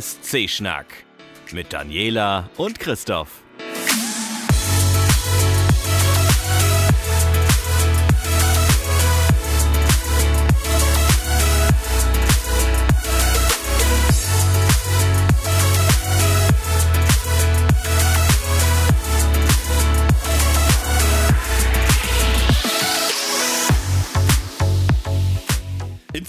ESC-Schnack mit Daniela und Christoph.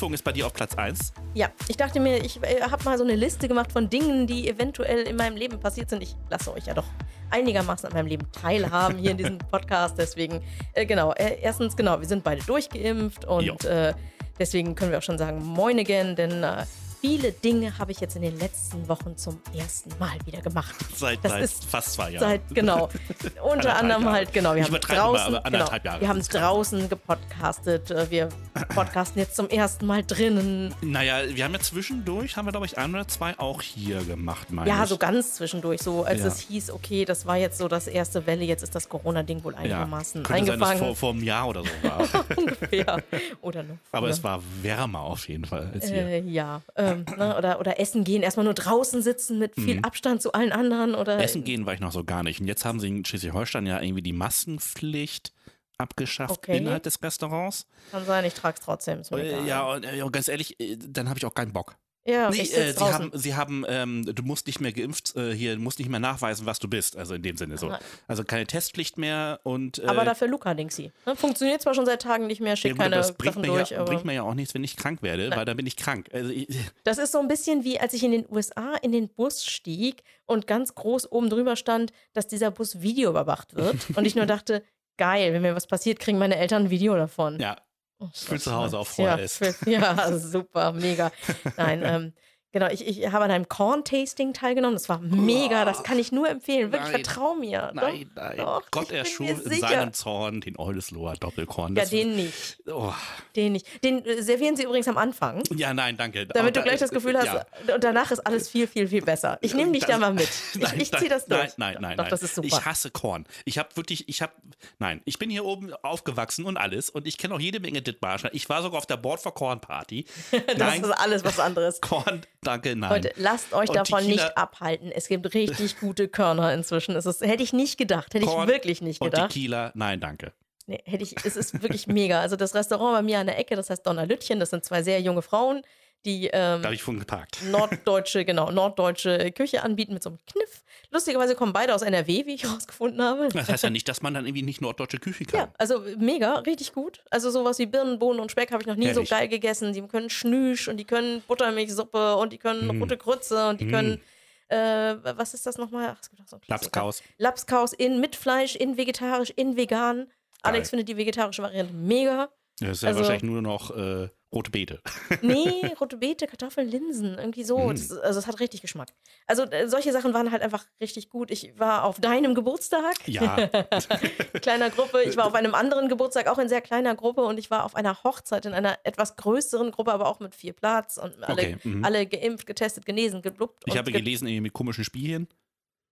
Impfung ist bei dir auf Platz 1. Ja, ich dachte mir, ich äh, habe mal so eine Liste gemacht von Dingen, die eventuell in meinem Leben passiert sind. Ich lasse euch ja doch einigermaßen an meinem Leben teilhaben hier in diesem Podcast. Deswegen, äh, genau, äh, erstens, genau, wir sind beide durchgeimpft und äh, deswegen können wir auch schon sagen, moin again, denn äh, viele Dinge habe ich jetzt in den letzten Wochen zum ersten Mal wieder gemacht. Seit, Das seit ist fast zwei Jahren. Seit, genau. Unter anderem Jahre. halt, genau. Wir Ich haben mal, draußen, anderthalb genau, Jahre wir haben draußen gepodcastet. Äh, Wir podcasten jetzt zum ersten Mal drinnen. Naja, wir haben ja zwischendurch, haben wir glaube ich ein oder zwei auch hier gemacht, meine Ja, ich. so ganz zwischendurch, so als Ja. es hieß, okay, das war jetzt so das erste Welle, jetzt ist das Corona-Ding wohl ja. einigermaßen Könnte sein, dass eingefangen. vor, vor einem Jahr oder so war. ungefähr. Oder noch. Aber es war wärmer auf jeden Fall als hier. Äh, ja, ähm, ne, oder, oder essen gehen, erstmal nur draußen sitzen mit viel Abstand zu allen anderen oder Mhm. Essen gehen war ich noch so gar nicht. Und jetzt haben sie in Schleswig-Holstein ja irgendwie die Maskenpflicht abgeschafft Okay. innerhalb des Restaurants. kann sein, ich trag's trotzdem. Ist mir Äh, ja, und, äh, und ganz ehrlich, äh, dann habe ich auch keinen Bock. Ja Nee, äh, sie haben, sie haben ähm, du musst nicht mehr geimpft, äh, hier, du musst nicht mehr nachweisen, was du bist. Also in dem Sinne so. Nein. Also keine Testpflicht mehr und. Äh, aber dafür Luca Dingsy. Ne? Funktioniert zwar schon seit Tagen nicht mehr, ja, schickt aber keine das bringt Sachen mir, durch, ja, bringt mir ja auch nichts, wenn ich krank werde, weil dann bin ich krank. Also ich, das ist so ein bisschen wie, als ich in den USA in den Bus stieg und ganz groß oben drüber stand, dass dieser Bus Video überwacht wird. und ich nur dachte, geil, wenn mir was passiert, kriegen meine Eltern ein Video davon. ja, Oh, für zu Hause auf ja, VHS. für- ja, super, mega. Nein, ähm, genau, ich, ich habe an einem Corn-Tasting teilgenommen. Das war mega, das kann ich nur empfehlen. Wirklich, Nein. vertrau mir. Nein, doch, nein. Doch, Gott erschuf in sicher. seinem Zorn den Eulesloher Doppelkorn. Ja, den nicht. Oh. Den nicht. Den äh, servieren sie übrigens am Anfang. Ja, nein, danke. Damit du gleich da- das Gefühl hast, ja. und danach ist alles viel, viel, viel besser. Ich nehme dich da mal mit. Ich, ich ziehe das durch. Nein, nein, nein. Doch, das ist super. Ich hasse Korn. Ich habe wirklich, ich habe, nein, ich bin hier oben aufgewachsen und alles und ich kenne auch jede Menge Dithmarscher. Ich war sogar auf der Board for Korn Party. das nein, ist alles was anderes. Korn, danke, nein. Leute, lasst euch Und davon nicht abhalten. Es gibt richtig gute Körner inzwischen. Es ist, hätte ich nicht gedacht. Hätte Korn ich wirklich nicht und gedacht. Tequila, nein, danke. Nee, hätte ich, es ist wirklich mega. Also das Restaurant bei mir an der Ecke, das heißt Donnerlütchen, das sind zwei sehr junge Frauen, die ähm, norddeutsche, genau, norddeutsche Küche anbieten mit so einem Kniff. Lustigerweise kommen beide aus NRW, wie ich herausgefunden habe. Das heißt ja nicht, dass man dann irgendwie nicht norddeutsche Küche kann. Ja, also mega, richtig gut. Also sowas wie Birnen, Bohnen und Speck habe ich noch nie Herrlich. so geil gegessen. Die können Schnüsch und die können Buttermilchsuppe und die können Mm. rote Grütze und die Mm. können, äh, was ist das nochmal? Ach, es gibt noch so einen. Lapskaus. Lapskaus in mit Fleisch, in vegetarisch, in vegan. Alex Geil. findet die vegetarische Variante mega. Das ist ja Also- wahrscheinlich nur noch äh, rote Beete. Nee, rote Beete, Kartoffeln, Linsen, irgendwie so. Mm. Das, also es hat richtig Geschmack. Also äh, solche Sachen waren halt einfach richtig gut. Ich war auf deinem Geburtstag, Ja, kleiner Gruppe. Ich war auf einem anderen Geburtstag, auch in sehr kleiner Gruppe. Und ich war auf einer Hochzeit in einer etwas größeren Gruppe, aber auch mit viel Platz. Und alle, Okay, mhm. alle geimpft, getestet, genesen, geblubbt. ich habe ge- gelesen, irgendwie mit komischen Spielchen.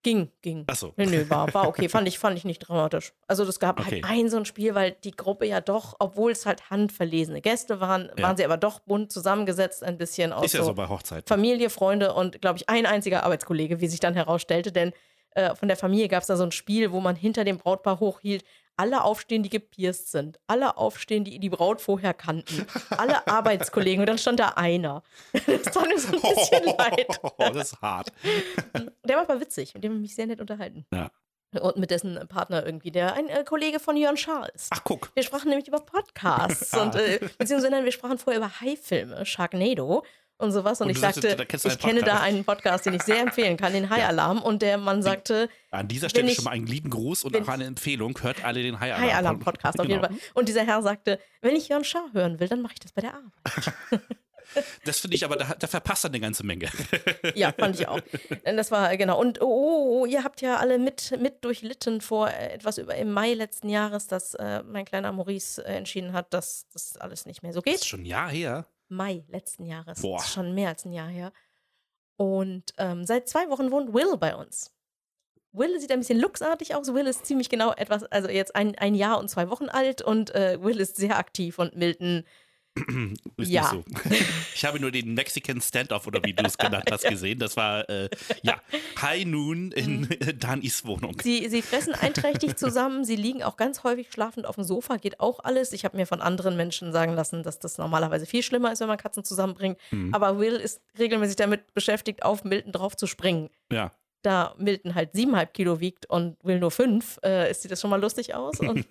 Ging, ging. Achso. Nö, nö, war, war okay. Fand ich, fand ich nicht dramatisch. Also, das gab Okay. halt ein so ein Spiel, weil die Gruppe ja doch, obwohl es halt handverlesene Gäste waren, Ja. waren sie aber doch bunt zusammengesetzt, ein bisschen aus Ist ja so so bei Hochzeiten. Familie, Freunde und, glaube ich, ein einziger Arbeitskollege, wie sich dann herausstellte. Denn äh, von der Familie gab es da so ein Spiel, wo man hinter dem Brautpaar hochhielt, alle aufstehen, die gepierst sind, alle aufstehen, die die Braut vorher kannten, alle Arbeitskollegen und dann stand da einer. Das tat mir so ein bisschen leid. das ist hart. Der war aber witzig, mit dem habe ich mich sehr nett unterhalten. Ja. Und mit dessen Partner irgendwie, der ein äh, Kollege von Jörn Schaar ist. Ach, guck. Wir sprachen nämlich über Podcasts und äh, beziehungsweise nein, wir sprachen vorher über Hai-Filme, Sharknado und sowas. Und, Und ich sagte, da ich kenne da Podcast. einen Podcast, den ich sehr empfehlen kann, den Hai-Alarm. Und der Mann sagte, An dieser Stelle ich- schon mal einen lieben Gruß und auch eine Empfehlung. Hört alle den High Hai-Alarm-Podcast auf jeden Genau. Fall. Und dieser Herr sagte, wenn ich Jörn Schaar hören will, dann mache ich das bei der Arbeit. Das finde ich aber, da, da verpasst er eine ganze Menge. Ja, fand ich auch. Das war, genau. Und oh, oh, oh, ihr habt ja alle mit, mit durchlitten vor äh, etwas über im Mai letzten Jahres, dass äh, mein kleiner Maurice äh, entschieden hat, dass das alles nicht mehr so Das ist geht. schon ein Jahr her. Mai letzten Jahres. Boah. Das ist schon mehr als ein Jahr her. Und ähm, seit zwei Wochen wohnt Will bei uns. Will sieht ein bisschen luchsartig aus. Will ist ziemlich genau etwas, also jetzt ein, ein Jahr und zwei Wochen alt und äh, Will ist sehr aktiv und Milton Ist Ja. nicht so. Ich habe nur den Mexican Standoff oder wie du es genannt hast gesehen. Das war äh, ja High Noon in Mhm. Danis Wohnung. Sie, sie fressen einträchtig zusammen, sie liegen auch ganz häufig schlafend auf dem Sofa, geht auch alles. Ich habe mir von anderen Menschen sagen lassen, dass das normalerweise viel schlimmer ist, wenn man Katzen zusammenbringt. Mhm. Aber Will ist regelmäßig damit beschäftigt, auf Milton drauf zu springen. Ja. Da Milton halt siebeneinhalb Kilo wiegt und Will nur fünf, äh, sieht das schon mal lustig aus. Und,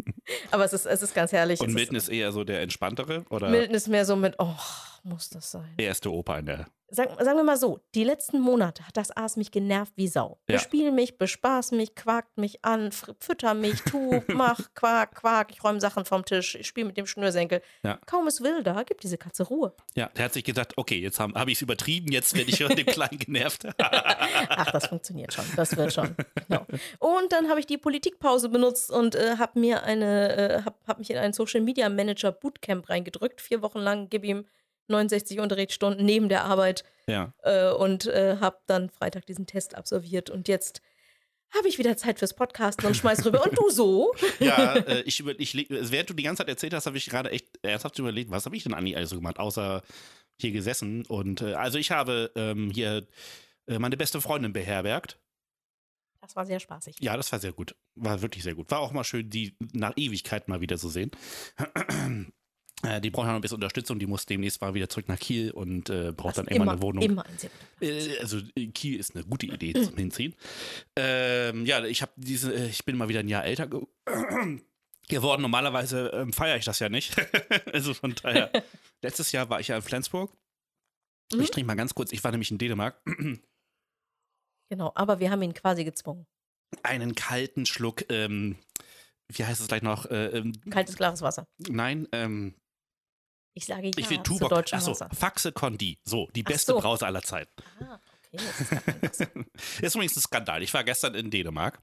aber es ist, es ist ganz herrlich. Und es Milton ist eher so der entspanntere oder Milton ist mehr so mit, oh, muss das sein? der erste Opa in der. Sag, sagen wir mal so, die letzten Monate hat das Aas mich genervt wie Sau. Ja. Bespiel mich, bespaß mich, quakt mich an, fütter mich, tu, mach, quak, quak, ich räume Sachen vom Tisch, ich spiele mit dem Schnürsenkel. Ja. Kaum ist Will da, gibt diese Katze Ruhe. Ja, der hat sich gesagt, okay, jetzt habe hab ich es übertrieben, jetzt werde ich von dem Kleinen genervt. Ach, das funktioniert schon, das wird schon. Genau. Und dann habe ich die Politikpause benutzt und äh, habe mir eine, äh, habe hab mich in einen Social Media Manager Bootcamp reingedrückt. Vier Wochen lang, gib ihm 69 Unterrichtsstunden neben der Arbeit ja. äh, und äh, habe dann Freitag diesen Test absolviert und jetzt habe ich wieder Zeit fürs Podcasten und schmeiß rüber. Und du so? Ja, äh, ich über, ich, leg- während du die ganze Zeit erzählt hast, habe ich gerade echt ernsthaft überlegt, was habe ich denn eigentlich alles so gemacht, außer hier gesessen. Und äh, also ich habe ähm, hier äh, meine beste Freundin beherbergt. Das war sehr spaßig. Ja, das war sehr gut. War wirklich sehr gut. War auch mal schön, die nach Ewigkeit mal wieder zu sehen. Äh, Die braucht noch ein bisschen Unterstützung. Die muss demnächst mal wieder zurück nach Kiel und äh, braucht Das dann immer, eine Wohnung. Immer Äh, Also äh, Kiel ist eine gute Idee zum Hinziehen. Ähm, ja, ich habe diese, äh, ich bin mal wieder ein Jahr älter ge geworden. Normalerweise ähm, feiere ich das ja nicht. also von daher. Letztes Jahr war ich ja in Flensburg. Mhm. Ich trinke mal ganz kurz. Ich war nämlich in Dänemark. Genau, aber wir haben ihn quasi gezwungen. Einen kalten Schluck. Ähm, wie heißt es gleich noch? Äh, ähm, Kaltes, klares Wasser. nein, ähm, Ich sage ja ich will zu Tuborg. deutschem Achso. Faxe Condi. So, die beste so. Brause aller Zeiten. Ah, okay, das ist. Das ist übrigens ein Skandal. Ich war gestern in Dänemark.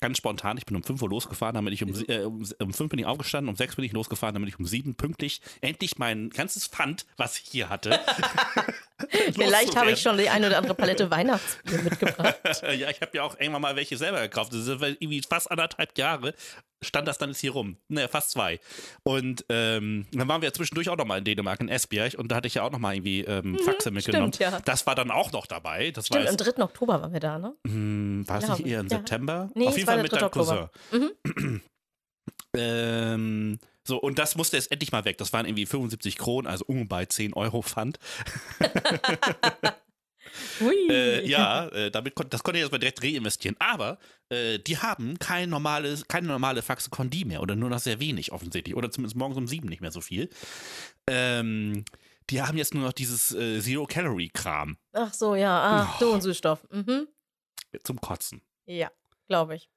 Ganz spontan. Ich bin um 5 Uhr losgefahren, damit ich um, äh, um, um 5 bin ich aufgestanden, um 6 bin ich losgefahren, damit ich um 7 pünktlich endlich mein ganzes Pfand, was ich hier hatte. Vielleicht habe ich schon die eine oder andere Palette Weihnachtsbier mitgebracht. ja, ich habe ja auch irgendwann mal welche selber gekauft. Das ist irgendwie fast anderthalb Jahre stand das dann jetzt hier rum. Naja, fast zwei. Und ähm, dann waren wir ja zwischendurch auch noch mal in Dänemark, in Esbjerg. Und da hatte ich ja auch noch mal irgendwie ähm, Faxe mitgenommen. Mhm, stimmt, ja. Das war dann auch noch dabei. Das Stimmt, am jetzt, 3. Oktober waren wir da, ne? hm, war es nicht eher im ja. September? Nee, Auf jeden war Fall der mit 3. deinem Cousin. Oktober. Ähm, so, und das musste jetzt endlich mal weg. Das waren irgendwie 75 Kronen, also um bei 10 Euro Pfand. Hui. Äh, ja, äh, damit kon das konnte ich erstmal direkt reinvestieren. Aber äh, die haben kein normales, keine normale Faxe Condi mehr oder nur noch sehr wenig offensichtlich. Oder zumindest morgens um sieben nicht mehr so viel. Ähm, die haben jetzt nur noch dieses äh, Zero-Calorie-Kram Ach so, ja. Ah, du und Süßstoff. Mhm. zum Kotzen. Ja, glaube ich.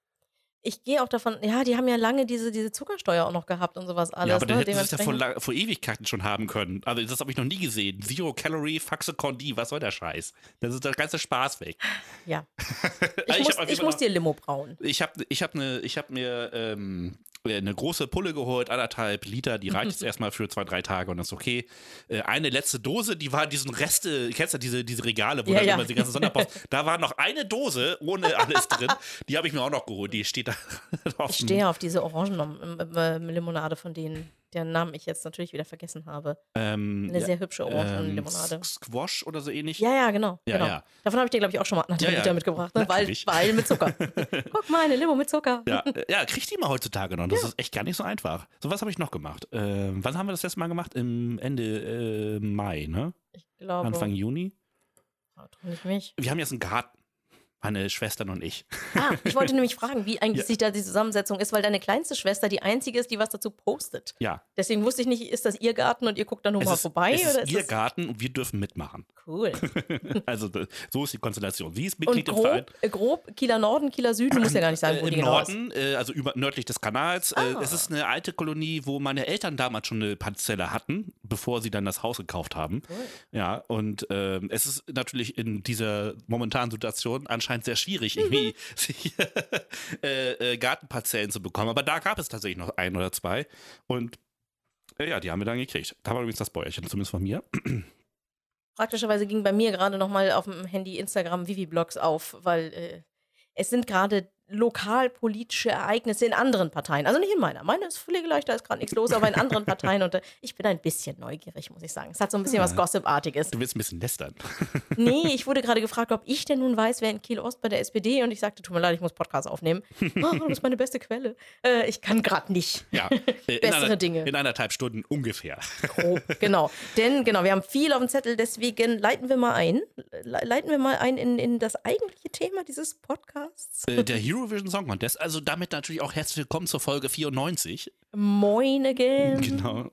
Ich gehe auch davon, ja, die haben ja lange diese, diese Zuckersteuer auch noch gehabt und sowas alles. ja, aber ne? hätten sie es ja vor, vor Ewigkeiten schon haben können. Also das habe ich noch nie gesehen. Zero-Calorie, Faxe Condi, was soll der Scheiß? Das ist der ganze Spaß weg. Ja. Ich Ich, muss, ich muss noch- dir Limo brauen. Ich habe ich hab ne, ich hab mir ähm, eine große Pulle geholt, anderthalb Liter, die reicht jetzt erstmal für zwei, drei Tage und das ist okay. Äh, eine letzte Dose, die war diesen Reste, kennst du diese, diese Regale, wo Ja, dann ja. immer die ganzen Sonderpost, da war noch eine Dose ohne alles drin, die habe ich mir auch noch geholt, die steht da auf Ich stehe auf diese Orangen-Limonade von denen, deren Namen ich jetzt natürlich wieder vergessen habe. ähm, Eine ja, sehr hübsche ähm, Orangenlimonade. Squash oder so ähnlich. Ja, ja, genau. Ja, genau. ja. Davon habe ich dir, glaube ich, auch schon mal anderthalb Ja. Liter mitgebracht. Ne? Weil, Natürlich. weil mit Zucker. Guck mal, eine Limo mit Zucker. Ja, ja, kriegt die mal heutzutage noch. Das ist echt gar nicht so einfach. So was habe ich noch gemacht. Ähm, wann haben wir das letzte Mal gemacht? Im Ende äh, Mai, ne? Ich glaube. Anfang Juni. Doch nicht mich. Wir haben jetzt einen Garten. Meine Schwestern und ich. Ah, ich wollte nämlich fragen, wie eigentlich Ja. sich da die Zusammensetzung ist, weil deine kleinste Schwester die einzige ist, die was dazu postet. Ja, Deswegen wusste ich nicht, ist das ihr Garten und ihr guckt da nur es mal ist, vorbei? es oder ist ist ihr Garten und wir dürfen mitmachen. cool? Also so ist die Konstellation. Sie ist Und Mitglied im Verein. grob, äh, grob Kieler Norden, Kieler Süden, du musst ja gar nicht sagen, wo Äh, die Im genau ist. Norden, äh, also über, nördlich des Kanals. Äh, Ah. es ist eine alte Kolonie, wo meine Eltern damals schon eine Parzelle hatten, bevor sie dann das Haus gekauft haben. Cool. Ja, und ähm, es ist natürlich in dieser momentanen Situation anscheinend sehr schwierig, Mhm. irgendwie äh, äh, Gartenparzellen zu bekommen. Aber da gab es tatsächlich noch ein oder zwei. Und äh, ja, die haben wir dann gekriegt. Da war übrigens das Bäuerchen, zumindest von mir. Praktischerweise ging bei mir gerade nochmal auf dem Handy Instagram Vivi-Blogs auf, weil äh, es sind gerade lokalpolitische Ereignisse in anderen Parteien. Also nicht in meiner. Meine ist pflegeleicht, da ist gerade nichts los, aber in anderen Parteien. Und äh, ich bin ein bisschen neugierig, muss ich sagen. Es hat so ein bisschen was Gossip-artiges. Du willst ein bisschen lästern. Nee, ich wurde gerade gefragt, ob ich denn nun weiß, wer in Kiel-Ost bei der SPD und ich sagte, tut mir leid, ich muss Podcast aufnehmen. Oh, das ist meine beste Quelle. Äh, ich kann gerade nicht. Ja. Äh, in Bessere einer, Dinge. In anderthalb Stunden ungefähr. Grob, genau. Denn genau, wir haben viel auf dem Zettel, deswegen leiten wir mal ein. Le leiten wir mal ein in, in das eigentliche Thema dieses Podcasts. Äh, der Eurovision Song Contest. Also damit natürlich auch herzlich willkommen zur Folge 94. Moin again. Genau.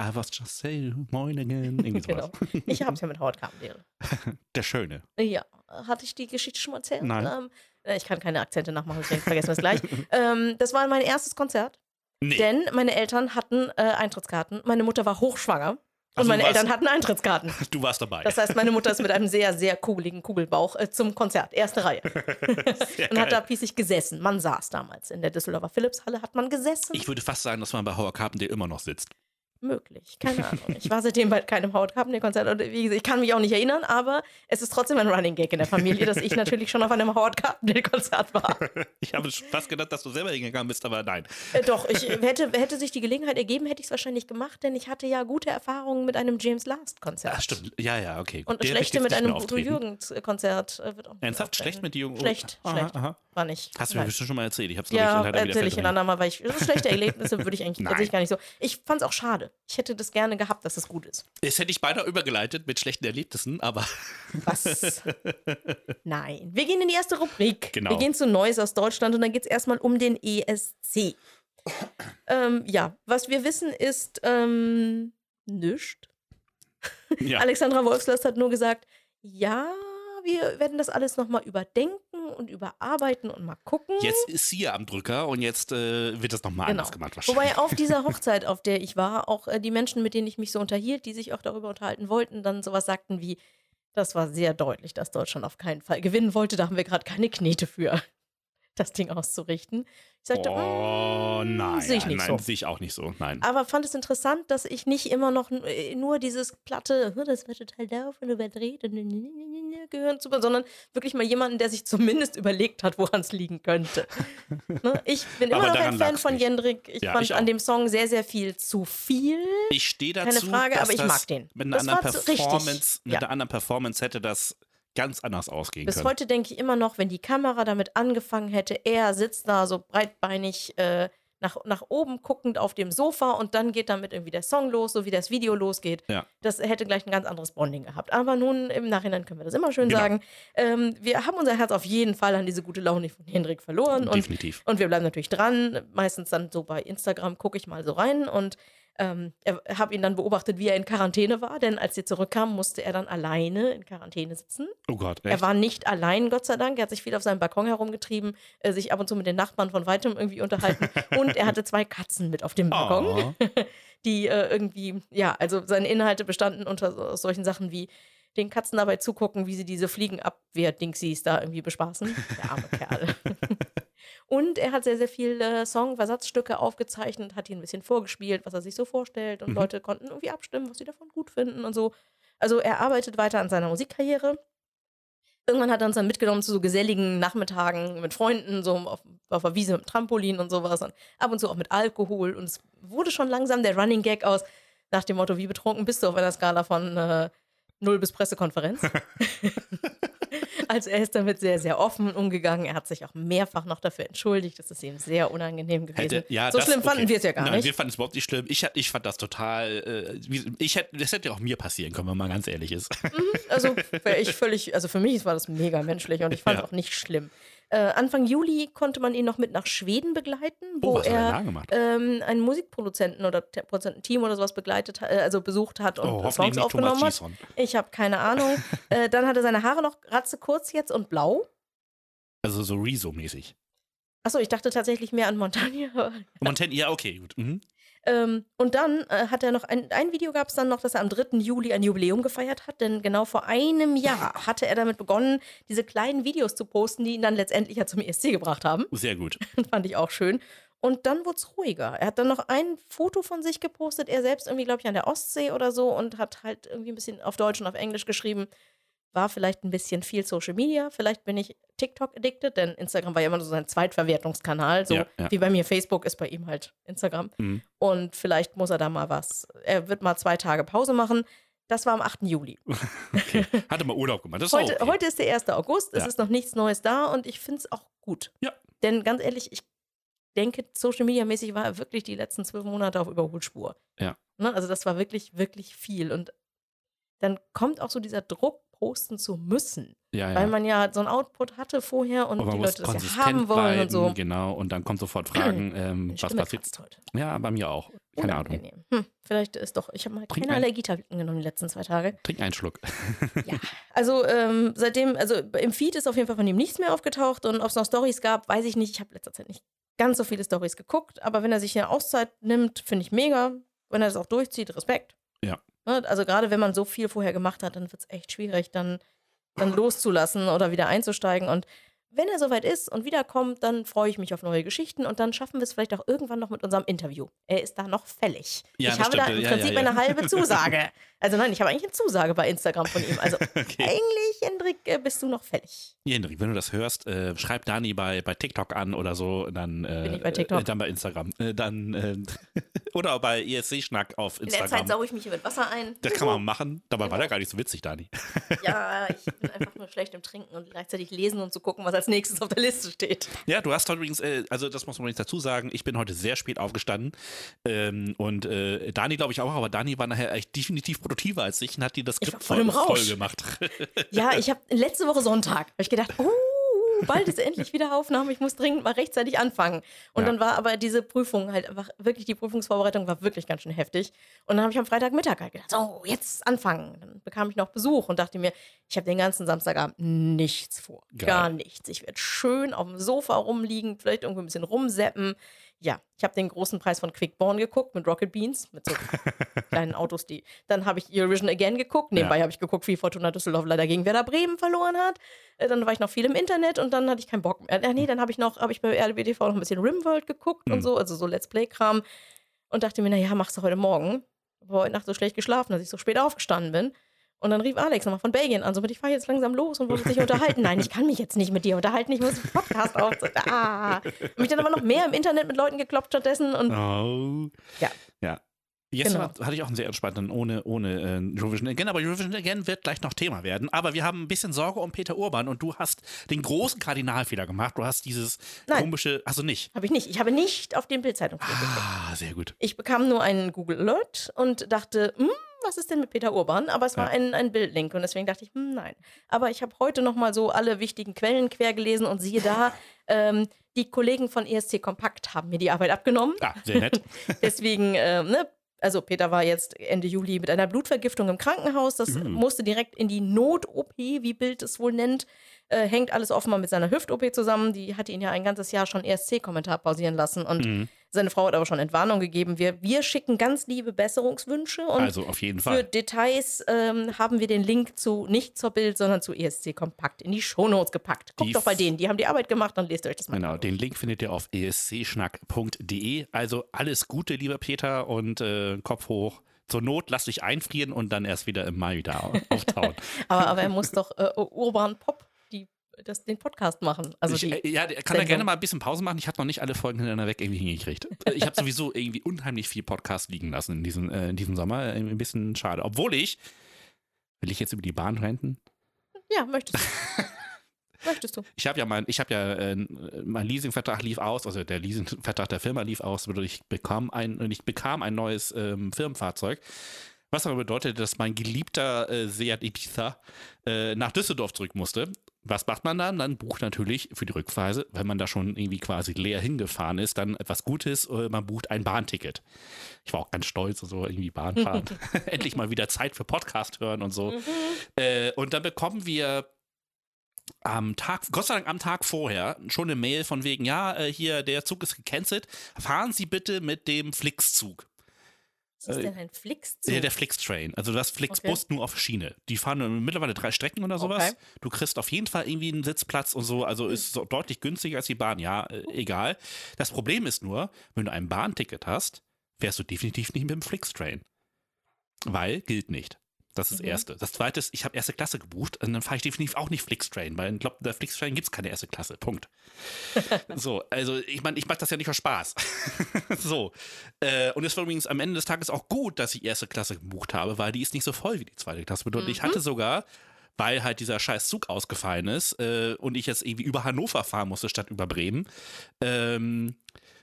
I was just saying, moin again. Irgendwie sowas. Genau. Ich habe es ja mit Howard Carpendale. Der Schöne. Ja, hatte ich die Geschichte schon mal erzählt? Nein. Ähm, äh, ich kann keine Akzente nachmachen, deswegen vergessen wir es gleich. ähm, das war mein erstes Konzert, Nee. denn meine Eltern hatten äh, Eintrittskarten. Meine Mutter war hochschwanger Und du meine warst- Eltern hatten Eintrittskarten. Du warst dabei. Das heißt, meine Mutter ist mit einem sehr, sehr kugeligen Kugelbauch äh, zum Konzert, erste Reihe. Und hat da pießig gesessen. Man saß damals in der Düsseldorfer Philipshalle, hat man gesessen. Ich würde fast sagen, dass man bei Howard Carpendale immer noch sitzt. Möglich, keine Ahnung. Ich war seitdem bei keinem Howard Carpendale-Konzert und wie gesagt, ich kann mich auch nicht erinnern, aber es ist trotzdem ein Running Gag in der Familie, dass ich natürlich schon auf einem Howard Carpendale-Konzert war. Ich habe fast gedacht, dass du selber hingegangen bist, aber nein. Äh, doch, ich hätte, hätte sich die Gelegenheit ergeben, hätte ich es wahrscheinlich gemacht, denn ich hatte ja gute Erfahrungen mit einem James Last-Konzert. Ja, stimmt. Ja, ja, okay. Und Der schlechte mit einem Udo. Jürgens-Konzert äh, wird auch nicht Ernsthaft? Schlecht mit Jürgen? Schlecht, Aha, schlecht. aha. War nicht. Hast du mir bestimmt schon mal erzählt. Ich habe es Ja, leider wieder erzähle ich in verdrängt. andermal, weil ich so schlechte Erlebnisse würde ich eigentlich gar nicht so. Ich fand es auch schade. Ich hätte das gerne gehabt, dass es gut ist. Das hätte ich beinahe übergeleitet mit schlechten Erlebnissen, aber Was? Nein. Wir gehen in die erste Rubrik. Genau. Wir gehen zu Neues aus Deutschland und dann geht es erstmal um den ESC. ähm, ja, was wir wissen ist ähm, nichts. ja. Alexandra Wolfslast hat nur gesagt, ja, wir werden das alles nochmal überdenken und überarbeiten und mal gucken. Jetzt ist sie ja am Drücker und jetzt äh, wird das nochmal Genau. anders gemacht wahrscheinlich. Wobei auf dieser Hochzeit, auf der ich war, auch äh, die Menschen, mit denen ich mich so unterhielt, die sich auch darüber unterhalten wollten, dann sowas sagten wie, das war sehr deutlich, dass Deutschland auf keinen Fall gewinnen wollte. Da haben wir gerade keine Knete für, das Ding auszurichten. Ich sagte, oh mm, nein, sehe ich nicht nein, so. sehe ich auch nicht so. Nein. Aber fand es interessant, dass ich nicht immer noch äh, nur dieses platte, "Hm, das wird total doof und überdreht und gehören zu, sondern wirklich mal jemanden, der sich zumindest überlegt hat, woran es liegen könnte. ne? Ich bin immer noch ein Fan von nicht. Jendrik. Ich Ja, fand ich an dem Song sehr, sehr viel zu viel. Ich stehe dazu, Keine Frage, aber ich mag den. Mit einer Das anderen so richtig. Performance, mit Ja. einer anderen Performance hätte das ganz anders ausgehen Bis können. heute denke ich immer noch, wenn die Kamera damit angefangen hätte, er sitzt da so breitbeinig äh, nach, nach oben guckend auf dem Sofa und dann geht damit irgendwie der Song los, so wie das Video losgeht. Ja. Das hätte gleich ein ganz anderes Bonding gehabt. Aber nun im Nachhinein können wir das immer schön Genau. sagen. Ähm, wir haben unser Herz auf jeden Fall an diese gute Laune von Hendrik verloren. Und Definitiv. Und wir bleiben natürlich dran. Meistens dann so bei Instagram gucke ich mal so rein und ähm, habe ihn dann beobachtet, wie er in Quarantäne war. Denn als sie zurückkam, musste er dann alleine in Quarantäne sitzen. Oh Gott, Er echt? war nicht allein, Gott sei Dank. Er hat sich viel auf seinem Balkon herumgetrieben, äh, sich ab und zu mit den Nachbarn von weitem irgendwie unterhalten. und er hatte zwei Katzen mit auf dem Balkon, Oh. die äh, irgendwie, ja, also seine Inhalte bestanden unter aus solchen Sachen wie den Katzen dabei zugucken, wie sie diese Fliegenabwehr-Dingsies da irgendwie bespaßen. Der arme Kerl. Und er hat sehr, sehr viel äh, Song-Versatzstücke aufgezeichnet, hat ihn ein bisschen vorgespielt, was er sich so vorstellt. Und Mhm. Leute konnten irgendwie abstimmen, was sie davon gut finden und so. Also er arbeitet weiter an seiner Musikkarriere. Irgendwann hat er uns dann mitgenommen zu so geselligen Nachmittagen mit Freunden, so auf, auf der Wiese mit Trampolin und sowas. Und ab und zu auch mit Alkohol. Und es wurde schon langsam der Running Gag aus, nach dem Motto, wie betrunken bist du auf einer Skala von äh, Null bis Pressekonferenz. also er ist damit sehr, sehr offen umgegangen. Er hat sich auch mehrfach noch dafür entschuldigt. Das ist ihm sehr unangenehm gewesen. Hätte, ja, so das- schlimm fanden okay. wir es ja gar Nein, nicht. wir fanden es überhaupt nicht schlimm. Ich, ich fand das total, äh, ich hätte, das hätte auch mir passieren können, wenn man ganz ehrlich ist. Also wäre ich völlig, also für mich war das mega menschlich und ich fand es Ja. auch nicht schlimm. Äh, Anfang Juli konnte man ihn noch mit nach Schweden begleiten, wo Oh, was hat er ähm, einen Musikproduzenten oder Te- Produzententeam oder sowas begleitet, äh, also besucht hat und Oh, äh, hoffentlich Songs aufgenommen hat. Ich habe keine Ahnung. äh, dann hat er seine Haare noch ratze kurz jetzt und blau. Also so Rezo-mäßig. Achso, ich dachte tatsächlich mehr an Montagne. Montaigne, ja, okay, gut. Mhm. Ähm, und dann äh, hat er noch ein, ein Video gab es dann noch, dass er am 3. Juli ein Jubiläum gefeiert hat, denn genau vor einem Jahr hatte er damit begonnen, diese kleinen Videos zu posten, die ihn dann letztendlich ja zum ESC gebracht haben. Sehr gut. Fand ich auch schön. Und dann wurde es ruhiger. Er hat dann noch ein Foto von sich gepostet, er selbst irgendwie, glaube ich, an der Ostsee oder so und hat halt irgendwie ein bisschen auf Deutsch und auf Englisch geschrieben. War vielleicht ein bisschen viel Social Media, vielleicht bin ich TikTok addicted, denn Instagram war ja immer so sein Zweitverwertungskanal, so Ja, ja. wie bei mir Facebook ist bei ihm halt Instagram. Mhm. Und vielleicht muss er da mal was, er wird mal zwei Tage Pause machen. Das war am 8. Juli. Okay. Hatte mal Urlaub gemacht. Ist Heute, okay. heute ist der 1. August, es Ja. ist noch nichts Neues da und ich finde es auch gut. Ja. Denn ganz ehrlich, ich denke, Social Media mäßig war er wirklich die letzten zwölf Monate auf Überholspur. Ja. Ne? Also das war wirklich, wirklich viel. Und dann kommt auch so dieser Druck, posten zu müssen. ja, ja. Weil man ja so ein Output hatte vorher und die Leute das ja haben wollen bleiben, und so. genau. Und dann kommt sofort Fragen, ähm, was passiert. heute. Ja, bei mir auch. Keine Ahnung. Unangenehm. Hm, vielleicht ist doch, ich habe mal Trink keine ein- Allergietabletten genommen die letzten zwei Tage. Trink einen Schluck. Ja, also ähm, seitdem, also im Feed ist auf jeden Fall von ihm nichts mehr aufgetaucht und ob es noch Stories gab, weiß ich nicht. Ich habe letzter Zeit nicht ganz so viele Stories geguckt, aber wenn er sich eine Auszeit nimmt, finde ich mega. Wenn er das auch durchzieht, Respekt. Ja. Ne, Also gerade wenn man so viel vorher gemacht hat, dann wird es echt schwierig, dann, dann loszulassen oder wieder einzusteigen. Und wenn er soweit ist und wiederkommt, dann freue ich mich auf neue Geschichten und dann schaffen wir es vielleicht auch irgendwann noch mit unserem Interview. Er ist da noch fällig. Ja, ich habe da stimmt. im Ja, Prinzip ja, ja. eine halbe Zusage. Also nein, ich habe eigentlich eine Zusage bei Instagram von ihm. Also Okay. eigentlich, Hendrik, äh, bist du noch fällig. Hendrik, wenn du das hörst, äh, schreib Dani bei, bei TikTok an oder so. Dann, äh, Bin ich bei TikTok? Äh, dann bei Instagram. Äh, dann, äh, oder bei ESC-Schnack auf In der Zeit Instagram. sauge ich mich hier mit Wasser ein. Das kann man machen. Dabei war der gar nicht so witzig, Dani. Ja, ich bin einfach nur schlecht im Trinken und gleichzeitig lesen und zu gucken, was als nächstes auf der Liste steht. Ja, du hast heute übrigens, äh, also das muss man nicht dazu sagen, ich bin heute sehr spät aufgestanden. Ähm, und äh, Dani glaube ich auch, aber Dani war nachher echt definitiv produktiver als ich und hat die das Skript voll voll Rausch. gemacht. Ja, ich habe letzte Woche Sonntag, habe ich gedacht, oh, bald ist endlich wieder Aufnahme, ich muss dringend mal rechtzeitig anfangen. Und Ja. dann war aber diese Prüfung halt einfach, wirklich die Prüfungsvorbereitung war wirklich ganz schön heftig. Und dann habe ich am Freitagmittag halt gedacht, so, jetzt anfangen. Dann bekam ich noch Besuch und dachte mir, ich habe den ganzen Samstagabend nichts vor. Geil. Gar nichts. Ich werde schön auf dem Sofa rumliegen, vielleicht irgendwie ein bisschen rumseppen. Ja, ich habe den großen Preis von Quickborn geguckt mit Rocket Beans, mit so kleinen Autos, die. Dann habe ich Eurovision Again geguckt. Nebenbei habe ich geguckt, wie Fortuna Düsseldorf leider gegen Werder Bremen verloren hat. Äh, Dann war ich noch viel im Internet und dann hatte ich keinen Bock mehr. Äh, nee, dann habe ich noch, habe ich bei RBTV noch ein bisschen Rimworld geguckt Mhm. und so, also so Let's Play-Kram. Und dachte mir, naja, machst du heute Morgen. Aber heute Nacht so schlecht geschlafen, dass ich so spät aufgestanden bin. Und dann rief Alex nochmal von Belgien an, so ich fahre jetzt langsam los und wollte sich unterhalten. Nein, ich kann mich jetzt nicht mit dir unterhalten, ich muss einen Podcast auf. Ah. Hab mich dann aber noch mehr im Internet mit Leuten gekloppt stattdessen und Oh. Ja. Ja. Jetzt Genau. hatte ich auch einen sehr entspannten ohne, ohne äh, Eurovision Again, aber Eurovision Again wird gleich noch Thema werden. Aber wir haben ein bisschen Sorge um Peter Urban und du hast den großen Kardinalfehler gemacht. Du hast dieses Nein. komische, also nicht. habe ich nicht. Ich habe nicht auf den Bildzeitung. Ah, sehr gut. Ich bekam nur einen Google Alert und dachte, hm, was ist denn mit Peter Urban? Aber es war Ja. ein, ein Bildlink und deswegen dachte ich, hm, nein. Aber ich habe heute noch mal so alle wichtigen Quellen quer gelesen und siehe da, ähm, die Kollegen von ESC Kompakt haben mir die Arbeit abgenommen. Ah, sehr nett. Deswegen, ähm, ne, also Peter war jetzt Ende Juli mit einer Blutvergiftung im Krankenhaus. Das Mhm. musste direkt in die Not-OP, wie Bild es wohl nennt. Äh, hängt alles offenbar mit seiner Hüft-OP zusammen. Die hatte ihn ja ein ganzes Jahr schon ESC-Kommentar pausieren lassen. Und Mhm. Seine Frau hat aber schon Entwarnung gegeben. Wir, wir schicken ganz liebe Besserungswünsche. Und Also auf jeden für Fall. Details ähm, haben wir den Link zu, nicht zur Bild, sondern zu ESC Kompakt in die Shownotes gepackt. Guckt Die doch bei denen, die haben die Arbeit gemacht, dann lest euch das mal Genau, den Link findet ihr auf escschnack.de. Also alles Gute, lieber Peter, und äh, Kopf hoch. Zur Not lass dich einfrieren und dann erst wieder im Mai wieder au- auftauen. Aber, aber er muss doch äh, Urban Pop das, den Podcast machen. Also ich, die, äh, ja, kann da Sendung. gerne mal ein bisschen Pause machen. Ich habe noch nicht alle Folgen hintereinander weg irgendwie hingekriegt. Äh, Ich habe sowieso irgendwie unheimlich viel Podcast liegen lassen in diesem, äh, in diesem Sommer. Äh, Ein bisschen schade. Obwohl ich, will ich jetzt über die Bahn renten? ja, möchtest du. möchtest du. Ich habe ja mein, ich habe ja, äh, mein Leasingvertrag lief aus, also der Leasingvertrag der Firma lief aus, und ich bekam ein, ich bekam ein neues ähm, Firmenfahrzeug. Was aber bedeutet, dass mein geliebter äh, Seat Ibiza äh, nach Düsseldorf zurück musste. Was macht man dann? Dann bucht natürlich für die Rückreise, wenn man da schon irgendwie quasi leer hingefahren ist, dann etwas Gutes. Äh, man bucht ein Bahnticket. Ich war auch ganz stolz, so irgendwie Bahn fahren. Endlich mal wieder Zeit für Podcast hören und so. Äh, und dann bekommen wir am Tag, Gott sei Dank am Tag vorher, schon eine Mail von wegen, ja, äh, hier, der Zug ist gecancelt. Fahren Sie bitte mit dem Flix-Zug. Was ist Äh, denn ein Flix? Der, der Flix-Train. Also das Flixbus nur auf Schiene. Die fahren mittlerweile drei Strecken oder sowas. Okay. Du kriegst auf jeden Fall irgendwie einen Sitzplatz und so. Also Hm. ist so deutlich günstiger als die Bahn. Ja, äh, egal. Das Problem ist nur, wenn du ein Bahnticket hast, fährst du definitiv nicht mit dem Flix-Train. Weil gilt nicht. Das ist das Mhm. Erste. Das Zweite ist, ich habe erste Klasse gebucht und dann fahre ich definitiv auch nicht Flixtrain, weil ich glaube, der Flixtrain gibt es keine erste Klasse. Punkt. so, also ich meine, ich mache das ja nicht aus Spaß. so. Äh, und es war übrigens am Ende des Tages auch gut, dass ich erste Klasse gebucht habe, weil die ist nicht so voll wie die zweite Klasse. Bedeutet, ich Mhm. hatte sogar weil halt dieser scheiß Zug ausgefallen ist äh, und ich jetzt irgendwie über Hannover fahren musste statt über Bremen, ähm,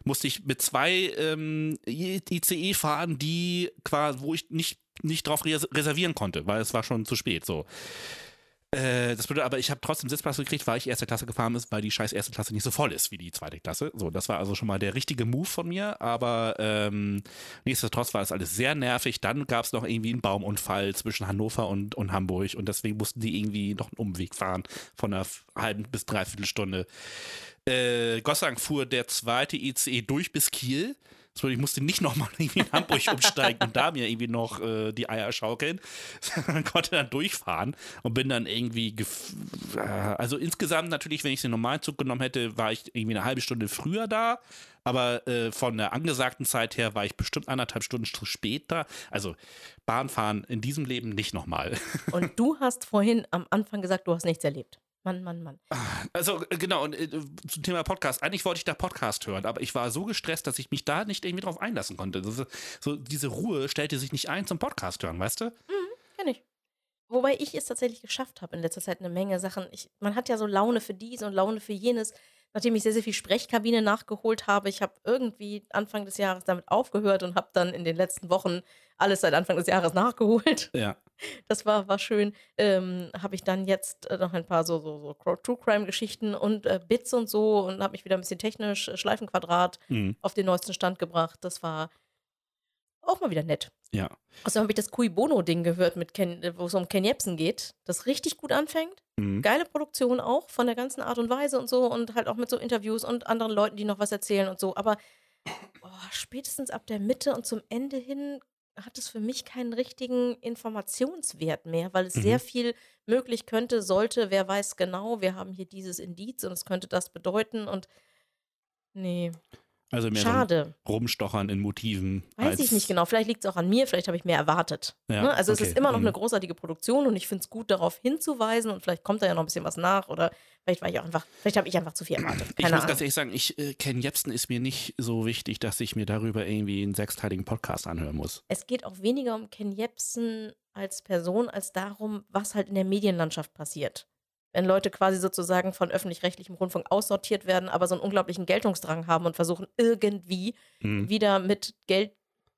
musste ich mit zwei ähm, ICE fahren, die quasi, wo ich nicht, nicht drauf res reservieren konnte, weil es war schon zu spät. So. Äh, das bedeutet aber, ich habe trotzdem Sitzplatz gekriegt, weil ich erste Klasse gefahren ist, weil die scheiß erste Klasse nicht so voll ist wie die zweite Klasse. So, das war also schon mal der richtige Move von mir, aber ähm, nichtsdestotrotz war es alles sehr nervig. Dann gab es noch irgendwie einen Baumunfall zwischen Hannover und, und Hamburg und deswegen mussten die irgendwie noch einen Umweg fahren von einer halben bis dreiviertel Stunde. Äh, Gott sei Dank fuhr der zweite ICE durch bis Kiel. Bedeutet, Ich musste nicht nochmal irgendwie in Hamburg umsteigen und da mir irgendwie noch äh, die Eier schaukeln, konnte dann durchfahren und bin dann irgendwie, äh, also insgesamt natürlich, wenn ich den normalen Zug genommen hätte, war ich irgendwie eine halbe Stunde früher da, aber äh, von der angesagten Zeit her war ich bestimmt anderthalb Stunden zu spät da. Also Bahnfahren in diesem Leben nicht nochmal. Und du hast vorhin am Anfang gesagt, du hast nichts erlebt. Mann, Mann, Mann. Also äh, genau, und äh, zum Thema Podcast. Eigentlich wollte ich da Podcast hören, aber ich war so gestresst, dass ich mich da nicht irgendwie drauf einlassen konnte. Ist, so diese Ruhe stellte sich nicht ein zum Podcast hören, weißt du? Kenn ich. Wobei ich es tatsächlich geschafft habe in letzter Zeit eine Menge Sachen. Ich, man hat ja so Laune für dies und Laune für jenes. Nachdem ich sehr, sehr viel Sprechkabine nachgeholt habe, ich habe irgendwie Anfang des Jahres damit aufgehört und habe dann in den letzten Wochen alles seit Anfang des Jahres nachgeholt. Ja. Das war, war schön. Ähm, habe ich dann jetzt äh, noch ein paar so, so, so True Crime-Geschichten und äh, Bits und so und habe mich wieder ein bisschen technisch, äh, Schleifenquadrat, Mhm. auf den neuesten Stand gebracht. Das war auch mal wieder nett. Ja. Außerdem habe ich das Cui Bono-Ding gehört, mit Ken, äh, wo es um Ken Jebsen geht, das richtig gut anfängt. Mhm. Geile Produktion auch, von der ganzen Art und Weise und so und halt auch mit so Interviews und anderen Leuten, die noch was erzählen und so. Aber oh, spätestens ab der Mitte und zum Ende hin hat es für mich keinen richtigen Informationswert mehr, weil es Mhm. sehr viel möglich könnte, sollte, wer weiß genau, wir haben hier dieses Indiz und es könnte das bedeuten und nee, Also mehr so schade. Rumstochern in Motiven. Weiß ich nicht genau. Vielleicht liegt es auch an mir, vielleicht habe ich mehr erwartet. Ja, ne? Also es okay. ist immer noch Mhm. eine großartige Produktion und ich finde es gut, darauf hinzuweisen und vielleicht kommt da ja noch ein bisschen was nach oder vielleicht war ich auch einfach, vielleicht habe ich einfach zu viel erwartet. Ich Keine muss Ahnung. ganz ehrlich sagen, ich, äh, Ken Jebsen ist mir nicht so wichtig, dass ich mir darüber irgendwie einen sechsteiligen Podcast anhören muss. Es geht auch weniger um Ken Jebsen als Person, als darum, was halt in der Medienlandschaft passiert. Wenn Leute quasi sozusagen von öffentlich-rechtlichem Rundfunk aussortiert werden, aber so einen unglaublichen Geltungsdrang haben und versuchen irgendwie Mhm. wieder mit Geld,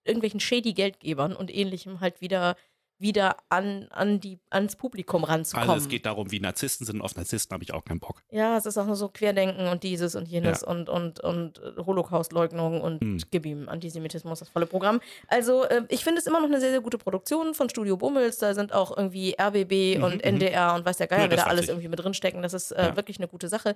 irgendwelchen shady Geldgebern und ähnlichem halt wieder, wieder an, an die, ans Publikum ranzukommen. Also es geht darum, wie Narzissten sind. Auf Narzissten habe ich auch keinen Bock. Ja, es ist auch nur so Querdenken und dieses und jenes Ja. und, und, und äh, Holocaustleugnung und Hm. gib ihm Antisemitismus, das volle Programm. Also, äh, ich finde es immer noch eine sehr, sehr gute Produktion von Studio Bummels. Da sind auch irgendwie RBB Mhm, und mhm. NDR und weiß der Geier, Ja, wer da alles ich. irgendwie mit drinstecken. Das ist äh, Ja. wirklich eine gute Sache.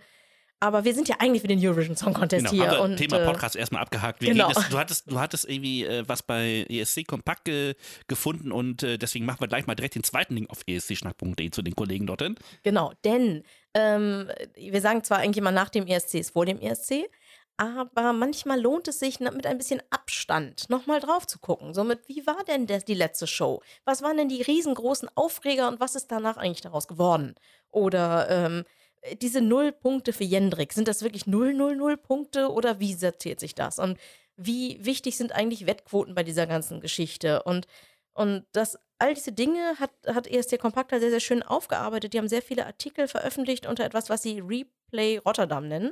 Aber wir sind ja eigentlich für den Eurovision Song Contest Genau, hier. und, Thema äh, Podcast erstmal abgehakt. Wir genau. jetzt- du, hattest, du hattest irgendwie äh, was bei ESC Kompakt ge gefunden und äh, deswegen machen wir gleich mal direkt den zweiten Link auf escschnack.de zu den Kollegen dorthin. Genau, denn ähm, wir sagen zwar eigentlich immer nach dem ESC ist vor dem ESC, aber manchmal lohnt es sich mit ein bisschen Abstand nochmal drauf zu gucken. Somit, wie war denn das, die letzte Show? Was waren denn die riesengroßen Aufreger und was ist danach eigentlich daraus geworden? Oder ähm, diese Null Punkte für Jendrik, sind das wirklich 0, 0, 0 Punkte oder wie sortiert sich das? Und wie wichtig sind eigentlich Wettquoten bei dieser ganzen Geschichte? Und, und das, all diese Dinge hat, hat ESC Kompakt halt sehr, sehr schön aufgearbeitet. Die haben sehr viele Artikel veröffentlicht unter etwas, was sie Replay Rotterdam nennen.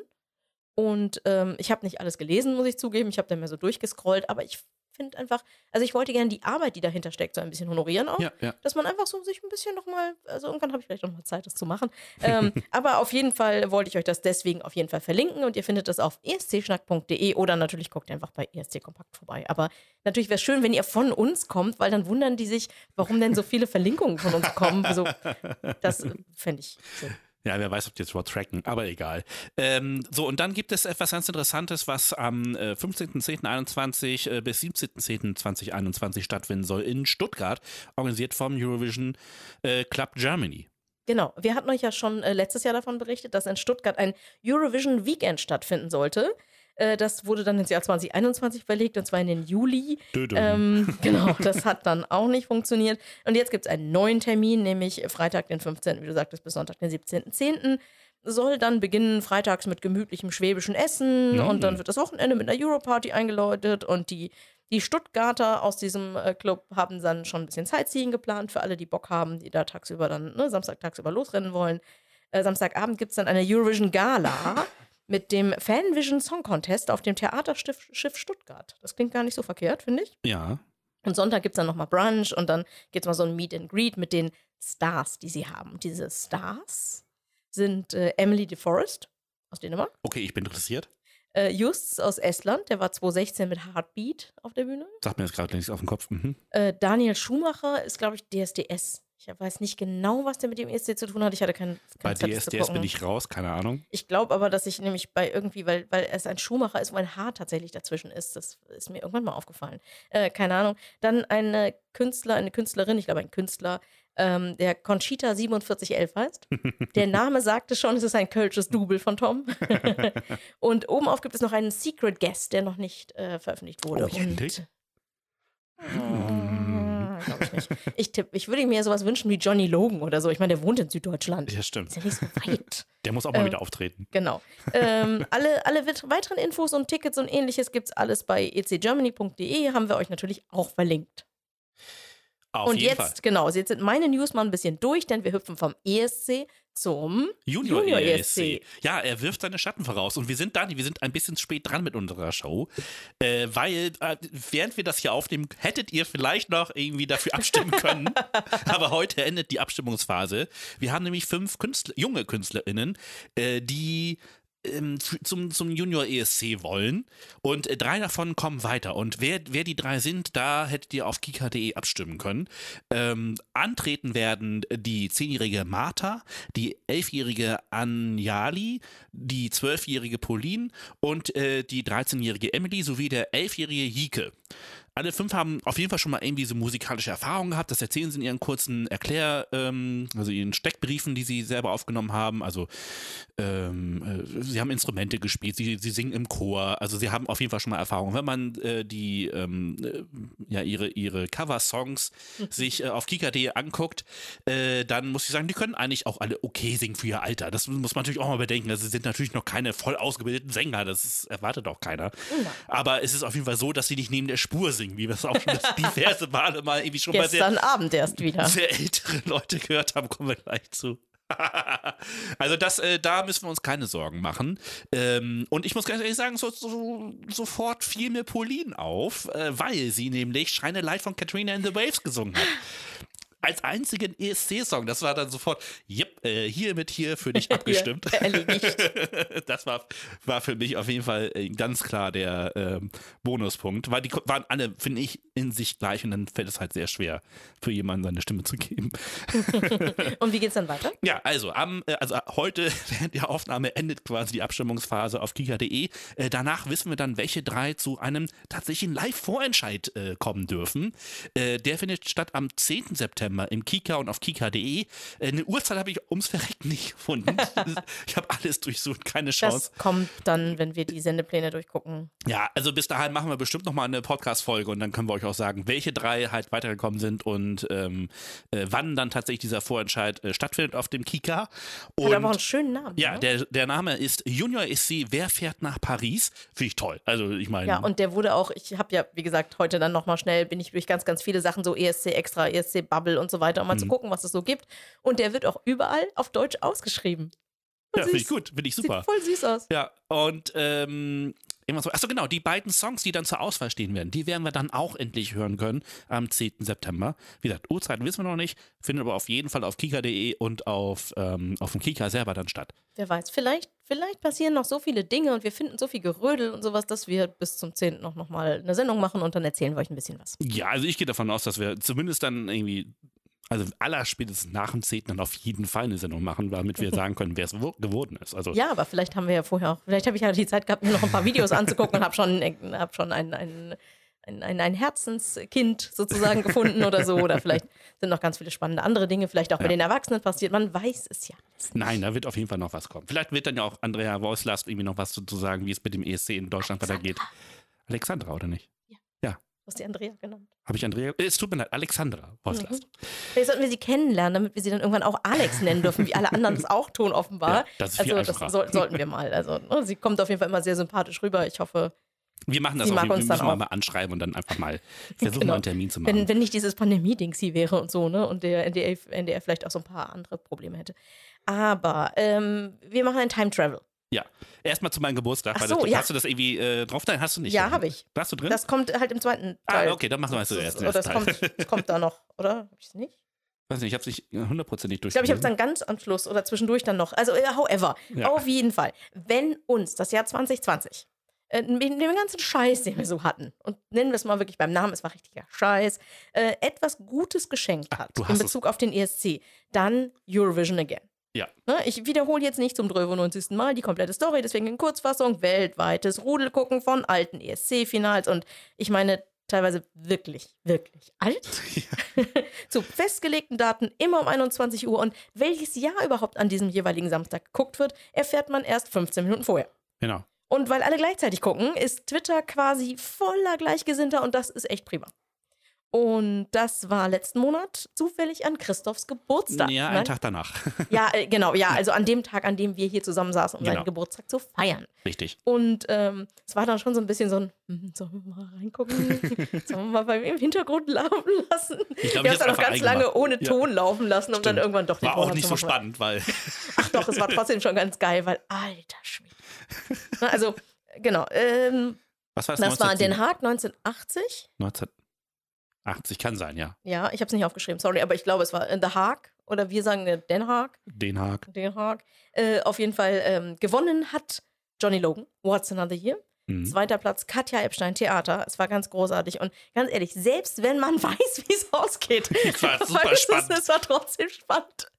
Und ähm, ich habe nicht alles gelesen, muss ich zugeben. Ich habe da mehr so durchgescrollt, aber ich finde einfach, also ich wollte gerne die Arbeit, die dahinter steckt, so ein bisschen honorieren auch. Ja, ja. Dass man einfach so sich ein bisschen nochmal, also irgendwann habe ich vielleicht nochmal Zeit, das zu machen. Ähm, aber auf jeden Fall wollte ich euch das deswegen auf jeden Fall verlinken und ihr findet das auf escschnack.de oder natürlich guckt ihr einfach bei ESC Kompakt vorbei. Aber natürlich wäre es schön, wenn ihr von uns kommt, weil dann wundern die sich, warum denn so viele Verlinkungen von uns kommen. So, das fände ich so. Ja, wer weiß, ob die jetzt überhaupt tracken, aber egal. Ähm, so, und dann gibt es etwas ganz Interessantes, was am äh, 15.10.21 äh, bis 17.10.2021 stattfinden soll in Stuttgart, organisiert vom Eurovision äh, Club Germany. Genau, wir hatten euch ja schon äh, letztes Jahr davon berichtet, dass in Stuttgart ein Eurovision Weekend stattfinden sollte. Äh, das wurde dann ins Jahr 2021 verlegt, und zwar in den Juli. Ähm, genau, das hat dann auch nicht funktioniert. Und jetzt gibt es einen neuen Termin, nämlich Freitag, den 15., wie du sagtest, bis Sonntag, den 17.10. Soll dann beginnen, freitags mit gemütlichem schwäbischen Essen Mm. und dann wird das Wochenende mit einer Europarty eingeläutet und die, die Stuttgarter aus diesem äh, Club haben dann schon ein bisschen Sightseeing geplant für alle, die Bock haben, die da tagsüber dann, ne, Samstag tagsüber losrennen wollen. Äh, Samstagabend gibt es dann eine Eurovision Gala mit dem Fanvision Song Contest auf dem Theaterschiff Schiff Stuttgart. Das klingt gar nicht so verkehrt, finde ich. ja. Und Sonntag gibt es dann nochmal Brunch und dann gibt es mal so ein Meet and Greet mit den Stars, die sie haben. Diese Stars sind äh, Emily DeForest aus Dänemark, Okay, ich bin interessiert. äh, Justs aus Estland, der war 2016 mit Heartbeat auf der Bühne. Sagt mir jetzt gerade nichts auf den Kopf. Mhm. Äh, Daniel Schumacher ist, glaube ich, DSDS. Ich weiß nicht genau, was der mit dem ESC zu tun hat. Ich hatte keinen Bei keine Zeit, das zu DSDS bin ich raus, keine Ahnung. Ich glaube aber, dass ich nämlich bei irgendwie, weil, weil es ein Schuhmacher ist, wo ein Haar tatsächlich dazwischen ist. Das ist mir irgendwann mal aufgefallen. Äh, keine Ahnung. Dann eine Künstler, eine Künstlerin, ich glaube ein Künstler, ähm, der Conchita 4711 heißt. Der Name sagte schon, es ist ein kölsches Double von Tom. Und oben auf gibt es noch einen Secret Guest, der noch nicht äh, veröffentlicht wurde. Oh, endlich? Und, glaub ich, nicht. ich tippe, ich würde mir sowas wünschen wie Johnny Logan oder so. Ich meine, der wohnt in Süddeutschland. Ja, stimmt. Ist ja nicht so weit. Der muss auch mal Ähm, wieder auftreten. Genau. ähm, alle, alle weiteren Infos und Tickets und ähnliches gibt es alles bei ecgermany.de. Haben wir euch natürlich auch verlinkt. Auf und jeden jetzt, Fall. genau, jetzt sind meine News mal ein bisschen durch, denn wir hüpfen vom ESC zum Junior, Junior ESC. ESC. Ja, er wirft seine Schatten voraus. Und wir sind, Dani, wir sind ein bisschen spät dran mit unserer Show. Äh, weil, äh, während wir das hier aufnehmen, hättet ihr vielleicht noch irgendwie dafür abstimmen können. Aber heute endet die Abstimmungsphase. Wir haben nämlich fünf Künstler, junge KünstlerInnen, äh, die zum, zum Junior ESC wollen und äh, drei davon kommen weiter. Und wer, wer die drei sind, da hättet ihr auf kika.de abstimmen können. Ähm, antreten werden die zehnjährige Martha, die elfjährige Anjali, die zwölfjährige Pauline und äh, die 13-jährige Emily sowie der elfjährige Jike. Alle fünf haben auf jeden Fall schon mal irgendwie so musikalische Erfahrungen gehabt. Das erzählen sie in ihren kurzen Erklär-, ähm, also ihren Steckbriefen, die sie selber aufgenommen haben. Also ähm, äh, sie haben Instrumente gespielt, sie, sie singen im Chor. Also sie haben auf jeden Fall schon mal Erfahrung. Wenn man äh, die ähm, äh, ja ihre ihre Cover-Songs sich äh, auf Kika.de anguckt, äh, dann muss ich sagen, die können eigentlich auch alle okay singen für ihr Alter. Das muss man natürlich auch mal bedenken. Also sie sind natürlich noch keine voll ausgebildeten Sänger. Das ist, erwartet auch keiner. Aber es ist auf jeden Fall so, dass sie nicht neben der Spur singen, wie wir es auch schon das diverse Male mal irgendwie schon bei sehr gestern Abend erst wieder. sehr ältere Leute gehört haben, kommen wir gleich zu. also das, äh, da müssen wir uns keine Sorgen machen. Ähm, und ich muss ganz ehrlich sagen, so, so, sofort fiel mir Pauline auf, äh, weil sie nämlich Shine a Light von Katrina and the Waves gesungen hat. Als einzigen ESC-Song. Das war dann sofort, yep, äh, hiermit hier für dich abgestimmt. Erledigt. das war, war für mich auf jeden Fall äh, ganz klar der ähm, Bonuspunkt, weil die waren alle, finde ich, in sich gleich und dann fällt es halt sehr schwer, für jemanden seine Stimme zu geben. Und wie geht's dann weiter? Ja, also am, äh, also heute während der Aufnahme endet quasi die Abstimmungsphase auf kika.de. Äh, danach wissen wir dann, welche drei zu einem tatsächlichen Live-Vorentscheid äh, kommen dürfen. Äh, der findet statt am 10. September im Kika und auf kika.de. Äh, eine Uhrzeit habe ich ums Verrecken nicht gefunden. ich habe alles durchsucht, keine Chance. Das kommt dann, wenn wir die Sendepläne durchgucken. Ja, also bis dahin machen wir bestimmt nochmal eine Podcast-Folge und dann können wir euch auch sagen, welche drei halt weitergekommen sind und ähm, äh, wann dann tatsächlich dieser Vorentscheid äh, stattfindet auf dem Kika. Hat Und aber auch einen schönen Namen. ja, ne? der, der Name ist Junior SC, wer fährt nach Paris? Finde ich toll. Also ich meine, Ja, und der wurde auch, ich habe ja, wie gesagt, heute dann nochmal schnell, bin ich durch ganz, ganz viele Sachen, so ESC Extra, ESC Bubble und so weiter, um Mhm. mal zu gucken, was es so gibt. Und der wird auch überall auf Deutsch ausgeschrieben. ja, finde ich gut, finde ich super. Sieht voll süß aus. Ja, und ähm, irgendwas so. Achso, genau, die beiden Songs, die dann zur Auswahl stehen werden, die werden wir dann auch endlich hören können am 10. September. Wie gesagt, Uhrzeiten wissen wir noch nicht, findet aber auf jeden Fall auf kika.de und auf, ähm, auf dem Kika selber dann statt. Wer weiß, vielleicht, vielleicht passieren noch so viele Dinge und wir finden so viel Gerödel und sowas, dass wir bis zum 10. noch, noch mal eine Sendung machen und dann erzählen wir euch ein bisschen was. Ja, also ich gehe davon aus, dass wir zumindest dann irgendwie, also allerspätestens nach dem 10. dann auf jeden Fall eine Sendung machen, damit wir sagen können, wer es wo- geworden ist. Also Ja, aber vielleicht haben wir ja vorher auch, vielleicht habe ich ja die Zeit gehabt, mir noch ein paar Videos anzugucken und habe schon, hab schon ein, ein, ein, ein, ein Herzenskind sozusagen gefunden oder so. Oder vielleicht sind noch ganz viele spannende andere Dinge, vielleicht auch Ja. mit den Erwachsenen passiert. Man weiß es ja. Nein, da wird auf jeden Fall noch was kommen. Vielleicht wird dann ja auch Andrea Voicelast irgendwie noch was zu, zu sagen, wie es mit dem ESC in Deutschland weitergeht. Alexandra, oder nicht? Du hast die Andrea genannt. Habe ich Andrea? Es tut mir leid, Alexandra Voicelast. Vielleicht sollten wir sie kennenlernen, damit wir sie dann irgendwann auch Alex nennen dürfen, wie alle anderen das auch tun, offenbar. Ja, das ist viel also, das soll, sollten wir mal. Also, ne, sie kommt auf jeden Fall immer sehr sympathisch rüber. Ich hoffe, Wir machen das Sie auch. Wir, wir uns müssen auch. mal anschreiben und dann einfach mal versuchen, Genau. mal einen Termin zu machen. wenn, wenn nicht dieses Pandemie-Dings hier wäre und so, ne? Und der NDR, NDR vielleicht auch so ein paar andere Probleme hätte. Aber ähm, wir machen ein Time Travel. Ja, erstmal zu meinem Geburtstag. Ach weil so, das, ja. Hast du das irgendwie äh, drauf? Nein, hast du nicht. Ja, habe ich. Hast du drin? Das kommt halt im zweiten Teil. ah, okay, dann machen wir Das, zuerst. oder das kommt, das kommt da noch, oder? Hab ich es nicht? Weiß nicht, ich habe es nicht hundertprozentig Ich glaube, ich habe es dann ganz am Schluss oder zwischendurch dann noch. Also, however, Ja. auf jeden Fall. Wenn uns das Jahr 2020 äh, mit dem ganzen Scheiß, den wir so hatten, und nennen wir es mal wirklich beim Namen, es war richtiger Scheiß, äh, etwas Gutes geschenkt Ah, hat du in hast es. Bezug auf den ESC, dann Eurovision Again. Ja. Ne, ich wiederhole jetzt nicht zum 93. Mal die komplette Story, deswegen in Kurzfassung weltweites Rudelgucken von alten ESC-Finals und ich meine teilweise wirklich, wirklich alt. Zu festgelegten Daten immer um 21 Uhr und welches Jahr überhaupt an diesem jeweiligen Samstag geguckt wird, erfährt man erst 15 Minuten vorher. Genau. Und weil alle gleichzeitig gucken, ist Twitter quasi voller Gleichgesinnter und das ist echt prima. Und das war letzten Monat zufällig an Christophs Geburtstag. Ja, Nein? einen Tag danach. Ja, äh, genau, ja, also an dem Tag, an dem wir hier zusammensaßen, um Genau. seinen Geburtstag zu feiern. Richtig. Und ähm, es war dann schon so ein bisschen so ein, hm, sollen wir mal reingucken? sollen wir mal bei mir im Hintergrund laufen lassen? Ich glaub, wir haben es dann noch ganz lange eingemacht. ohne Ja. Ton laufen lassen, um dann Stimmt. irgendwann doch den War auch nicht so spannend, weil Ach doch, es war trotzdem schon ganz geil, weil, alter Schwede. Na, Also, genau, ähm, was war das? das war in 19? Den Haag 1980. 1980 kann sein, ja. Ja, ich habe es nicht aufgeschrieben, sorry, aber ich glaube, es war in The Haag oder wir sagen äh, Den Haag. Den Haag. Den Haag. Äh, auf jeden Fall ähm, gewonnen hat Johnny Logan, What's Another Year. Mhm. Zweiter Platz Katja Epstein Theater. Es war ganz großartig. Und ganz ehrlich, selbst wenn man weiß, wie es ausgeht, war super es, ist, spannend. es war trotzdem spannend.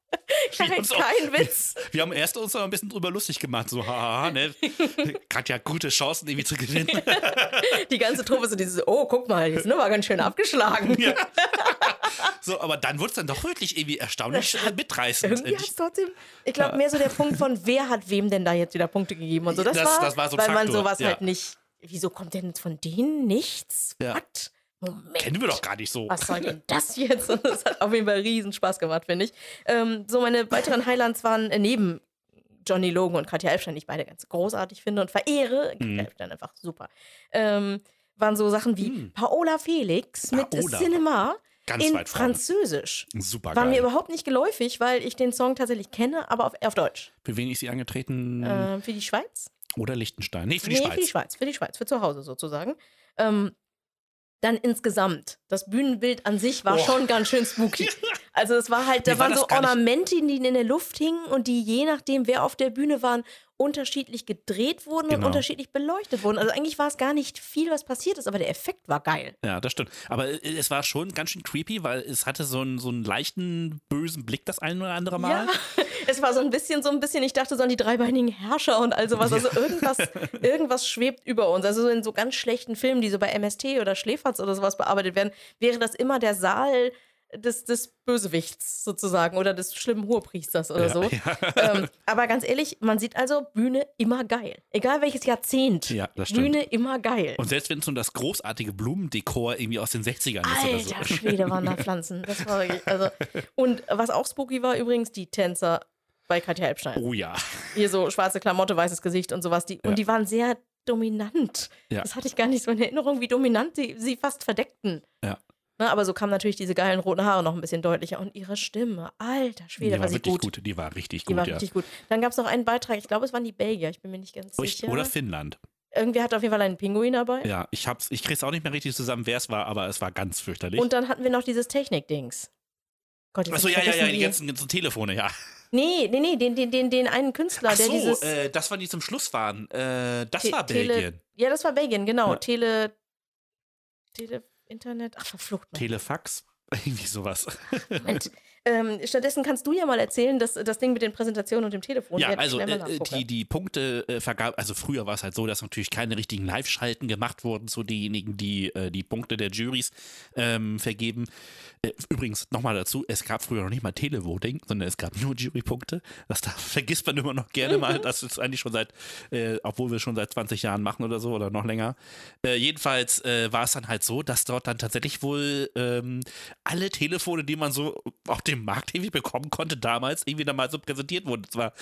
Wir Kein, auch- kein Witz. Wir haben erst uns noch ein bisschen drüber lustig gemacht, so haha, ne? Katja, gute Chancen irgendwie zu gewinnen. Die ganze Truppe so dieses, oh, guck mal, die sind aber ganz schön abgeschlagen. Ja. So, aber dann wurde es dann doch wirklich irgendwie erstaunlich äh, mitreißend. Irgendwie hat es trotzdem, ich glaube, mehr so der Punkt von, wer hat wem denn da jetzt wieder Punkte gegeben und so. Das, Das- war, das war so ein weil man Faktor, sowas ja. halt nicht, wieso kommt denn jetzt von denen nichts? Ja. What? Moment. Kennen wir doch gar nicht so. was soll denn das jetzt? Und das hat auf jeden Fall riesen Spaß gemacht, finde ich. Ähm, so, meine weiteren Highlights waren äh, neben Johnny Logan und Katja Elfstein, die ich beide ganz großartig finde und verehre. Mhm. Katja Elfstein einfach super. Ähm, waren so Sachen wie Mhm. Paola Felix mit Paola. Cinema Ganz in. Französisch. Super War mir geil. überhaupt nicht geläufig, weil ich den Song tatsächlich kenne, aber auf, auf Deutsch. Für wen ist sie angetreten? Ähm, für die Schweiz? Oder Liechtenstein? Nee, für die nee, Schweiz. für die Schweiz, für die Schweiz, für zu Hause sozusagen. Ähm, dann insgesamt, das Bühnenbild an sich war Oh. schon ganz schön spooky. Also es war halt, da war waren so Ornamente, die in der Luft hingen und die je nachdem, wer auf der Bühne waren, unterschiedlich gedreht wurden und Genau. unterschiedlich beleuchtet wurden. Also eigentlich war es gar nicht viel, was passiert ist, aber der Effekt war geil. Ja, das stimmt. Aber äh, es war schon ganz schön creepy, weil es hatte so einen, so einen leichten, bösen Blick das ein oder andere Mal. Ja, es war so ein bisschen, so ein bisschen, ich dachte so an die dreibeinigen Herrscher und all sowas. Also irgendwas, irgendwas schwebt über uns. Also so in so ganz schlechten Filmen, die so bei MST oder Schläferz oder sowas bearbeitet werden, wäre das immer der Saal des, des Bösewichts sozusagen oder des schlimmen Hohepriesters oder so. Ähm, aber ganz ehrlich, man sieht also Bühne immer geil. Egal welches Jahrzehnt. Ja, das stimmt. Bühne immer geil. Und selbst wenn es so das großartige Blumendekor irgendwie aus den 60ern ist oder so. Alter Schwede waren da Pflanzen. Das war wirklich, also. Und was auch spooky war übrigens, die Tänzer bei Katja Epstein. Oh ja. hier so schwarze Klamotte, weißes Gesicht und sowas. Die, Ja. Und die waren sehr dominant. Ja. Das hatte ich gar nicht so in Erinnerung, wie dominant sie, sie fast verdeckten. Ja. Na, aber so kamen natürlich diese geilen roten Haare noch ein bisschen deutlicher. Und ihre Stimme, alter Die Schwede, war war sie wirklich gut. gut. Die war richtig Die gut, war ja. richtig gut. Dann gab es noch einen Beitrag, ich glaube, es waren die Belgier, ich bin mir nicht ganz Ich, sicher. oder Finnland. Irgendwie hat auf jeden Fall einen Pinguin dabei. Ja, ich hab's, ich krieg's auch nicht mehr richtig zusammen, wer es war, aber es war ganz fürchterlich. Und dann hatten wir noch dieses Technik-Dings. Gott, Achso, ja, ja, ja, die ganzen, ganzen Telefone, ja. Nee, nee, nee, den, den, den, den einen Künstler, Ach der so, dieses. äh, das waren die zum Schluss waren. Äh, das Te- war Tele- Belgien. Ja, das war Belgien, genau. Ja. Tele. Tele. Internet. Ach, verflucht. Telefax. Irgendwie sowas. Moment. Ähm, stattdessen kannst du ja mal erzählen, dass das Ding mit den Präsentationen und dem Telefon. Ja, also äh, die, die Punkte äh, vergab, also früher war es halt so, dass natürlich keine richtigen Live-Schalten gemacht wurden zu denjenigen, die äh, die Punkte der Juries ähm, vergeben. Äh, übrigens, nochmal dazu, es gab früher noch nicht mal Televoting, sondern es gab nur Jurypunkte. Das da vergisst man immer noch gerne mal. Das ist eigentlich schon seit, äh, obwohl wir schon seit 20 Jahren machen oder so oder noch länger. Äh, jedenfalls äh, war es dann halt so, dass dort dann tatsächlich wohl ähm, alle Telefone, die man so auf dem Markt irgendwie bekommen konnte, damals irgendwie dann mal so präsentiert wurden. Es war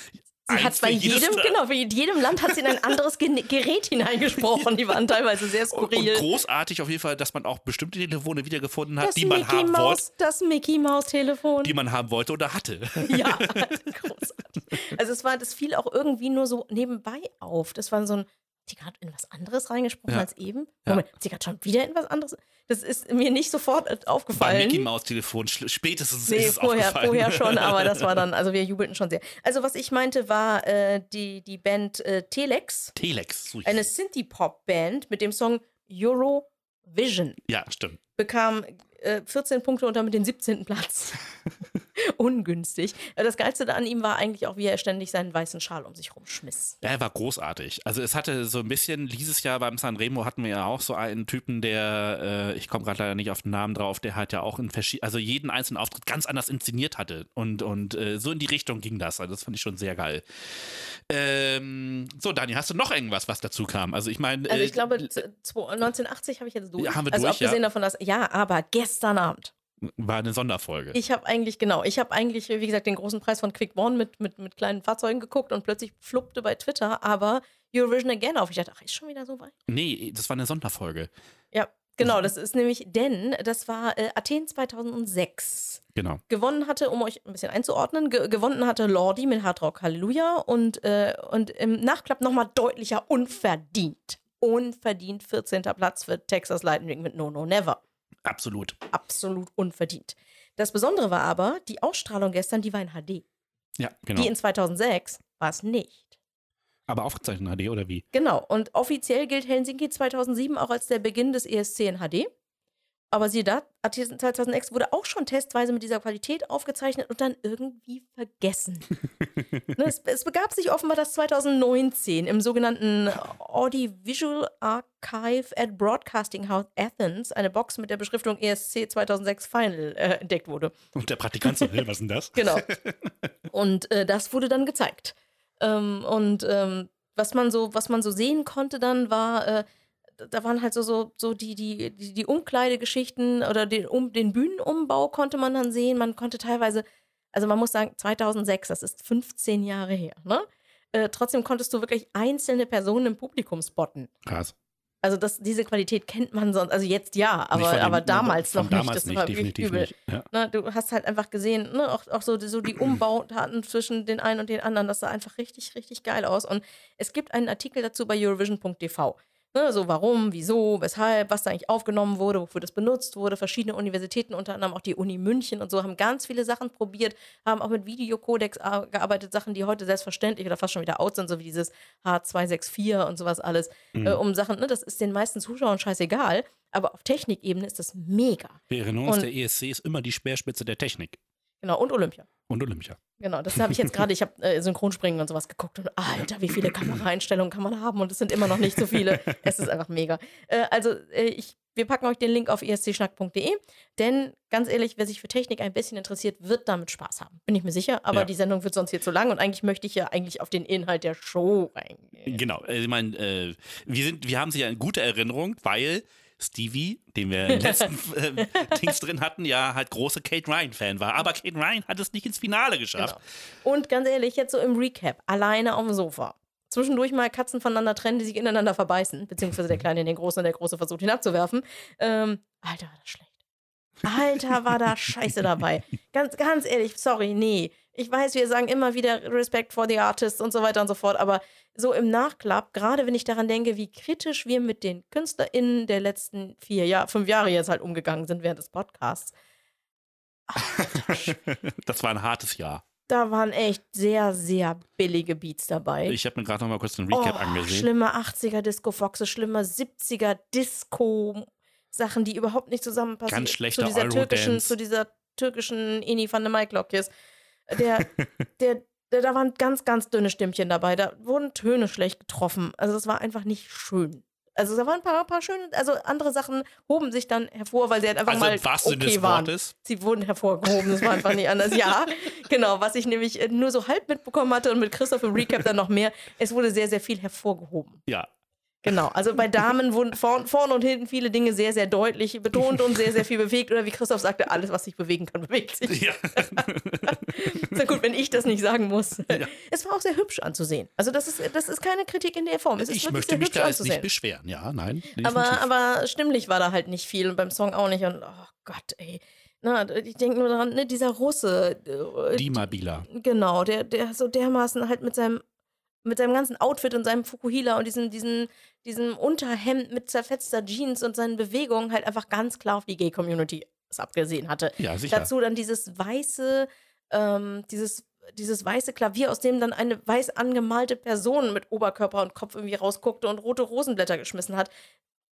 Sie hat bei jedem, Land. genau, für jedem Land hat sie in ein anderes Gen Gerät hineingesprochen. Die waren teilweise sehr Und, und skurril. großartig auf jeden Fall, dass man auch bestimmte Telefone wiedergefunden hat, Das die man Mickey haben wollte, das Mickey Maus Telefon. die man haben wollte oder hatte. Ja, großartig. Also es war, das fiel auch irgendwie nur so nebenbei auf. Das war so ein, hat sie gerade in was anderes reingesprochen Ja. als eben? Ja. Moment, hat sie gerade schon wieder in was anderes? Das ist mir nicht sofort äh, aufgefallen. Mickey Maus Telefon spätestens Nee, ist es vorher, aufgefallen. vorher schon, aber das war dann, also wir jubelten schon sehr. Also was ich meinte, war äh, die, die Band äh, Telex, Telex. so hieß eine. Synthie-Pop-Band mit dem Song Eurovision. Ja, stimmt. bekam äh, 14 Punkte und damit den 17. Platz. Ungünstig. Äh, Das Geilste an ihm war eigentlich auch, wie er ständig seinen weißen Schal um sich rumschmiss. Ja, er war großartig. Also es hatte so ein bisschen, dieses Jahr beim Sanremo hatten wir ja auch so einen Typen, der, äh, ich komme gerade leider nicht auf den Namen drauf, der halt ja auch in verschiedenen, also jeden einzelnen Auftritt ganz anders inszeniert hatte. Und, und äh, so in die Richtung ging das. Also das fand ich schon sehr geil. Ähm, so, Dani, hast du noch irgendwas, was dazu kam? Also ich meine, Also äh, ich glaube, z- zwo- 1980 habe ich jetzt durch. Ja, haben wir also durch, abgesehen ja. davon, dass, ja, aber gestern Abend. War eine Sonderfolge. Ich habe eigentlich, genau, ich habe eigentlich, wie gesagt, den großen Preis von Quick One mit, mit, mit kleinen Fahrzeugen geguckt und plötzlich fluppte bei Twitter aber Eurovision Again auf. Ich dachte, ach, ist schon wieder so weit? nee, das war eine Sonderfolge. Ja, genau, das ist nämlich, denn das war äh, Athen 2006. Genau. gewonnen hatte, um euch ein bisschen einzuordnen, ge gewonnen hatte Lordi mit Hard Rock Halleluja und, äh, und im Nachklapp nochmal deutlicher unverdient. Unverdient 14. Platz für Texas Lightning mit No No Never. Absolut. Absolut unverdient. Das Besondere war aber, die Ausstrahlung gestern, die war in HD. Ja, genau. Die in 2006 war es nicht. Aber aufgezeichnet HD oder wie? Genau. Und offiziell gilt Helsinki 2007 auch als der Beginn des ESC in HD. Aber siehe da, Athen 2006 wurde auch schon testweise mit dieser Qualität aufgezeichnet und dann irgendwie vergessen. ne, es, es begab sich offenbar, dass 2019 im sogenannten Audiovisual Archive at Broadcasting House Athens eine Box mit der Beschriftung ESC 2006 Final äh, entdeckt wurde. Und der Praktikant so, "Hä, was ist denn das? Genau. Und äh, das wurde dann gezeigt. Ähm, und ähm, was man so, was man so sehen konnte dann war, äh, da waren halt so, so, so die, die, die, die Umkleidegeschichten oder den, um, den Bühnenumbau konnte man dann sehen. Man konnte teilweise, also man muss sagen, 2006, das ist 15 Jahre her, ne? Äh, trotzdem konntest du wirklich einzelne Personen im Publikum spotten. Krass. Also das, diese Qualität kennt man sonst, also jetzt ja, Nicht aber, dem- aber damals noch nicht. Damals Das nicht, war wirklich definitiv übel. nicht. Ja. Ne, du hast halt einfach gesehen, ne, auch, auch so, so die Umbautaten zwischen den einen und den anderen, das sah einfach richtig, richtig geil aus. Und es gibt einen Artikel dazu bei Eurovision.tv. Ne, so warum, wieso, weshalb, was da eigentlich aufgenommen wurde, wofür das benutzt wurde. Verschiedene Universitäten, unter anderem auch die Uni München und so, haben ganz viele Sachen probiert, haben auch mit Videocodex gearbeitet, Sachen, die heute selbstverständlich oder fast schon wieder out sind, so wie dieses H264 und sowas alles, Mhm. äh, um Sachen, ne, das ist den meisten Zuschauern scheißegal, aber auf Technikebene ist das mega. Wir erinnern uns, der ESC ist immer die Speerspitze der Technik. Genau, und Olympia. Und Olympia. Genau, das habe ich jetzt gerade, ich habe äh, Synchronspringen und sowas geguckt und Alter, wie viele Kameraeinstellungen kann man haben und es sind immer noch nicht so viele. es ist einfach mega. Äh, also äh, ich, wir packen euch den Link auf escschnack.de, denn ganz ehrlich, wer sich für Technik ein bisschen interessiert, wird damit Spaß haben. Bin ich mir sicher, aber Ja. die Sendung wird sonst hier zu lang und eigentlich möchte ich ja eigentlich auf den Inhalt der Show eingehen. Genau. äh, Ich meine, äh, wir, sind, wir haben sie ja in guter Erinnerung, weil Stevie, den wir im letzten äh, Dings drin hatten, ja halt große Kate Ryan-Fan war. Aber Kate Ryan hat es nicht ins Finale geschafft. Genau. Und ganz ehrlich, jetzt so im Recap, alleine auf dem Sofa. Zwischendurch mal Katzen voneinander trennen, die sich ineinander verbeißen, beziehungsweise der Kleine in den Großen und der Große versucht ihn abzuwerfen. Ähm, Alter, war das schlecht. Alter, war da Scheiße dabei. Ganz, ganz ehrlich, sorry, nee. Ich weiß, wir sagen immer wieder Respect for the Artists und so weiter und so fort, aber so im Nachklapp, gerade wenn ich daran denke, wie kritisch wir mit den KünstlerInnen der letzten vier Jahre, fünf Jahre jetzt halt umgegangen sind während des Podcasts, Das war ein hartes Jahr. da waren echt sehr, sehr billige Beats dabei. Ich habe mir gerade noch mal kurz den Recap oh, angesehen. Schlimme 80er Disco-Foxe, schlimme 70er Disco-Sachen, die überhaupt nicht zusammenpassen. Ganz schlechter zu dieser türkischen, zu dieser türkischen Eni van der Maiklokjes. Der, der, der, da waren ganz, ganz dünne Stimmchen dabei. Da wurden Töne schlecht getroffen. Also es war einfach nicht schön. Also da waren ein paar, paar schöne, also andere Sachen hoben sich dann hervor, weil sie halt einfach Also mal Sinne okay des waren. Wortes. Sie wurden hervorgehoben, das war einfach nicht anders. Ja, genau, was ich nämlich äh, nur so halb mitbekommen hatte und mit Christoph im Recap dann noch mehr, es wurde sehr, sehr viel hervorgehoben. Ja. Genau, also bei Damen wurden vorn, vorne und hinten viele Dinge sehr, sehr deutlich betont und sehr, sehr viel bewegt. Oder wie Christoph sagte, alles, was sich bewegen kann, bewegt sich. ja. Ja gut, wenn ich das nicht sagen muss. Ja. Es war auch sehr hübsch anzusehen. Also das ist, das ist keine Kritik in der Form. Es ist Ich möchte mich da jetzt nicht beschweren. Ja, nein. Aber, aber stimmlich war da halt nicht viel und beim Song auch nicht. Und oh Gott, ey. Na, ich denke nur daran, ne, dieser Russe. äh, Dima Bila. Genau, der, der so dermaßen halt mit seinem, mit seinem ganzen Outfit und seinem Fukuhila und diesem, diesem, diesem Unterhemd mit zerfetzter Jeans und seinen Bewegungen halt einfach ganz klar auf die Gay-Community es abgesehen hatte. Ja, sicher. Dazu dann dieses weiße, ähm, dieses, dieses weiße Klavier, aus dem dann eine weiß angemalte Person mit Oberkörper und Kopf irgendwie rausguckte und rote Rosenblätter geschmissen hat.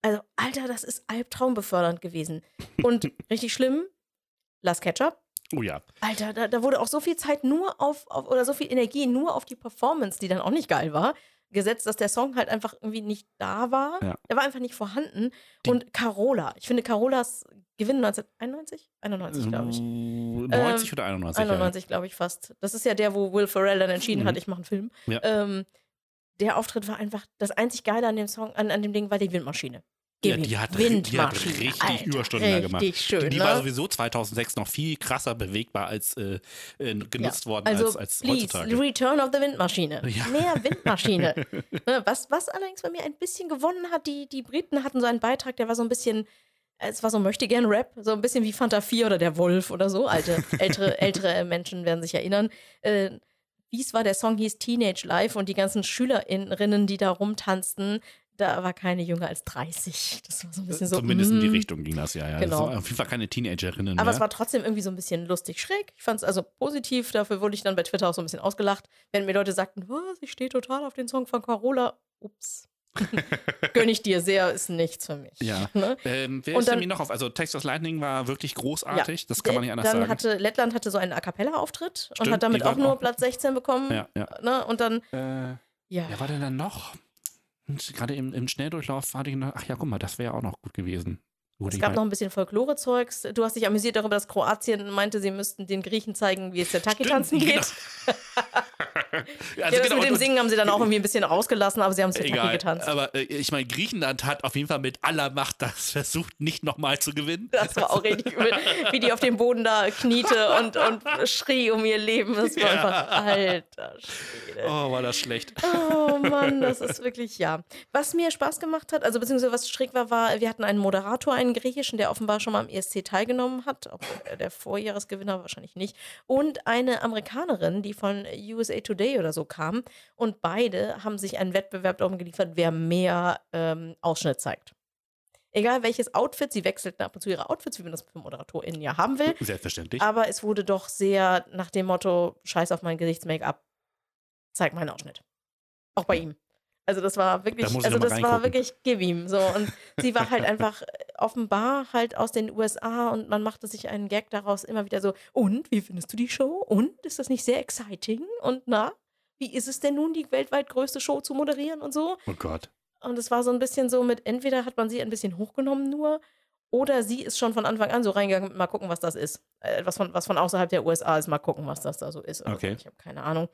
Also, Alter, das ist albtraumbefördernd gewesen. Und richtig schlimm, Last Ketchup. Oh ja. Alter, da, da wurde auch so viel Zeit nur auf, auf, oder so viel Energie nur auf die Performance, die dann auch nicht geil war, gesetzt, dass der Song halt einfach irgendwie nicht da war. Ja. Der war einfach nicht vorhanden. Die- und Carola, ich finde Carolas Gewinn 1991? 91, glaube ich. 90 oder 91? 91, glaube ich fast. Das ist ja der, wo Will Ferrell dann entschieden Mhm. hat, ich mache einen Film. Ja. Ähm, der Auftritt war einfach das einzig Geile an dem Song, an, an dem Ding war die Windmaschine. Ja, die hat, die hat richtig Alter, Überstunden da gemacht. Richtig schön. die ne? war sowieso 2006 noch viel krasser bewegbar als äh, äh, genutzt worden Also, als, als please, heutzutage. Return of the Windmaschine. Ja. Mehr Windmaschine. Ne, was, was allerdings bei mir ein bisschen gewonnen hat, die, die Briten hatten so einen Beitrag, der war so ein bisschen, es war so möchte gern Rap, so ein bisschen wie Fanta 4 oder der Wolf oder so. Alte, ältere, ältere Menschen werden sich erinnern. Äh, wie es war, der Song hieß Teenage Life und die ganzen Schülerinnen, die da rumtanzten, da war keine jünger als 30. Das war so ein bisschen so. Zumindest in die mm. Richtung ging das ja. ja. Genau. Das auf jeden Fall keine Teenagerinnen Aber mehr. es war trotzdem irgendwie so ein bisschen lustig schräg. Ich fand es also positiv. Dafür wurde ich dann bei Twitter auch so ein bisschen ausgelacht, wenn mir Leute sagten, was, ich stehe total auf den Song von Carola. Ups. Gönn ich dir sehr, ist nichts für mich. Ja. Ne? ähm, wer Und ist denn dann- mir noch auf? Also Texas Lightning war wirklich großartig. das kann man nicht anders dann sagen. Hatte, Lettland hatte so einen A Cappella-Auftritt und hat damit auch nur auch- Platz 16 bekommen. ja, ja. Ne? Und dann, Äh, ja. wer war denn dann noch? Und Gerade im, im Schnelldurchlauf war die noch. Ach ja, guck mal, das wäre auch noch gut gewesen. Gut, Es ich gab mein- noch ein bisschen Folklore-Zeugs. Du hast dich amüsiert darüber, dass Kroatien meinte, sie müssten den Griechen zeigen, wie es der Taki-Tanzen geht. Ja, Ja, also das genau, mit dem Singen haben sie dann auch irgendwie ein bisschen rausgelassen, aber sie haben es Egal, getanzt. aber äh, ich meine, Griechenland hat auf jeden Fall mit aller Macht das versucht, nicht nochmal zu gewinnen. Das war auch richtig übel, wie die auf dem Boden da kniete und, und schrie um ihr Leben. Das war Ja. einfach, alter Schwede. Oh, war das schlecht. Oh Mann, das ist wirklich, ja. Was mir Spaß gemacht hat, also beziehungsweise was schräg war, war, wir hatten einen Moderator, einen griechischen, der offenbar schon mal am ESC teilgenommen hat, er der Vorjahresgewinner wahrscheinlich nicht, und eine Amerikanerin, die von USA Today oder so kam. Und beide haben sich einen Wettbewerb darum geliefert, wer mehr ähm, Ausschnitt zeigt. Egal welches Outfit, sie wechselten ab und zu ihre Outfits, wie man das für ModeratorInnen ja haben will. Selbstverständlich. Aber es wurde doch sehr nach dem Motto: Scheiß auf mein Gesichts-Make-up, zeig meinen Ausschnitt. Auch bei ihm. Also das war wirklich, Da also das war wirklich gib ihm so und sie war halt einfach äh, offenbar halt aus den USA und man machte sich einen Gag daraus immer wieder so und wie findest du die Show und ist das nicht sehr exciting und na wie ist es denn nun die weltweit größte Show zu moderieren und so oh Gott. und es war so ein bisschen so mit, entweder hat man sie ein bisschen hochgenommen nur, oder sie ist schon von Anfang an so reingegangen, mal gucken, was das ist. Äh, was, von, was von außerhalb der USA ist, mal gucken, was das da so ist. Okay. Ich habe keine Ahnung.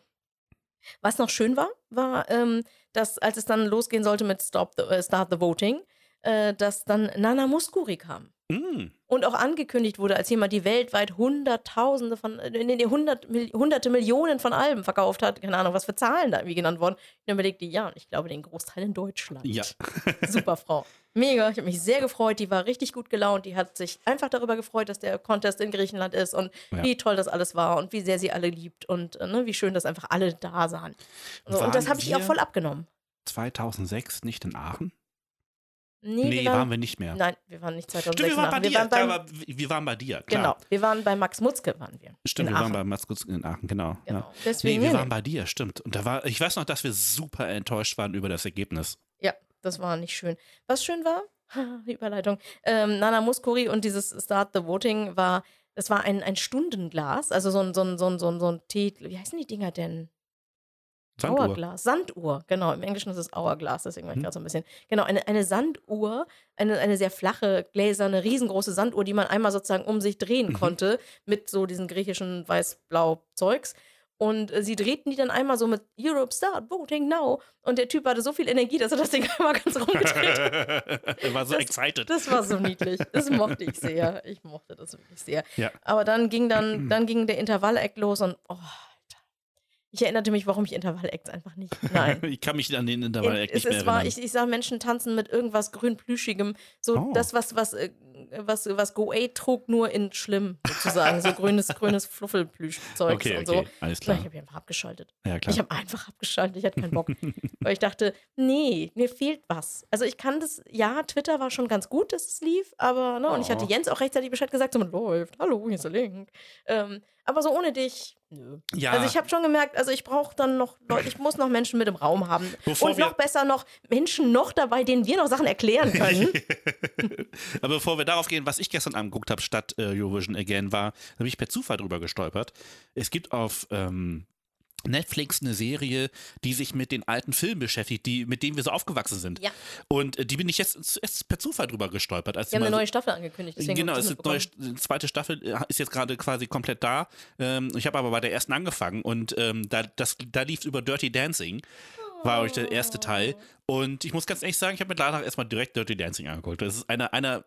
Was noch schön war, war, ähm, dass als es dann losgehen sollte mit Stop the, äh, Start the Voting, äh, dass dann Nana Muskuri kam. Mm. Und auch angekündigt wurde als jemand, die weltweit Hunderttausende von, äh, nee, nee, hundert, hunderte Millionen von Alben verkauft hat. Keine Ahnung, was für Zahlen da irgendwie genannt wurden. Ich überlegte, ja, und ich glaube, den Großteil in Deutschland. Ja. Super Frau. Mega, ich habe mich sehr gefreut. Die war richtig gut gelaunt. Die hat sich einfach darüber gefreut, dass der Contest in Griechenland ist und Ja. wie toll das alles war und wie sehr sie alle liebt und äh, ne, wie schön, dass einfach alle da sahen. So, und das habe ich ihr auch voll abgenommen. 2006 nicht in Aachen? Nee, Nee, wir waren, wir nicht mehr. Nein, wir waren nicht 2006. Stimmt, wir waren bei in dir. Wir waren beim, war, wir waren bei dir, genau, klar. wir waren bei Max Mutzke, waren wir. Stimmt, wir Aachen. waren bei Maskutz in Aachen, genau. Genau. Ja. Nee, Deswegen, wir nee, waren bei dir, stimmt. Und da war, ich weiß noch, dass wir super enttäuscht waren über das Ergebnis. Ja, das war nicht schön. Was schön war, die Überleitung, ähm, Nana Muskuri und dieses Start the Voting war das war ein, ein Stundenglas, also so ein, so ein, so ein, so ein, so ein Tee, wie heißen die Dinger denn? Sanduhr. Hourglas, Sanduhr, genau. Im Englischen ist es Hourglass, deswegen war ich Hm. gerade so ein bisschen. Genau, eine, eine Sanduhr, eine, eine sehr flache, gläserne, riesengroße Sanduhr, die man einmal sozusagen um sich drehen Mhm. konnte, mit so diesen griechischen weiß-blau-Zeugs. Und äh, sie drehten die dann einmal so mit Europe Start Voting Now. Und der Typ hatte so viel Energie, dass er das Ding einmal ganz rumgedreht hat. er war so Das- excited. Das war so niedlich. Das mochte ich sehr. Ich mochte das wirklich sehr. Ja. Aber dann ging dann, dann ging der Intervall-Act los und oh. Ich erinnerte mich, warum ich Intervall-Acts einfach nicht. Nein. ich kann mich an den Intervall es, nicht mehr war, erinnern. ich, ich sah Menschen tanzen mit irgendwas grün-plüschigem. So Oh. das, was, was, äh, was, was Go-A trug, nur in schlimm, sozusagen. so grünes, grünes Fluffelplüschzeug okay, und okay, so. alles Ich, klar. habe einfach abgeschaltet. Ja, klar. Ich habe einfach abgeschaltet. Ich hatte keinen Bock. weil ich dachte, nee, mir fehlt was. Also ich kann das, ja, Twitter war schon ganz gut, dass es lief, aber, ne, und ich hatte Oh. Jens auch rechtzeitig Bescheid gesagt, so, man läuft. Hallo, hier ist der Link. Ähm, aber so ohne dich, nö. ja, Also ich habe schon gemerkt, also ich brauche dann noch Leute, ich muss noch Menschen mit im Raum haben. Bevor und noch besser noch Menschen noch dabei, denen wir noch Sachen erklären können. Aber bevor wir darauf gehen, was ich gestern angeguckt habe statt äh, Eurovision Again war, da bin ich per Zufall drüber gestolpert. Es gibt auf ähm, Netflix eine Serie, die sich mit den alten Filmen beschäftigt, die, mit denen wir so aufgewachsen sind. Ja. Und äh, die bin ich jetzt, jetzt per Zufall drüber gestolpert. Als Wir haben eine so- neue Staffel angekündigt. Deswegen genau, es ist neue, zweite Staffel äh, ist jetzt gerade quasi komplett da. Ähm, ich habe aber bei der ersten angefangen und ähm, da, das, da lief es über Dirty Dancing. War euch der erste Teil. Und ich muss ganz ehrlich sagen, ich habe mir danach erstmal direkt Dirty Dancing angeguckt. Das ist einer, einer,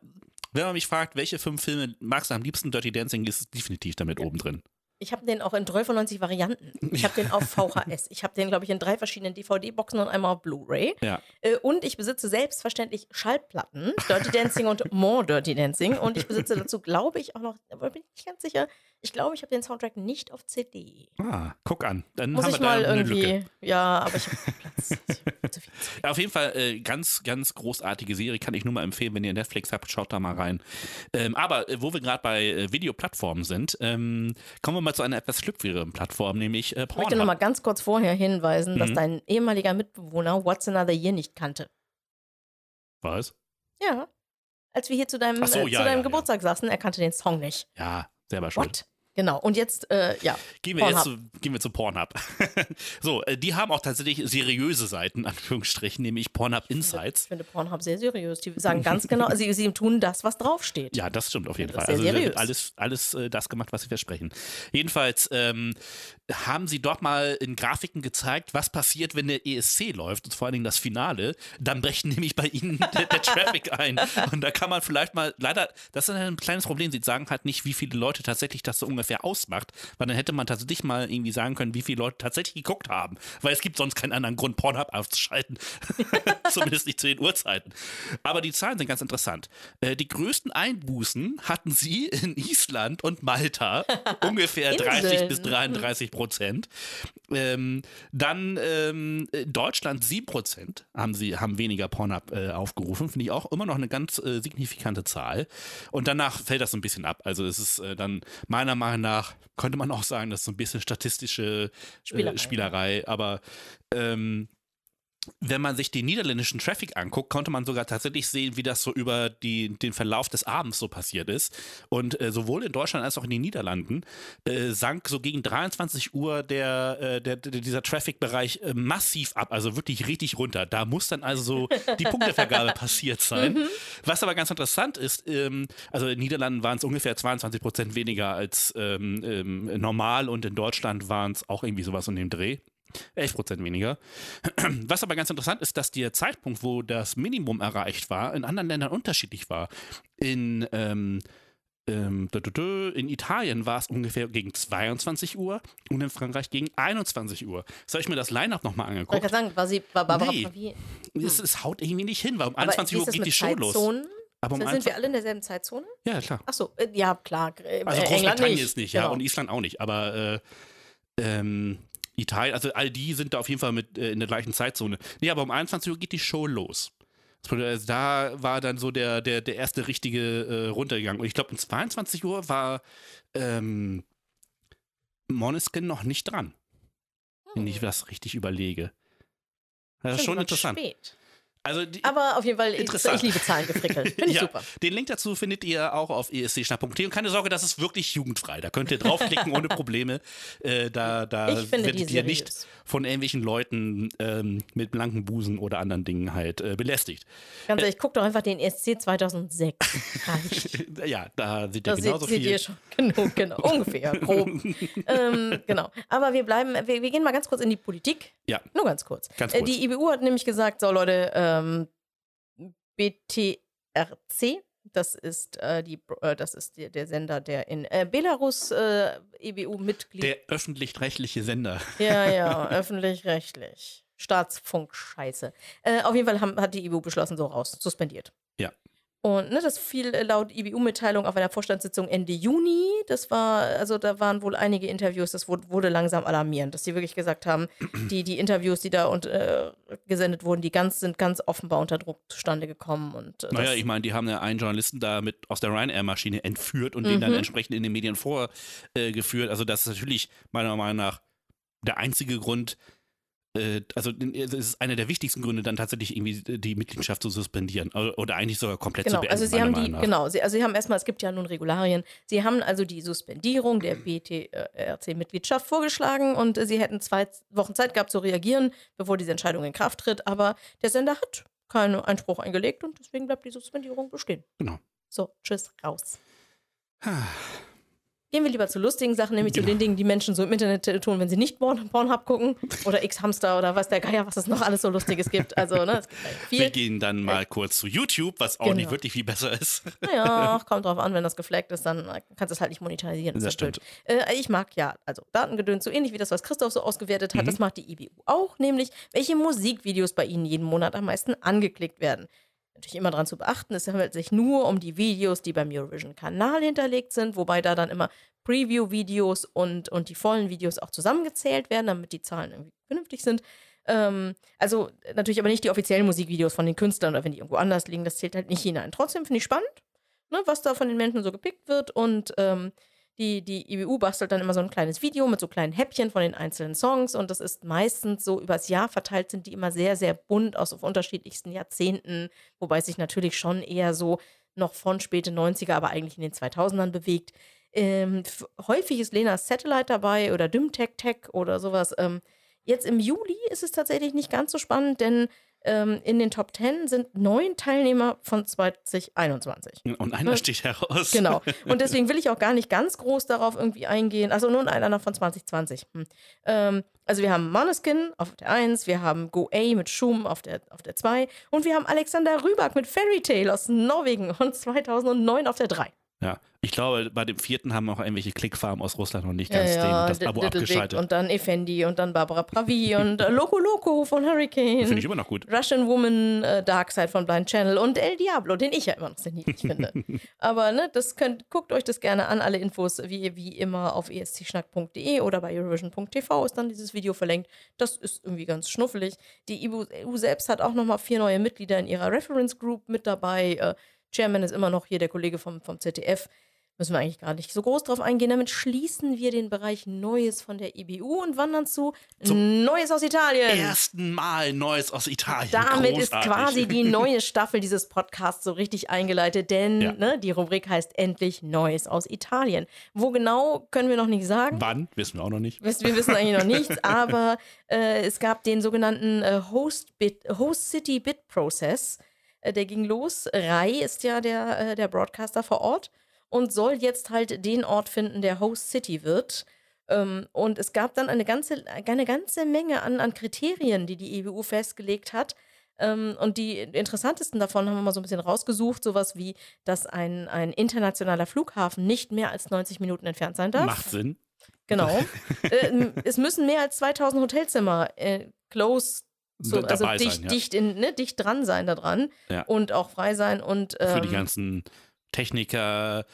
wenn man mich fragt, welche fünf Filme magst du am liebsten, Dirty Dancing ist definitiv damit oben drin. Ich habe den auch in 93 Varianten. Ich habe den auf VHS. Ich habe den, glaube ich, in drei verschiedenen DVD-Boxen und einmal auf Blu-ray. Ja. Äh, Und ich besitze selbstverständlich Schallplatten, Dirty Dancing und More Dirty Dancing. Und ich besitze dazu, glaube ich, auch noch, aber bin ich nicht ganz sicher, ich glaube, ich habe den Soundtrack nicht auf CD. Ah, guck an. Dann Muss haben ich wir mal da eine Lücke. irgendwie, ja, aber ich habe Platz. Zeug. Auf jeden Fall äh, ganz, ganz großartige Serie, kann ich nur mal empfehlen, wenn ihr Netflix habt, schaut da mal rein. Ähm, aber äh, wo wir gerade bei äh, Videoplattformen sind, ähm, kommen wir mal zu einer etwas schlüpfrigeren Plattform, nämlich äh, Ich möchte Pornhub. noch mal ganz kurz vorher hinweisen, dass Mhm. dein ehemaliger Mitbewohner What's Another Year nicht kannte. Was? Ja. Als wir hier zu deinem, so, äh, ja, zu ja, deinem ja. Geburtstag saßen, er kannte den Song nicht. Ja, selber schuld. What? Genau. Und jetzt, äh, ja. Gehen wir jetzt Pornhub. zu, gehen wir zu Pornhub. so, äh, die haben auch tatsächlich seriöse Seiten, Anführungsstrichen, nämlich Pornhub Ich Insights. finde Pornhub sehr seriös. Die sagen ganz genau, sie, sie tun das, was draufsteht. Ja, das stimmt auf jeden Fall. Also seriös. alles, alles äh, das gemacht, was sie versprechen. Jedenfalls ähm, haben sie dort mal in Grafiken gezeigt, was passiert, wenn der ESC läuft, und vor allen Dingen das Finale. Dann bricht nämlich bei ihnen der, der Traffic ein. Und da kann man vielleicht mal, leider, das ist ein kleines Problem, sie sagen halt nicht, wie viele Leute tatsächlich das so ungefähr ausmacht, weil dann hätte man tatsächlich mal irgendwie sagen können, wie viele Leute tatsächlich geguckt haben. Weil es gibt sonst keinen anderen Grund, Pornhub aufzuschalten. Zumindest nicht zu den Uhrzeiten. Aber die Zahlen sind ganz interessant. Äh, die größten Einbußen hatten sie in Island und Malta, ungefähr 30 Inseln. bis 33 Prozent. Ähm, dann ähm, Deutschland 7 Prozent haben sie haben weniger Pornhub äh, aufgerufen. Finde ich auch immer noch eine ganz äh, signifikante Zahl. Und danach fällt das so ein bisschen ab. Also es ist äh, dann meiner Meinung nach, könnte man auch sagen, das ist so ein bisschen statistische Spielerei. äh, Spielerei. Aber ähm, wenn man sich den niederländischen Traffic anguckt, konnte man sogar tatsächlich sehen, wie das so über die, den Verlauf des Abends so passiert ist. Und äh, sowohl in Deutschland als auch in den Niederlanden äh, sank so gegen 23 Uhr der, äh, der, der, dieser Traffic-Bereich äh, massiv ab, also wirklich richtig runter. Da muss dann also so die Punktevergabe passiert sein. Was aber ganz interessant ist, ähm, also in den Niederlanden waren es ungefähr 22 Prozent weniger als ähm, ähm, normal und in Deutschland waren es auch irgendwie sowas in dem Dreh. 11 Prozent weniger. Was aber ganz interessant ist, dass der Zeitpunkt, wo das Minimum erreicht war, in anderen Ländern unterschiedlich war. In, ähm, ähm, in Italien war es ungefähr gegen 22 Uhr und in Frankreich gegen 21 Uhr. Soll ich mir das Line-Up nochmal Ich angeguckt? kann sagen, war sie, war Barbara Nee. wie, Es, es haut irgendwie nicht hin, weil um aber 21 wie Uhr geht die Show los. Aber um Sind 21 wir alle in derselben Zeitzone? Ja, klar. Achso, äh, ja, klar. äh, Also Großbritannien nicht. ist nicht, ja, Genau. und Island auch nicht. Aber äh, ähm, Italien, also all die sind da auf jeden Fall mit äh, in der gleichen Zeitzone. Nee, aber um 21 Uhr geht die Show los. Also Da war dann so der, der, der erste richtige äh, runtergegangen. Und ich glaube, um 22 Uhr war ähm, Måneskin noch nicht dran. Wenn ich das richtig überlege. Das ist schon war interessant. Spät. Also die, Aber auf jeden Fall, ich, Interessant. ich liebe Zahlengefrickel. Finde ich ja, super. Den Link dazu findet ihr auch auf escschnapp.de und keine Sorge, das ist wirklich jugendfrei. Da könnt ihr draufklicken ohne Probleme. Äh, da da Ich werdet ihr nicht von irgendwelchen Leuten ähm, mit blanken Busen oder anderen Dingen halt äh, belästigt. Ganz ehrlich, guck doch einfach den ESC 2006. Reicht. ja, da seht ihr Da seht, genauso seht viel. ihr schon genug, genau, ungefähr, grob. ähm, genau. Aber wir bleiben, wir, wir gehen mal ganz kurz in die Politik. Ja. Nur ganz kurz. Ganz Äh, kurz. die IBU hat nämlich gesagt, so Leute, ähm, BTRC, das ist, äh, die, äh, das ist der, der Sender, der in äh, Belarus äh, IBU-Mitglied. Der öffentlich-rechtliche Sender. Ja, ja, öffentlich-rechtlich. Staatsfunk-Scheiße. Äh, auf jeden Fall haben, hat die IBU beschlossen, so raus, suspendiert. Und ne, das fiel äh, laut IBU-Mitteilung auf einer Vorstandssitzung Ende Juni. Das war, also da waren wohl einige Interviews, das wurde, wurde langsam alarmierend, dass sie wirklich gesagt haben, die, die Interviews, die da und, äh, gesendet wurden, die ganz, sind ganz offenbar unter Druck zustande gekommen. Und, äh, Naja, ich meine, die haben ja einen Journalisten da mit aus der Ryanair-Maschine entführt und den dann Mhm. entsprechend in den Medien vorgeführt. also das ist natürlich meiner Meinung nach der einzige Grund, äh, also es ist einer der wichtigsten Gründe, dann tatsächlich irgendwie die Mitgliedschaft zu suspendieren oder, eigentlich sogar komplett Genau, zu beenden. also sie haben die, genau, sie, also sie haben erstmal, es gibt ja nun Regularien, sie haben also die Suspendierung der BTRC-Mitgliedschaft vorgeschlagen und äh, sie hätten zwei Wochen Zeit gehabt zu reagieren, bevor diese Entscheidung in Kraft tritt, aber der Sender hat keinen Einspruch eingelegt und deswegen bleibt die Suspendierung bestehen. Genau. So, tschüss, raus. Gehen wir lieber zu lustigen Sachen, nämlich zu Genau. den Dingen, die Menschen so im Internet äh, tun, wenn sie nicht Porn Pornhub gucken oder X-Hamster oder was der Geier, was es noch alles so Lustiges gibt. Also, ne, halt Wir viel. gehen dann mal kurz zu YouTube, was auch Genau. nicht wirklich viel besser ist. Naja, kommt drauf an, wenn das gefleckt ist, dann kannst du es halt nicht monetarisieren. Das ja blöd. Äh, ich mag ja, also Datengedöns, so ähnlich wie das, was Christoph so ausgewertet hat, Mhm. das macht die IBU auch, nämlich welche Musikvideos bei Ihnen jeden Monat am meisten angeklickt werden. Natürlich immer daran zu beachten, es handelt sich nur um die Videos, die beim Eurovision-Kanal hinterlegt sind, wobei da dann immer Preview-Videos und, und die vollen Videos auch zusammengezählt werden, damit die Zahlen irgendwie vernünftig sind. Ähm, also äh, natürlich aber nicht die offiziellen Musikvideos von den Künstlern oder wenn die irgendwo anders liegen, das zählt halt nicht hinein. Trotzdem finde ich spannend, ne, was da von den Menschen so gepickt wird und ähm, die, die IBU bastelt dann immer so ein kleines Video mit so kleinen Häppchen von den einzelnen Songs und das ist meistens so übers Jahr verteilt, sind die immer sehr, sehr bunt aus auf unterschiedlichsten Jahrzehnten, wobei es sich natürlich schon eher so noch von späte 90er, aber eigentlich in den 2000ern bewegt. Ähm, häufig ist Lena Satellite dabei oder Dymtech Tech oder sowas. Ähm, jetzt im Juli ist es tatsächlich nicht ganz so spannend, denn ähm, in den Top 10 sind neun Teilnehmer von 2021. Und einer Ja. sticht heraus. Genau. Und deswegen will ich auch gar nicht ganz groß darauf irgendwie eingehen. Also nun einer von 2020. Hm. Ähm, also wir haben Måneskin auf der 1, wir haben Go A mit Schum auf der, auf der 2 und wir haben Alexander Rybak mit Fairy Tale aus Norwegen und 2009 auf der 3. Ja, ich glaube, bei dem vierten haben auch irgendwelche Klickfarmen aus Russland noch nicht ganz den, das D- Abo abgeschaltet. und dann Effendi und dann Barbara Pravi und äh, Loco Loco von Hurricane. Finde ich immer noch gut. Russian Woman, äh, Dark Side von Blind Channel und El Diablo, den ich ja immer noch sehr niedlich finde. Aber ne, das könnt, guckt euch das gerne an. Alle Infos wie, wie immer auf escschnack.de oder bei Eurovision.tv ist dann dieses Video verlinkt. Das ist irgendwie ganz schnuffelig. Die EU selbst hat auch nochmal vier neue Mitglieder in ihrer Reference Group mit dabei. Äh, Chairman ist immer noch hier der Kollege vom, vom ZDF. Müssen wir eigentlich gar nicht so groß drauf eingehen. Damit schließen wir den Bereich Neues von der IBU und wandern zu Neues aus Italien. Ersten Mal Neues aus Italien. Damit Großartig. ist quasi die neue Staffel dieses Podcasts so richtig eingeleitet, denn Ja. ne, die Rubrik heißt endlich Neues aus Italien. Wo genau, können wir noch nicht sagen. Wann? Wissen wir auch noch nicht. Wir wissen eigentlich noch nichts, aber äh, es gab den sogenannten äh, Host, Bit, Host City Bit Process. Äh, der ging los. Rai ist ja der, äh, der Broadcaster vor Ort und soll jetzt halt den Ort finden, der Host City wird. Ähm, und es gab dann eine ganze, eine ganze Menge an, an Kriterien, die die EBU festgelegt hat. Ähm, und die interessantesten davon haben wir mal so ein bisschen rausgesucht. Sowas wie, dass ein, ein internationaler Flughafen nicht mehr als 90 Minuten entfernt sein darf. Macht Sinn. Genau. äh, es müssen mehr als 2000 Hotelzimmer close, so, also dicht, sein, ja. dicht, in, ne, dicht dran sein da dran Ja. und auch frei sein und ähm, Für die ganzen Techniker,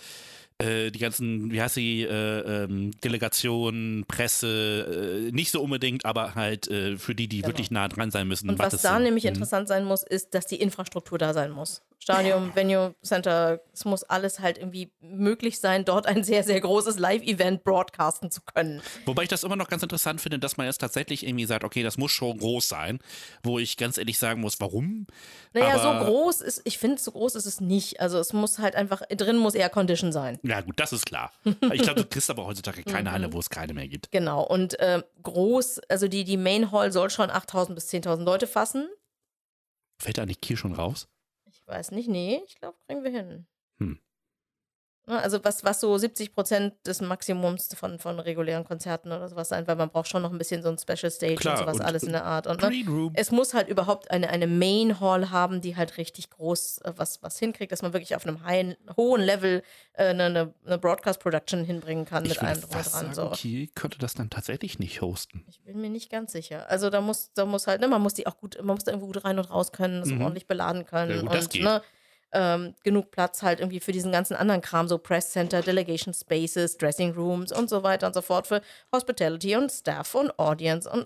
äh, die ganzen, wie heißt sie, äh, ähm, Delegationen, Presse, äh, nicht so unbedingt, aber halt äh, für die, die Genau. wirklich nah dran sein müssen. und was es da nämlich Mhm. interessant sein muss, ist, dass die Infrastruktur da sein muss. Stadium, Venue, Center, es muss alles halt irgendwie möglich sein, dort ein sehr, sehr großes Live-Event broadcasten zu können. Wobei ich das immer noch ganz interessant finde, dass man jetzt tatsächlich irgendwie sagt, okay, das muss schon groß sein, wo ich ganz ehrlich sagen muss, warum? Naja, Aber- so groß ist, ich finde, so groß ist es nicht. Also es muss halt einfach, drin muss Air Condition sein. Ja, gut, das ist klar. Ich glaube, du kriegst aber heutzutage keine Mhm. Halle, wo es keine mehr gibt. Genau. Und äh, groß, also die, die Main Hall soll schon 8000 bis 10.000 Leute fassen. Fällt da nicht Kiel schon raus? Weiß nicht, nee, ich glaube, kriegen wir hin. Ne, Also was, was so 70 Prozent des Maximums von, von regulären Konzerten oder sowas sein, weil man braucht schon noch ein bisschen so ein Special Stage Klar, und sowas und- alles in der Art. Und, ne, es muss halt überhaupt eine, eine Main Hall haben, die halt richtig groß äh, was, was hinkriegt, dass man wirklich auf einem high, hohen Level äh, eine, eine, eine Broadcast Production hinbringen kann mit Ich allem würde drum und dran. sagen, So. Kiel könnte das dann tatsächlich nicht hosten. Ich bin mir nicht ganz sicher. Also da muss, da muss halt, ne, man muss die auch gut, man muss da irgendwo gut rein und raus können, das Mhm. ordentlich beladen können Ja, gut, das und geht. ne, ähm, genug Platz halt irgendwie für diesen ganzen anderen Kram, so Press Center, Delegation Spaces, Dressing Rooms und so weiter und so fort für Hospitality und Staff und Audience und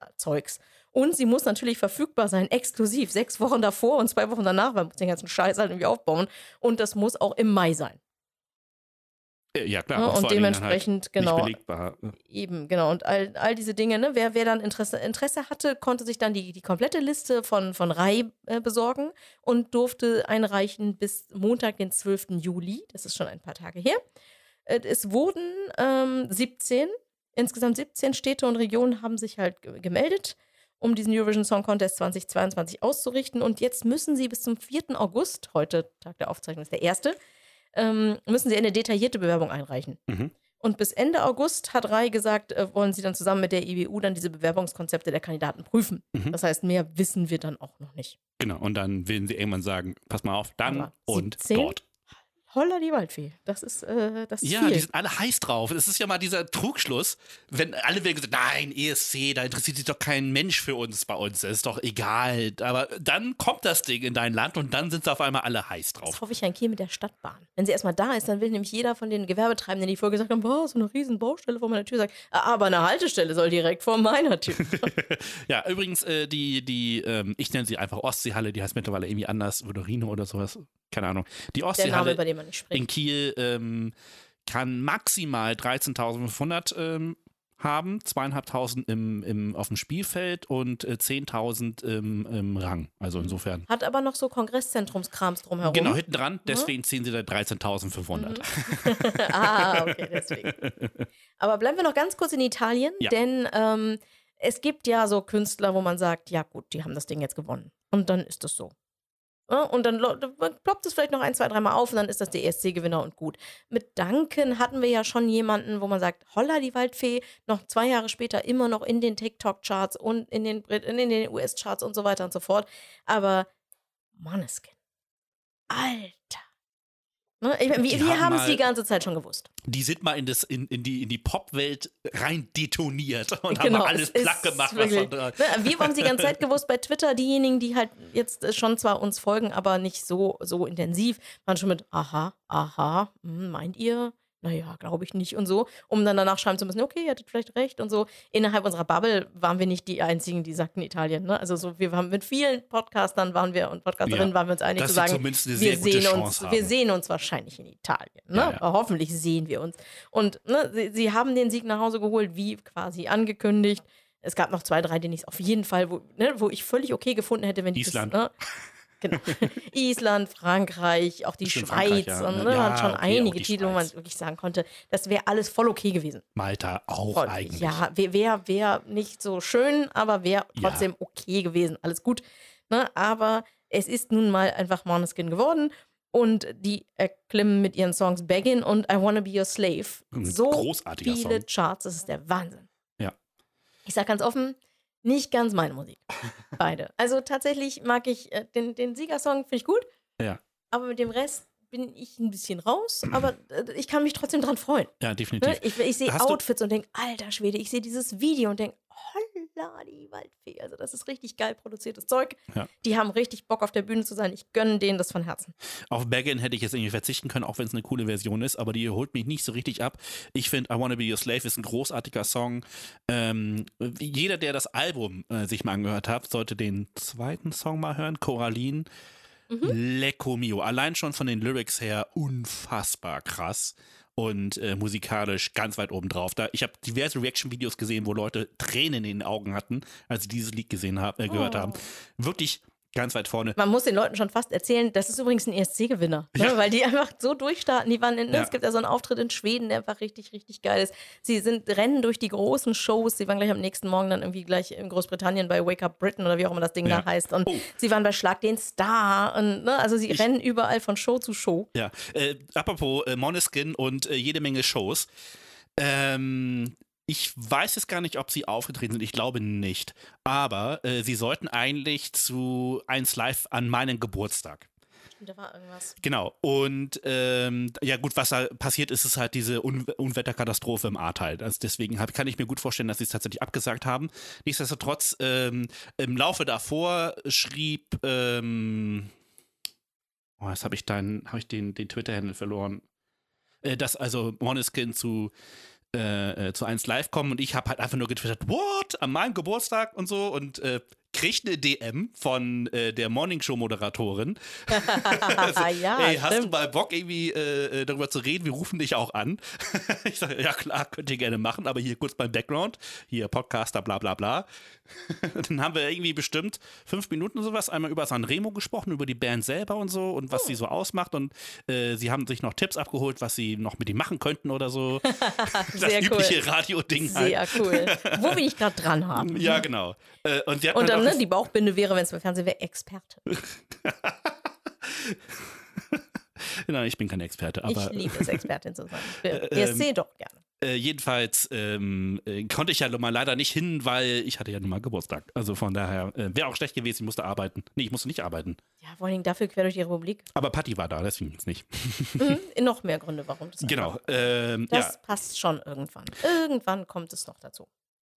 äh, Zeugs. Und sie muss natürlich verfügbar sein, exklusiv, sechs Wochen davor und zwei Wochen danach, weil man muss den ganzen Scheiß halt irgendwie aufbauen. Und das muss auch im Mai sein. Äh, Ja, klar. ne? Und dann dementsprechend, halt genau. Eben, genau. Und all, all diese Dinge, ne? wer, wer dann Interesse, Interesse hatte, konnte sich dann die, die komplette Liste von, von Rai äh, besorgen und durfte einreichen bis Montag, den 12. Juli. Das ist schon ein paar Tage her. Äh, es wurden ähm, 17, insgesamt 17 Städte und Regionen haben sich halt ge- gemeldet, um diesen Eurovision Song Contest 2022 auszurichten. Und jetzt müssen sie bis zum 4. August, heute Tag der Aufzeichnung ist der erste, ähm, müssen sie eine detaillierte Bewerbung einreichen. Mhm. Und bis Ende August hat Rai gesagt, äh, wollen sie dann zusammen mit der IBU dann diese Bewerbungskonzepte der Kandidaten prüfen. Mhm. Das heißt, mehr wissen wir dann auch noch nicht. Genau. Und dann werden sie irgendwann sagen, pass mal auf, dann Aber und 17? dort. Holla die Waldfee. Das ist, äh, das ist Ja, viel. die sind alle heiß drauf. Es ist ja mal dieser Trugschluss, wenn alle werden gesagt, nein, ESC, da interessiert sich doch kein Mensch für uns bei uns, das ist doch egal. Aber dann kommt das Ding in dein Land und dann sind sie auf einmal alle heiß Das drauf. hoffe ich ja in Kiel mit der Stadtbahn. Wenn sie erstmal da ist, dann will nämlich jeder von den Gewerbetreibenden, die vorher gesagt haben, boah, so eine riesen Baustelle vor meiner Tür, sagen, "Ah, aber eine Haltestelle soll direkt vor meiner Tür. Ja, übrigens, äh, die, die, ähm, ich nenne sie einfach Ostseehalle, die heißt mittlerweile irgendwie anders, Vodorino oder sowas, keine Ahnung. Die der Name, Ostseehalle über den man nicht in spricht. Kiel ähm, kann maximal 13.500 ähm, haben, zweieinhalbtausend im, im, auf dem Spielfeld und äh, 10.000 im, im Rang. Also insofern. Hat aber noch so Kongresszentrumskrams drumherum. Genau, hinten dran, deswegen ziehen sie da 13.500. ah, okay, deswegen. Aber bleiben wir noch ganz kurz in Italien, Ja. denn ähm, es gibt ja so Künstler, wo man sagt, ja gut, die haben das Ding jetzt gewonnen. Und dann ist das so. Ja, und dann lo- dann ploppt es vielleicht noch ein, zwei, dreimal auf und dann ist das der ESC-Gewinner und gut. Mit Duncan hatten wir ja schon jemanden, wo man sagt, holla die Waldfee, noch zwei Jahre später immer noch in den TikTok-Charts und in den, in den US-Charts und so weiter und so fort. Aber Måneskin. Alter. Ne? Ich mein, wir wir haben haben es die ganze Zeit schon gewusst. Die sind mal in, das, in, in die, in die Popwelt rein detoniert und haben Genau, mal alles platt gemacht. Was wirklich- Ne, Wir haben es die ganze Zeit gewusst bei Twitter. Diejenigen, die halt jetzt äh, schon zwar uns folgen, aber nicht so, so intensiv, waren schon mit aha, aha, hm, meint ihr? Naja, glaube ich nicht und so, um dann danach schreiben zu müssen, okay, ihr hattet vielleicht recht und so. Innerhalb unserer Bubble waren wir nicht die Einzigen, die sagten Italien. Ne? Also so, wir haben mit vielen Podcastern waren wir und Podcasterinnen Ja, waren wir uns einig zu sagen, wir sehen uns, haben. wir sehen uns wahrscheinlich in Italien. Ne? Ja, ja. Hoffentlich sehen wir uns. Und ne, sie, sie haben den Sieg nach Hause geholt, wie quasi angekündigt. Es gab noch zwei, drei, die ich auf jeden Fall, wo, ne, wo ich völlig okay gefunden hätte, wenn die Island. Das, ne, genau. Island, Frankreich, auch die Stimmt, Schweiz. Ja. Und ne, Ja, waren schon okay, einige Titel, wo man Schweiz. wirklich sagen konnte, das wäre alles voll okay gewesen. Malta auch Voll, eigentlich. Ja, wäre wär, wär nicht so schön, aber wäre Ja. trotzdem okay gewesen. Alles gut. Ne? Aber es ist nun mal einfach Måneskin geworden. Und die erklimmen mit ihren Songs Beggin und I Wanna Be Your Slave Ein so großartiger viele Song. Charts. Das ist der Wahnsinn. Ja. Ich sag ganz offen, nicht ganz meine Musik. Beide. Also tatsächlich mag ich äh, den, den Siegersong, finde ich gut. Ja. Aber mit dem Rest bin ich ein bisschen raus. Aber äh, ich kann mich trotzdem dran freuen. Ja, Ne? definitiv. Ich, ich sehe du- Outfits und denke, alter Schwede, ich sehe dieses Video und denke, holla die Waldfee. Also das ist richtig geil produziertes Zeug. Ja. Die haben richtig Bock auf der Bühne zu sein. Ich gönne denen das von Herzen. Auf Baggin hätte ich jetzt irgendwie verzichten können, auch wenn es eine coole Version ist, aber die holt mich nicht so richtig ab. Ich finde, I Wanna Be Your Slave ist ein großartiger Song. Ähm, jeder, der das Album äh, sich mal angehört hat, sollte den zweiten Song mal hören, Coraline. Lecco mio. Allein schon von den Lyrics her unfassbar krass und äh, musikalisch ganz weit oben drauf. Da, ich habe diverse Reaction-Videos gesehen, wo Leute Tränen in den Augen hatten, als sie dieses Lied gesehen hab, äh, gehört Oh. haben. Wirklich ganz weit vorne. Man muss den Leuten schon fast erzählen, das ist übrigens ein ESC-Gewinner, ne? Ja. weil die einfach so durchstarten. Die waren in, ne? Ja. Es gibt ja so einen Auftritt in Schweden, der einfach richtig, richtig geil ist. Sie sind rennen durch die großen Shows. Sie waren gleich am nächsten Morgen dann irgendwie gleich in Großbritannien bei Wake Up Britain oder wie auch immer das Ding Ja. da heißt. Und Oh. sie waren bei Schlag den Star. Und, ne? Also sie Ich- rennen überall von Show zu Show. Ja, äh, apropos äh, Moneskin und äh, jede Menge Shows. Ähm, ich weiß jetzt gar nicht, ob sie aufgetreten sind. Ich glaube nicht. Aber äh, sie sollten eigentlich zu 1 Live an meinen Geburtstag. Da war irgendwas. Genau. Und ähm, ja gut, was da passiert ist, ist halt diese Un Unwetterkatastrophe im Ahrtal. Also deswegen hab, kann ich mir gut vorstellen, dass sie es tatsächlich abgesagt haben. Nichtsdestotrotz, ähm, im Laufe davor schrieb, ähm, oh, jetzt habe ich deinen, habe ich den, den Twitter-Handle verloren. Äh, dass also Moneskin zu äh, äh, zu 1 Live kommen und ich habe halt einfach nur getwittert, what? An meinem Geburtstag und so und äh, kriegt eine DM von äh, der Morningshow-Moderatorin. ja, Ey, hast du stimmt. mal Bock, irgendwie äh, darüber zu reden? Wir rufen dich auch an. ich sage, ja klar, könnt ihr gerne machen, aber hier kurz beim Background. Hier Podcaster, bla bla bla. Dann haben wir irgendwie bestimmt fünf Minuten sowas einmal über Sanremo gesprochen, über die Band selber und so und was sie so ausmacht. Und äh, sie haben sich noch Tipps abgeholt, was sie noch mit ihm machen könnten oder so. das übliche cool. Radio-Ding halt. Sehr cool. Wo wir dich gerade dran haben. Ja, genau. Äh, und, Und halt dann, ne, die Bauchbinde wäre, wenn es beim Fernsehen wäre, Experte. Nein, ich bin kein Experte, Ich aber liebe es, Expertin zu sein. Wir ähm, ESC doch gerne. Äh, jedenfalls ähm, äh, konnte ich ja nun mal leider nicht hin, weil ich hatte ja nun mal Geburtstag. Also von daher äh, wäre auch schlecht gewesen, ich musste arbeiten. Nee, ich musste nicht arbeiten. Ja, vor allen Dingen dafür quer durch die Republik. Aber Patti war da, deswegen jetzt nicht. Mhm. Noch mehr Gründe, warum das Genau. Ähm, Das ja, passt schon irgendwann. Irgendwann kommt es noch dazu.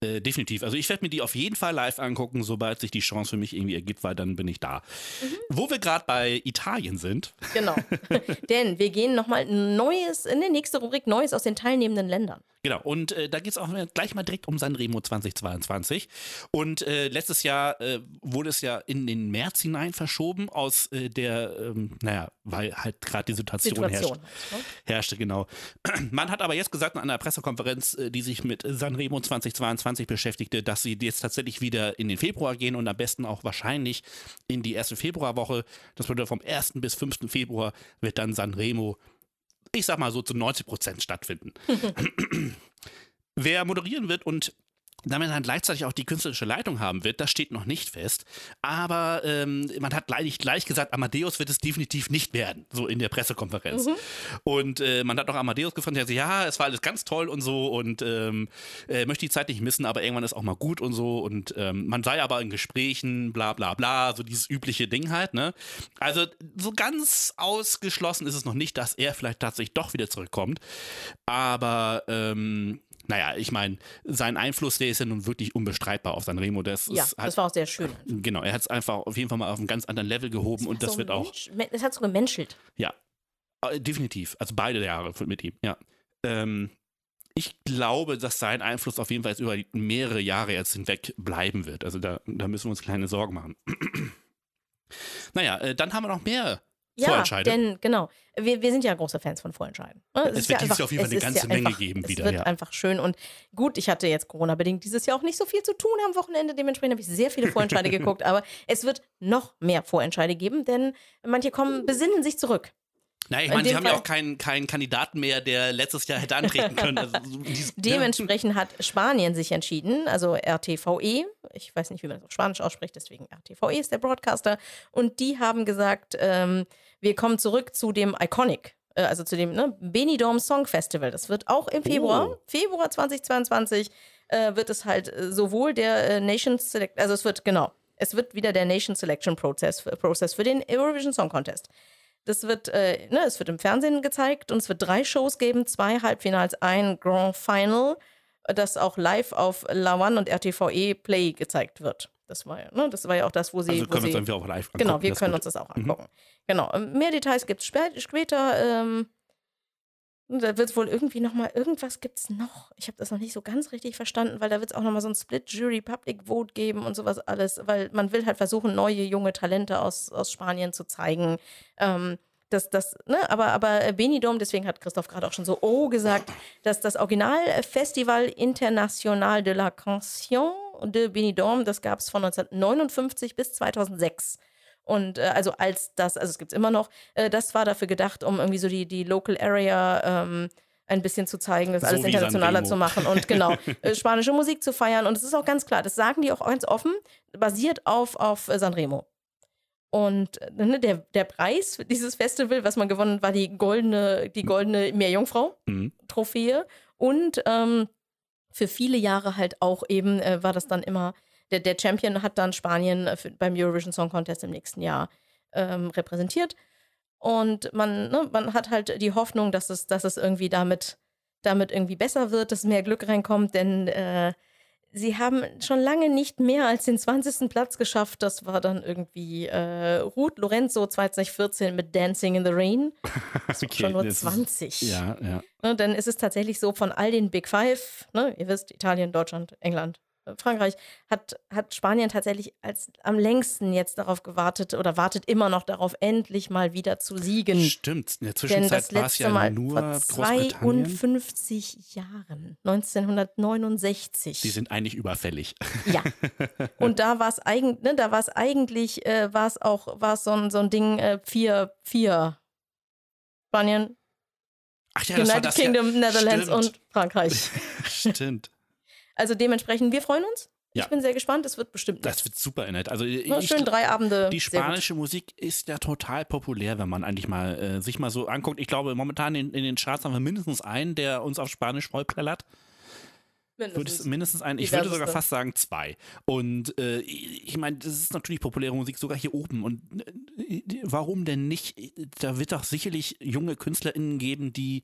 Äh, definitiv. Also ich werde mir die auf jeden Fall live angucken, sobald sich die Chance für mich irgendwie ergibt, weil dann bin ich da. Mhm. Wo wir gerade bei Italien sind, Genau. Denn wir gehen nochmal Neues in die nächste Rubrik, Neues aus den teilnehmenden Ländern. Genau, und äh, da geht es auch gleich mal direkt um Sanremo 2022. Und äh, letztes Jahr äh, wurde es ja in den März hinein verschoben, aus äh, der, ähm, naja, weil halt gerade die Situation, Situation. herrscht, Halt, ne? herrschte, genau. Man hat aber jetzt gesagt in einer Pressekonferenz, äh, die sich mit Sanremo 2022 beschäftigte, dass sie jetzt tatsächlich wieder in den Februar gehen und am besten auch wahrscheinlich in die erste Februarwoche. Das bedeutet, vom 1. bis 5. Februar wird dann Sanremo ich sag mal so zu 90 Prozent stattfinden. Wer moderieren wird und damit dann gleichzeitig auch die künstlerische Leitung haben wird, das steht noch nicht fest. Aber ähm, man hat gleich, gleich gesagt, Amadeus wird es definitiv nicht werden, so in der Pressekonferenz. Und äh, man hat auch Amadeus gefragt, der sagt, ja, es war alles ganz toll und so und ähm, äh, möchte die Zeit nicht missen, aber irgendwann ist auch mal gut und so. Und ähm, man sei aber in Gesprächen, bla bla bla, so dieses übliche Ding halt, ne? Also so ganz ausgeschlossen ist es noch nicht, dass er vielleicht tatsächlich doch wieder zurückkommt. Aber ähm, naja, ich meine, sein Einfluss, der ist ja nun wirklich unbestreitbar auf Sanremo. Das Ja, ist das war auch sehr schön. genau, er hat es einfach auf jeden Fall mal auf einen ganz anderen Level gehoben und das so wird auch, Es hat so gemenschelt. ja, äh, definitiv. Also beide Jahre mit ihm, ja. Ähm, ich glaube, dass sein Einfluss auf jeden Fall jetzt über mehrere Jahre jetzt hinweg bleiben wird. Also da, da müssen wir uns kleine Sorgen machen. naja, äh, dann haben wir noch mehr Ja, Vorentscheide. denn genau, wir, wir sind ja große Fans von Vorentscheiden. Ne? es wird dieses Jahr auf jeden Fall es eine ganze Menge einfach, geben es wieder, wird ja. einfach schön und gut, ich hatte jetzt Corona-bedingt dieses Jahr auch nicht so viel zu tun am Wochenende, dementsprechend habe ich sehr viele Vorentscheide geguckt, aber es wird noch mehr Vorentscheide geben, denn manche kommen, besinnen sich zurück. Naja, ich In meine, sie haben ja auch keinen, keinen Kandidaten mehr, der letztes Jahr hätte antreten können. Also, so dieses- Dementsprechend hat Spanien sich entschieden, also RTVE, ich weiß nicht, wie man das auf Spanisch ausspricht, deswegen RTVE ist der Broadcaster, und die haben gesagt, ähm, wir kommen zurück zu dem Iconic, äh, also zu dem ne, Benidorm Song Festival. Das wird auch im Februar, Oh. Februar 2022, äh, wird es halt äh, sowohl der äh, Nation Select, also es wird, genau, es wird wieder der Nation Selection Process, Process für den Eurovision Song Contest. Das wird, äh, ne, es wird im Fernsehen gezeigt und es wird drei Shows geben, zwei Halbfinals, ein Grand Final, das auch live auf La One und RTVE Play gezeigt wird. Das war ja, ne, das war ja auch das, wo sie. Also wo können wir sie uns dann auch live angucken. genau, wir können uns das auch angucken. Genau, ähm, mehr Details gibt es spä später. Ähm, da wird es wohl irgendwie nochmal, irgendwas gibt es noch. Ich habe das noch nicht so ganz richtig verstanden, weil da wird es auch nochmal so ein Split-Jury-Public-Vote geben und sowas alles, weil man will halt versuchen, neue junge Talente aus, aus Spanien zu zeigen. Ähm, das, das, ne, aber, aber Benidorm, deswegen hat Christoph gerade auch schon so Oh gesagt, dass das Original-Festival International de la Canción de Benidorm, das gab es von 1959 bis 2006. Und äh, also als das, also es gibt es immer noch, äh, das war dafür gedacht, um irgendwie so die, die Local Area ähm, ein bisschen zu zeigen, das So alles internationaler zu machen und genau, äh, spanische Musik zu feiern. Und es ist auch ganz klar, das sagen die auch ganz offen, basiert auf, auf äh, Sanremo. Und äh, ne, der, der Preis für dieses Festival, was man gewonnen hat, war die goldene, die goldene Meerjungfrau. Mhm. Trophäe. Und ähm, für viele Jahre halt auch eben äh, war das dann immer, der, der Champion hat dann Spanien äh, für, beim Eurovision Song Contest im nächsten Jahr ähm, repräsentiert. Und man, ne, man hat halt die Hoffnung, dass es, dass es irgendwie damit, damit irgendwie besser wird, dass mehr Glück reinkommt, denn äh, sie haben schon lange nicht mehr als den 20. Platz geschafft. Das war dann irgendwie äh, Ruth Lorenzo 2014 mit Dancing in the Rain. Das Okay, schon nur das ist- 20. Ja, ja. Ne, denn es ist tatsächlich so, von all den Big Five, ne, ihr wisst, Italien, Deutschland, England, Frankreich, hat, hat Spanien tatsächlich als am längsten jetzt darauf gewartet oder wartet immer noch darauf, endlich mal wieder zu siegen. Stimmt. In der Zwischenzeit war es ja Mal nur vor Großbritannien. 52 Jahren, 1969. Die sind eigentlich überfällig. Ja. Und da war es eigentlich, ne, da war es eigentlich, äh, war es auch, war es so ein, so ein Ding, äh, vier, vier. Spanien, Ach ja, das war United das Kingdom, ja. Netherlands Stimmt. und Frankreich. Stimmt. Also dementsprechend, wir freuen uns. Ja. Ich bin sehr gespannt, es wird bestimmt Das wird super nett. Also ich, schön drei Abende. die spanische Musik ist ja total populär, wenn man eigentlich mal äh, sich mal so anguckt. Ich glaube, momentan in, in den Charts haben wir mindestens einen, der uns auf Spanisch vollplällert. Würde Mindestens. es mindestens einen, ich würde sogar fast sagen zwei. Und äh, ich meine, das ist natürlich populäre Musik sogar hier oben. Und äh, warum denn nicht? Da wird doch sicherlich junge KünstlerInnen geben, die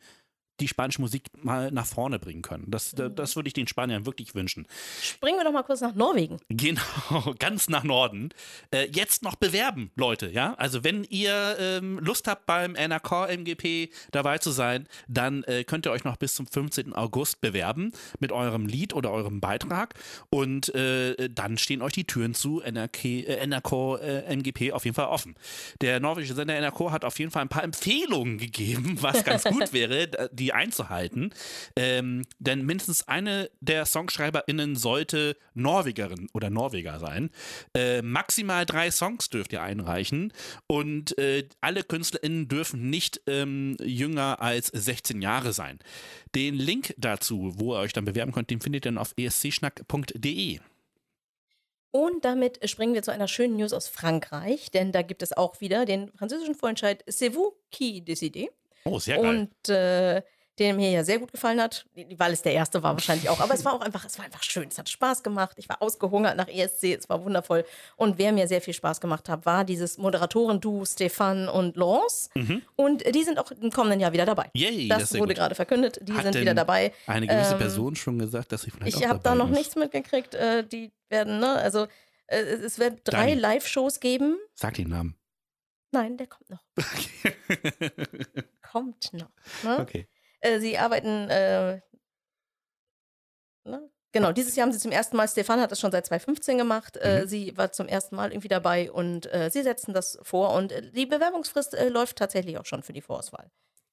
die spanische Musik mal nach vorne bringen können. Das, Mhm. das würde ich den Spaniern wirklich wünschen. Springen wir doch mal kurz nach Norwegen. Genau, ganz nach Norden. Äh, jetzt noch bewerben, Leute, ja? Also wenn ihr ähm, Lust habt, beim NRK MGP dabei zu sein, dann äh, könnt ihr euch noch bis zum 15. August bewerben mit eurem Lied oder eurem Beitrag und äh, dann stehen euch die Türen zu NRK, äh, NRK äh, MGP auf jeden Fall offen. Der norwegische Sender NRK hat auf jeden Fall ein paar Empfehlungen gegeben, was ganz gut wäre, d- die einzuhalten. Ähm, denn mindestens eine der SongschreiberInnen sollte Norwegerin oder Norweger sein. Äh, maximal drei Songs dürft ihr einreichen und äh, alle KünstlerInnen dürfen nicht ähm, jünger als 16 Jahre sein. Den Link dazu, wo ihr euch dann bewerben könnt, den findet ihr dann auf escschnack.de. Und damit springen wir zu einer schönen News aus Frankreich, denn da gibt es auch wieder den französischen Vorentscheid C'est vous qui décidez. Oh, sehr geil. Und äh, der mir ja sehr gut gefallen hat, weil es der erste war wahrscheinlich auch. Aber es war auch einfach, es war einfach schön. Es hat Spaß gemacht. Ich war ausgehungert nach ESC. Es war wundervoll. Und wer mir sehr viel Spaß gemacht hat, war dieses Moderatoren-Duo Stefan und Laurence. Und die sind auch im kommenden Jahr wieder dabei. Mhm. Yay, das, das wurde gerade verkündet. Die Hat sind wieder dabei. Eine gewisse Ähm, Person schon gesagt, dass sie vielleicht Ich habe da noch ist. nichts mitgekriegt. Äh, die werden, ne, also äh, es wird drei. Live-Shows geben. Sag den Namen. Nein, der kommt noch. Kommt noch. Ne? okay. Äh, sie arbeiten, äh, ne? Genau, dieses Jahr haben sie zum ersten Mal, Stefan hat das schon seit 2015 gemacht, äh, Mhm. sie war zum ersten Mal irgendwie dabei und äh, sie setzen das vor und äh, die Bewerbungsfrist äh, läuft tatsächlich auch schon für die Vorauswahl.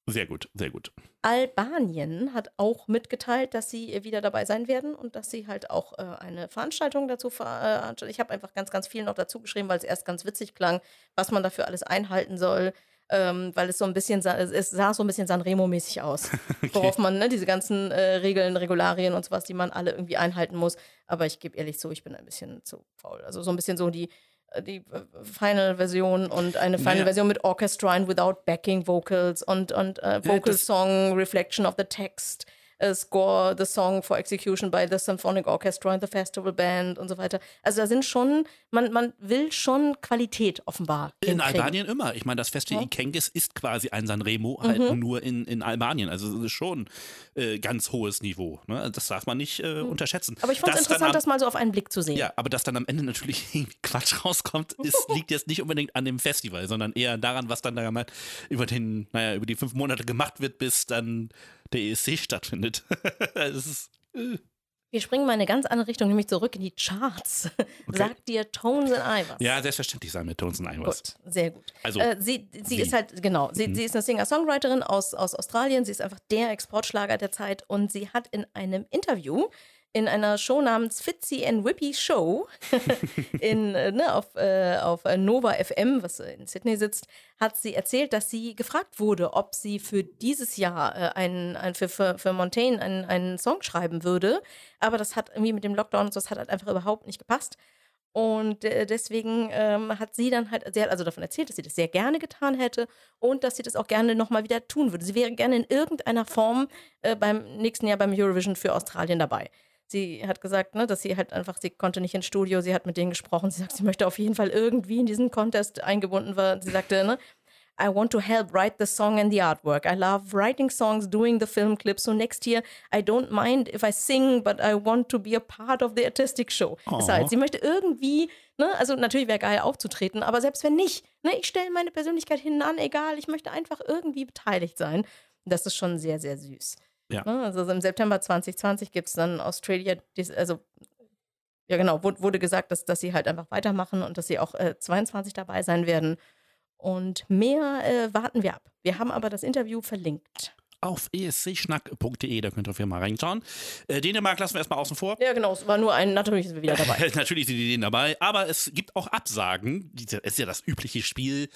Sehr gut, sehr gut. Albanien hat auch mitgeteilt, dass sie äh, wieder dabei sein werden und dass sie halt auch äh, eine Veranstaltung dazu veranstalten. Ich habe einfach ganz, ganz viel noch dazu geschrieben, weil es erst ganz witzig klang, was man dafür alles einhalten soll. Ähm, weil es so ein bisschen, es- sah so ein bisschen Sanremo-mäßig aus. Worauf man, ne, diese ganzen äh, Regeln, Regularien und sowas, die man alle irgendwie einhalten muss. Aber ich gebe ehrlich zu, ich bin ein bisschen zu faul. Also so ein bisschen so die, äh, die äh, Final-Version und eine Naja. Final-Version mit Orchestra and without Backing Vocals und, und äh, Vocal das- Song, Reflection of the Text. Äh, score the song for execution by the Symphonic Orchestra and the Festival Band und so weiter. Also da sind schon, man, man will schon Qualität offenbar. In hinkriegen. Albanien immer. Ich meine, das Festival Ja. Ikengis ist quasi ein Sanremo, halt Mhm. nur in, in Albanien. Also es ist schon äh, ganz hohes Niveau. Ne? Das darf man nicht äh, unterschätzen. Mhm. Aber ich fand es interessant, am- das mal so auf einen Blick zu sehen. Ja, aber dass dann am Ende natürlich irgendwie Quatsch rauskommt, ist, liegt jetzt nicht unbedingt an dem Festival, sondern eher daran, was dann da mal über den, naja, über die fünf Monate gemacht wird, bis dann der ESC stattfindet. ist, äh, Wir springen mal in eine ganz andere Richtung, nämlich zurück in die Charts. Sagt dir Tones and I was? ja, selbstverständlich sein mit Tones and I was. Gut, sehr gut. Also, äh, sie, sie, sie. ist halt, genau, sie, Mhm. sie ist eine Singer-Songwriterin aus, aus Australien. Sie ist einfach der Exportschlager der Zeit und sie hat in einem Interview in einer Show namens Fitzy and Whippy Show in, äh, ne, auf, äh, auf äh, Nova FM, was äh, in Sydney sitzt, hat sie erzählt, dass sie gefragt wurde, ob sie für dieses Jahr äh, einen, ein, für, für, für Montaigne einen, einen Song schreiben würde. Aber das hat irgendwie mit dem Lockdown und so, das hat halt einfach überhaupt nicht gepasst. Und deswegen ähm, hat sie dann halt, sie hat also davon erzählt, dass sie das sehr gerne getan hätte und dass sie das auch gerne nochmal wieder tun würde. Sie wäre gerne in irgendeiner Form äh, beim nächsten Jahr beim Eurovision für Australien dabei. Sie hat gesagt, ne, dass sie halt einfach, sie konnte nicht ins Studio, sie hat mit denen gesprochen, sie sagt, sie möchte auf jeden Fall irgendwie in diesen Contest eingebunden werden. Sie sagte, ne, I want to help write the song and the artwork. I love writing songs, doing the film clips. So next year, I don't mind if I sing, but I want to be a part of the artistic show. Oh. halt, sie möchte irgendwie, ne, also natürlich wäre geil aufzutreten, aber selbst wenn nicht, ne, ich stelle meine Persönlichkeit hinten an, egal, ich möchte einfach irgendwie beteiligt sein. Das ist schon sehr, sehr süß. Ja. Ne, also im September 2020 gibt es dann Australia, also ja genau, wurde, wurde gesagt, dass, dass sie halt einfach weitermachen und dass sie auch äh, 22 dabei sein werden. Und mehr äh, warten wir ab. Wir haben aber das Interview verlinkt. Auf escschnack.de, da könnt ihr auf jeden Fall reinschauen. Äh, Dänemark lassen wir erstmal außen vor. Ja, genau, es war nur ein, natürlich sind wir wieder dabei. Natürlich sind die Dänen dabei, aber es gibt auch Absagen. Es ist ja das übliche Spiel,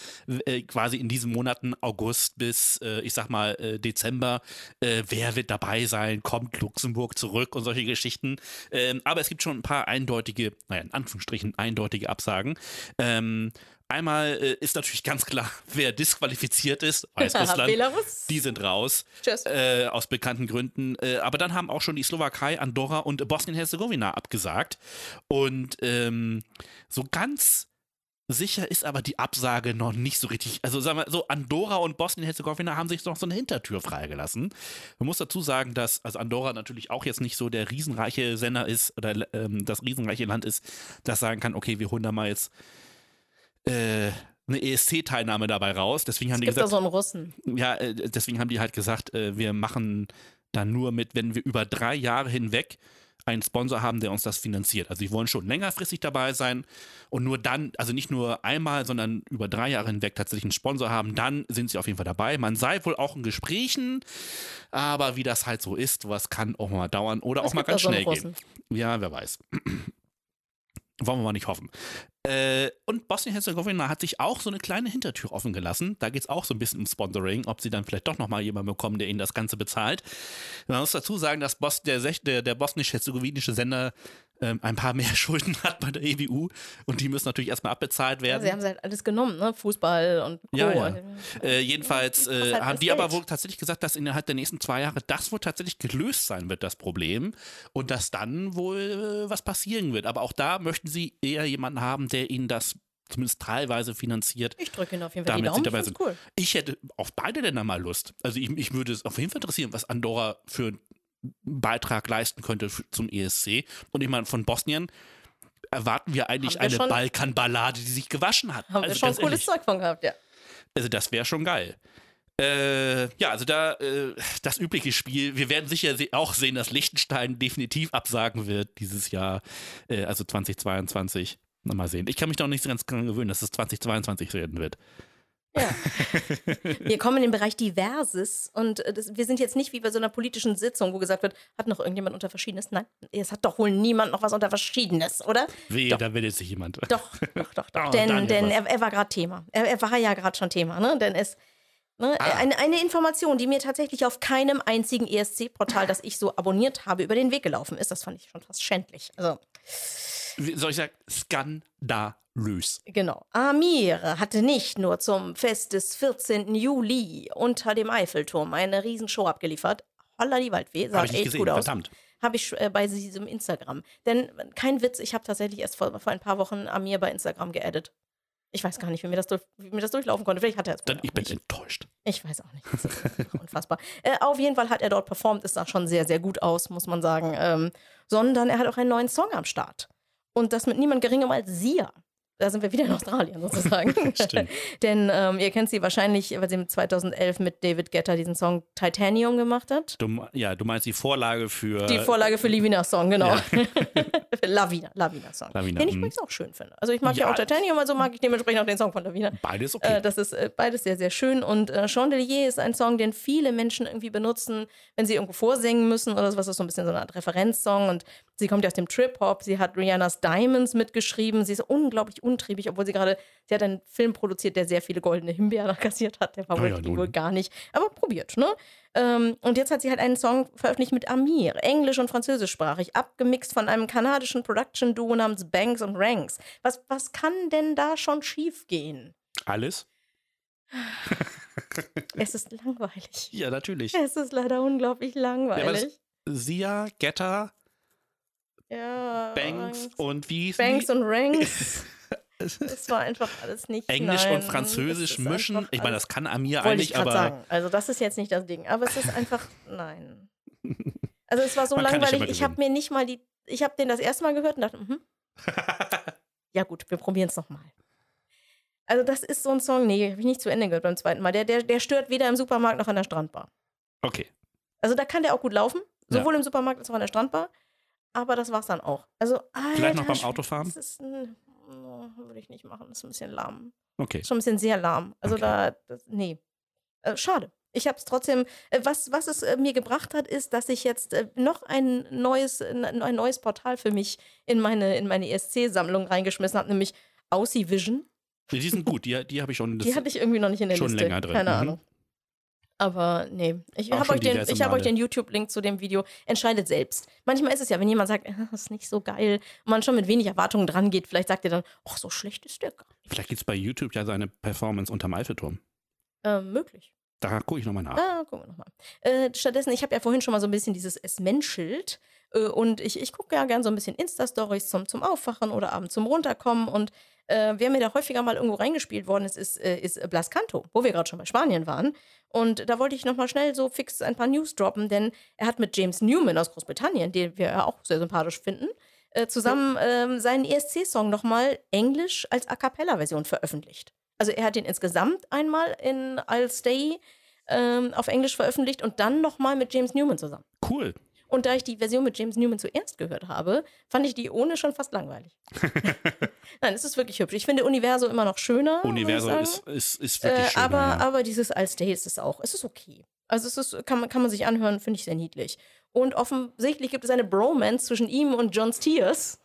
äh, quasi in diesen Monaten August bis, äh, ich sag mal, äh, Dezember. Äh, wer wird dabei sein? Kommt Luxemburg zurück und solche Geschichten. Ähm, aber es gibt schon ein paar eindeutige, naja, in Anführungsstrichen eindeutige Absagen. Ähm, einmal äh, ist natürlich ganz klar, wer disqualifiziert ist, Weißrussland. Belarus. Die sind raus. Tschüss. Äh, aus bekannten Gründen. Äh, aber dann haben auch schon die Slowakei, Andorra und Bosnien-Herzegowina abgesagt. Und ähm, so ganz sicher ist aber die Absage noch nicht so richtig. Also sagen wir so, Andorra und Bosnien-Herzegowina haben sich noch so eine Hintertür freigelassen. Man muss dazu sagen, dass also Andorra natürlich auch jetzt nicht so der riesenreiche Sender ist oder ähm, das riesenreiche Land ist, das sagen kann, okay, wir holen da mal jetzt äh, eine ESC-Teilnahme dabei raus. Deswegen haben Es die gibt da gesagt, so einen Russen. ja, äh, deswegen haben die halt gesagt, äh, wir machen dann nur mit, wenn wir über drei Jahre hinweg einen Sponsor haben, der uns das finanziert. Also die wollen schon längerfristig dabei sein und nur dann, also nicht nur einmal, sondern über drei Jahre hinweg tatsächlich einen Sponsor haben, dann sind sie auf jeden Fall dabei. Man sei wohl auch in Gesprächen, aber wie das halt so ist, was kann auch mal dauern oder Es auch mal ganz schnell gehen. Ja, wer weiß. Wollen wir mal nicht hoffen. Äh, und Bosnien-Herzegowina hat sich auch so eine kleine Hintertür offen gelassen. Da geht es auch so ein bisschen um Sponsoring, ob sie dann vielleicht doch nochmal jemanden bekommen, der ihnen das Ganze bezahlt. Man muss dazu sagen, dass Bos der, der, der bosnisch-herzegowinische Sender ähm, ein paar mehr Schulden hat bei der EWU und die müssen natürlich erstmal abbezahlt Ja, werden. sie haben halt alles genommen, ne? Fußball und Co. Ja, ja. Äh, jedenfalls äh, halt haben die aber Geld. wohl tatsächlich gesagt, dass innerhalb der nächsten zwei Jahre das wohl tatsächlich gelöst sein wird, das Problem. Und dass dann wohl äh, was passieren wird. Aber auch da möchten sie eher jemanden haben, der ihnen das zumindest teilweise finanziert. Ich drücke Ihnen auf jeden Fall die Damit sie Daumen. sind. cool. Ich hätte auf beide Länder mal Lust. Also ich, ich würde es auf jeden Fall interessieren, was Andorra für Beitrag leisten könnte zum ESC. Und ich meine, von Bosnien erwarten wir eigentlich wir eine schon- Balkanballade, die sich gewaschen hat. Haben wir also schon ganz cooles ehrlich. Zeug von gehabt, ja. Also das wäre schon geil. Äh, ja, also da äh, das übliche Spiel. Wir werden sicher se auch sehen, dass Liechtenstein definitiv absagen wird dieses Jahr, äh, also 2022. Na, mal sehen. Ich kann mich noch nicht so ganz dran gewöhnen, dass es 2022 werden wird. Ja. Wir kommen in den Bereich Diverses und äh, das, wir sind jetzt nicht wie bei so einer politischen Sitzung, wo gesagt wird, hat noch irgendjemand unter Verschiedenes? Nein, es hat doch wohl niemand noch was unter Verschiedenes, oder? Wehe, Doch. da meldet sich jemand. Doch, doch, doch, doch. Oh, denn denn er, er war gerade Thema. Er, er war ja gerade schon Thema, ne? Denn es. Ne, Ah. eine, eine Information, die mir tatsächlich auf keinem einzigen ESC-Portal, das ich so abonniert habe, über den Weg gelaufen ist. Das fand ich schon fast schändlich. Also, Wie soll ich sagen? Skandalös. Genau. Amir hatte nicht nur zum Fest des 14. Juli unter dem Eiffelturm eine Riesenshow abgeliefert. holla die Waldfee. Sah echt gesehen, gut aus. verdammt. Habe ich äh, bei diesem Instagram. Denn kein Witz, ich habe tatsächlich erst vor, vor ein paar Wochen Amir bei Instagram geaddet. Ich weiß gar nicht, wie mir das, durch, wie mir das durchlaufen konnte. Vielleicht hat er es Dann, ich bin nicht. enttäuscht. Ich weiß auch nicht. Unfassbar. Äh, auf jeden Fall hat er dort performt. Es sah schon sehr, sehr gut aus, muss man sagen. Ähm, sondern er hat auch einen neuen Song am Start. Und das mit niemand Geringem als Sia. Da sind wir wieder in Australien sozusagen. Stimmt. Denn ähm, ihr kennt sie wahrscheinlich, weil sie 2011 mit David Guetta diesen Song Titanium gemacht hat. Du, ja, du meinst die Vorlage für. Die Vorlage für Livinas Song, genau. Ja. Lavina, Lavina Song. Lavina, Den ich mhm. übrigens auch schön finde. Also ich mag ja, Ja. auch Titanium, also mag ich dementsprechend auch den Song von Lavina. Beides okay. Äh, das ist äh, beides sehr, sehr schön. Und äh, Chandelier ist ein Song, den viele Menschen irgendwie benutzen, wenn sie irgendwo vorsingen müssen oder sowas. Das ist so ein bisschen so eine Art Referenzsong. Und sie kommt ja aus dem Trip-Hop. Sie hat Rihannas Diamonds mitgeschrieben. Sie ist unglaublich untriebig, obwohl sie gerade, sie hat einen Film produziert, der sehr viele goldene Himbeeren kassiert hat. Der war Ah ja, wohl, nun. wohl gar nicht. Aber probiert, ne? Ähm, und jetzt hat sie halt einen Song veröffentlicht mit Amir, englisch- und französischsprachig, abgemixt von einem kanadischen Production-Duo namens Banks und Ranks. Was, was kann denn da schon schiefgehen? Alles? Es ist langweilig. Ja, natürlich. Es ist leider unglaublich langweilig. Sia, Getter, Ja. Banks und wie hießen Banks die? und Ranks. Es war einfach alles nicht. Englisch nein, und Französisch mischen. Ich meine, das kann Amir ich eigentlich, gerade aber sagen. Also, das ist jetzt nicht das Ding. Aber es ist einfach. Nein. Also, es war so Man langweilig. Ich habe mir nicht mal die. Ich habe den das erste Mal gehört und dachte, mhm. ja, gut, wir probieren es nochmal. Also, das ist so ein Song, nee, habe ich nicht zu Ende gehört beim zweiten Mal. Der, der, der stört weder im Supermarkt noch an der Strandbar. okay. Also, da kann der auch gut laufen. Ja. Sowohl im Supermarkt als auch an der Strandbar. Aber das war's dann auch. Also, Vielleicht noch alter beim Autofahren? Das ist ein, oh, würde ich nicht machen. Das ist ein bisschen lahm. Okay. Schon ein bisschen sehr lahm. Also Okay. da, das, nee. Äh, schade. Ich habe es trotzdem, äh, was, was es äh, mir gebracht hat, ist, dass ich jetzt äh, noch ein neues, äh, ein neues Portal für mich in meine, in meine ESC-Sammlung reingeschmissen habe, nämlich Aussie Vision. Nee, die sind gut, die, die habe ich schon. Die hatte ich irgendwie noch nicht in der schon Liste. länger drin. Keine Mhm. Ahnung. Aber nee, ich habe euch, den, ich hab euch den YouTube-Link zu dem Video. Entscheidet selbst. Manchmal ist es ja, wenn jemand sagt, "Ah, das ist nicht so geil, und man schon mit wenig Erwartungen dran geht, vielleicht sagt ihr dann, ach, so schlecht ist der gar nicht. Vielleicht gibt es bei YouTube ja seine Performance unterm Eiffelturm. Ähm, möglich. Da gucke ich nochmal nach. Ah, gucken wir nochmal. Äh, stattdessen, ich habe ja vorhin schon mal so ein bisschen dieses Es-Menschelt. Äh, und ich, ich gucke ja gern so ein bisschen Insta-Stories zum, zum Aufwachen oder abends zum Runterkommen. Und äh, wer mir da häufiger mal irgendwo reingespielt worden ist, ist, äh, ist Blas Canto, wo wir gerade schon bei Spanien waren. Und da wollte ich nochmal schnell so fix ein paar News droppen, denn er hat mit James Newman aus Großbritannien, den wir ja auch sehr sympathisch finden, äh, zusammen ähm, seinen ESC-Song nochmal Englisch als A Cappella-Version veröffentlicht. Also er hat den insgesamt einmal in I'll Stay ähm, auf Englisch veröffentlicht und dann nochmal mit James Newman zusammen. Cool. Und da ich die Version mit James Newman zuerst gehört habe, fand ich die ohne schon fast langweilig. Nein, es ist wirklich hübsch. Ich finde Universo immer noch schöner. Universo ist, ist, ist wirklich Äh, schön. aber, ja. aber dieses I'll Stay ist es auch. Es ist okay. Also es ist, kann, man, kann man sich anhören, finde ich sehr niedlich. Und offensichtlich gibt es eine Bromance zwischen ihm und John Stiers.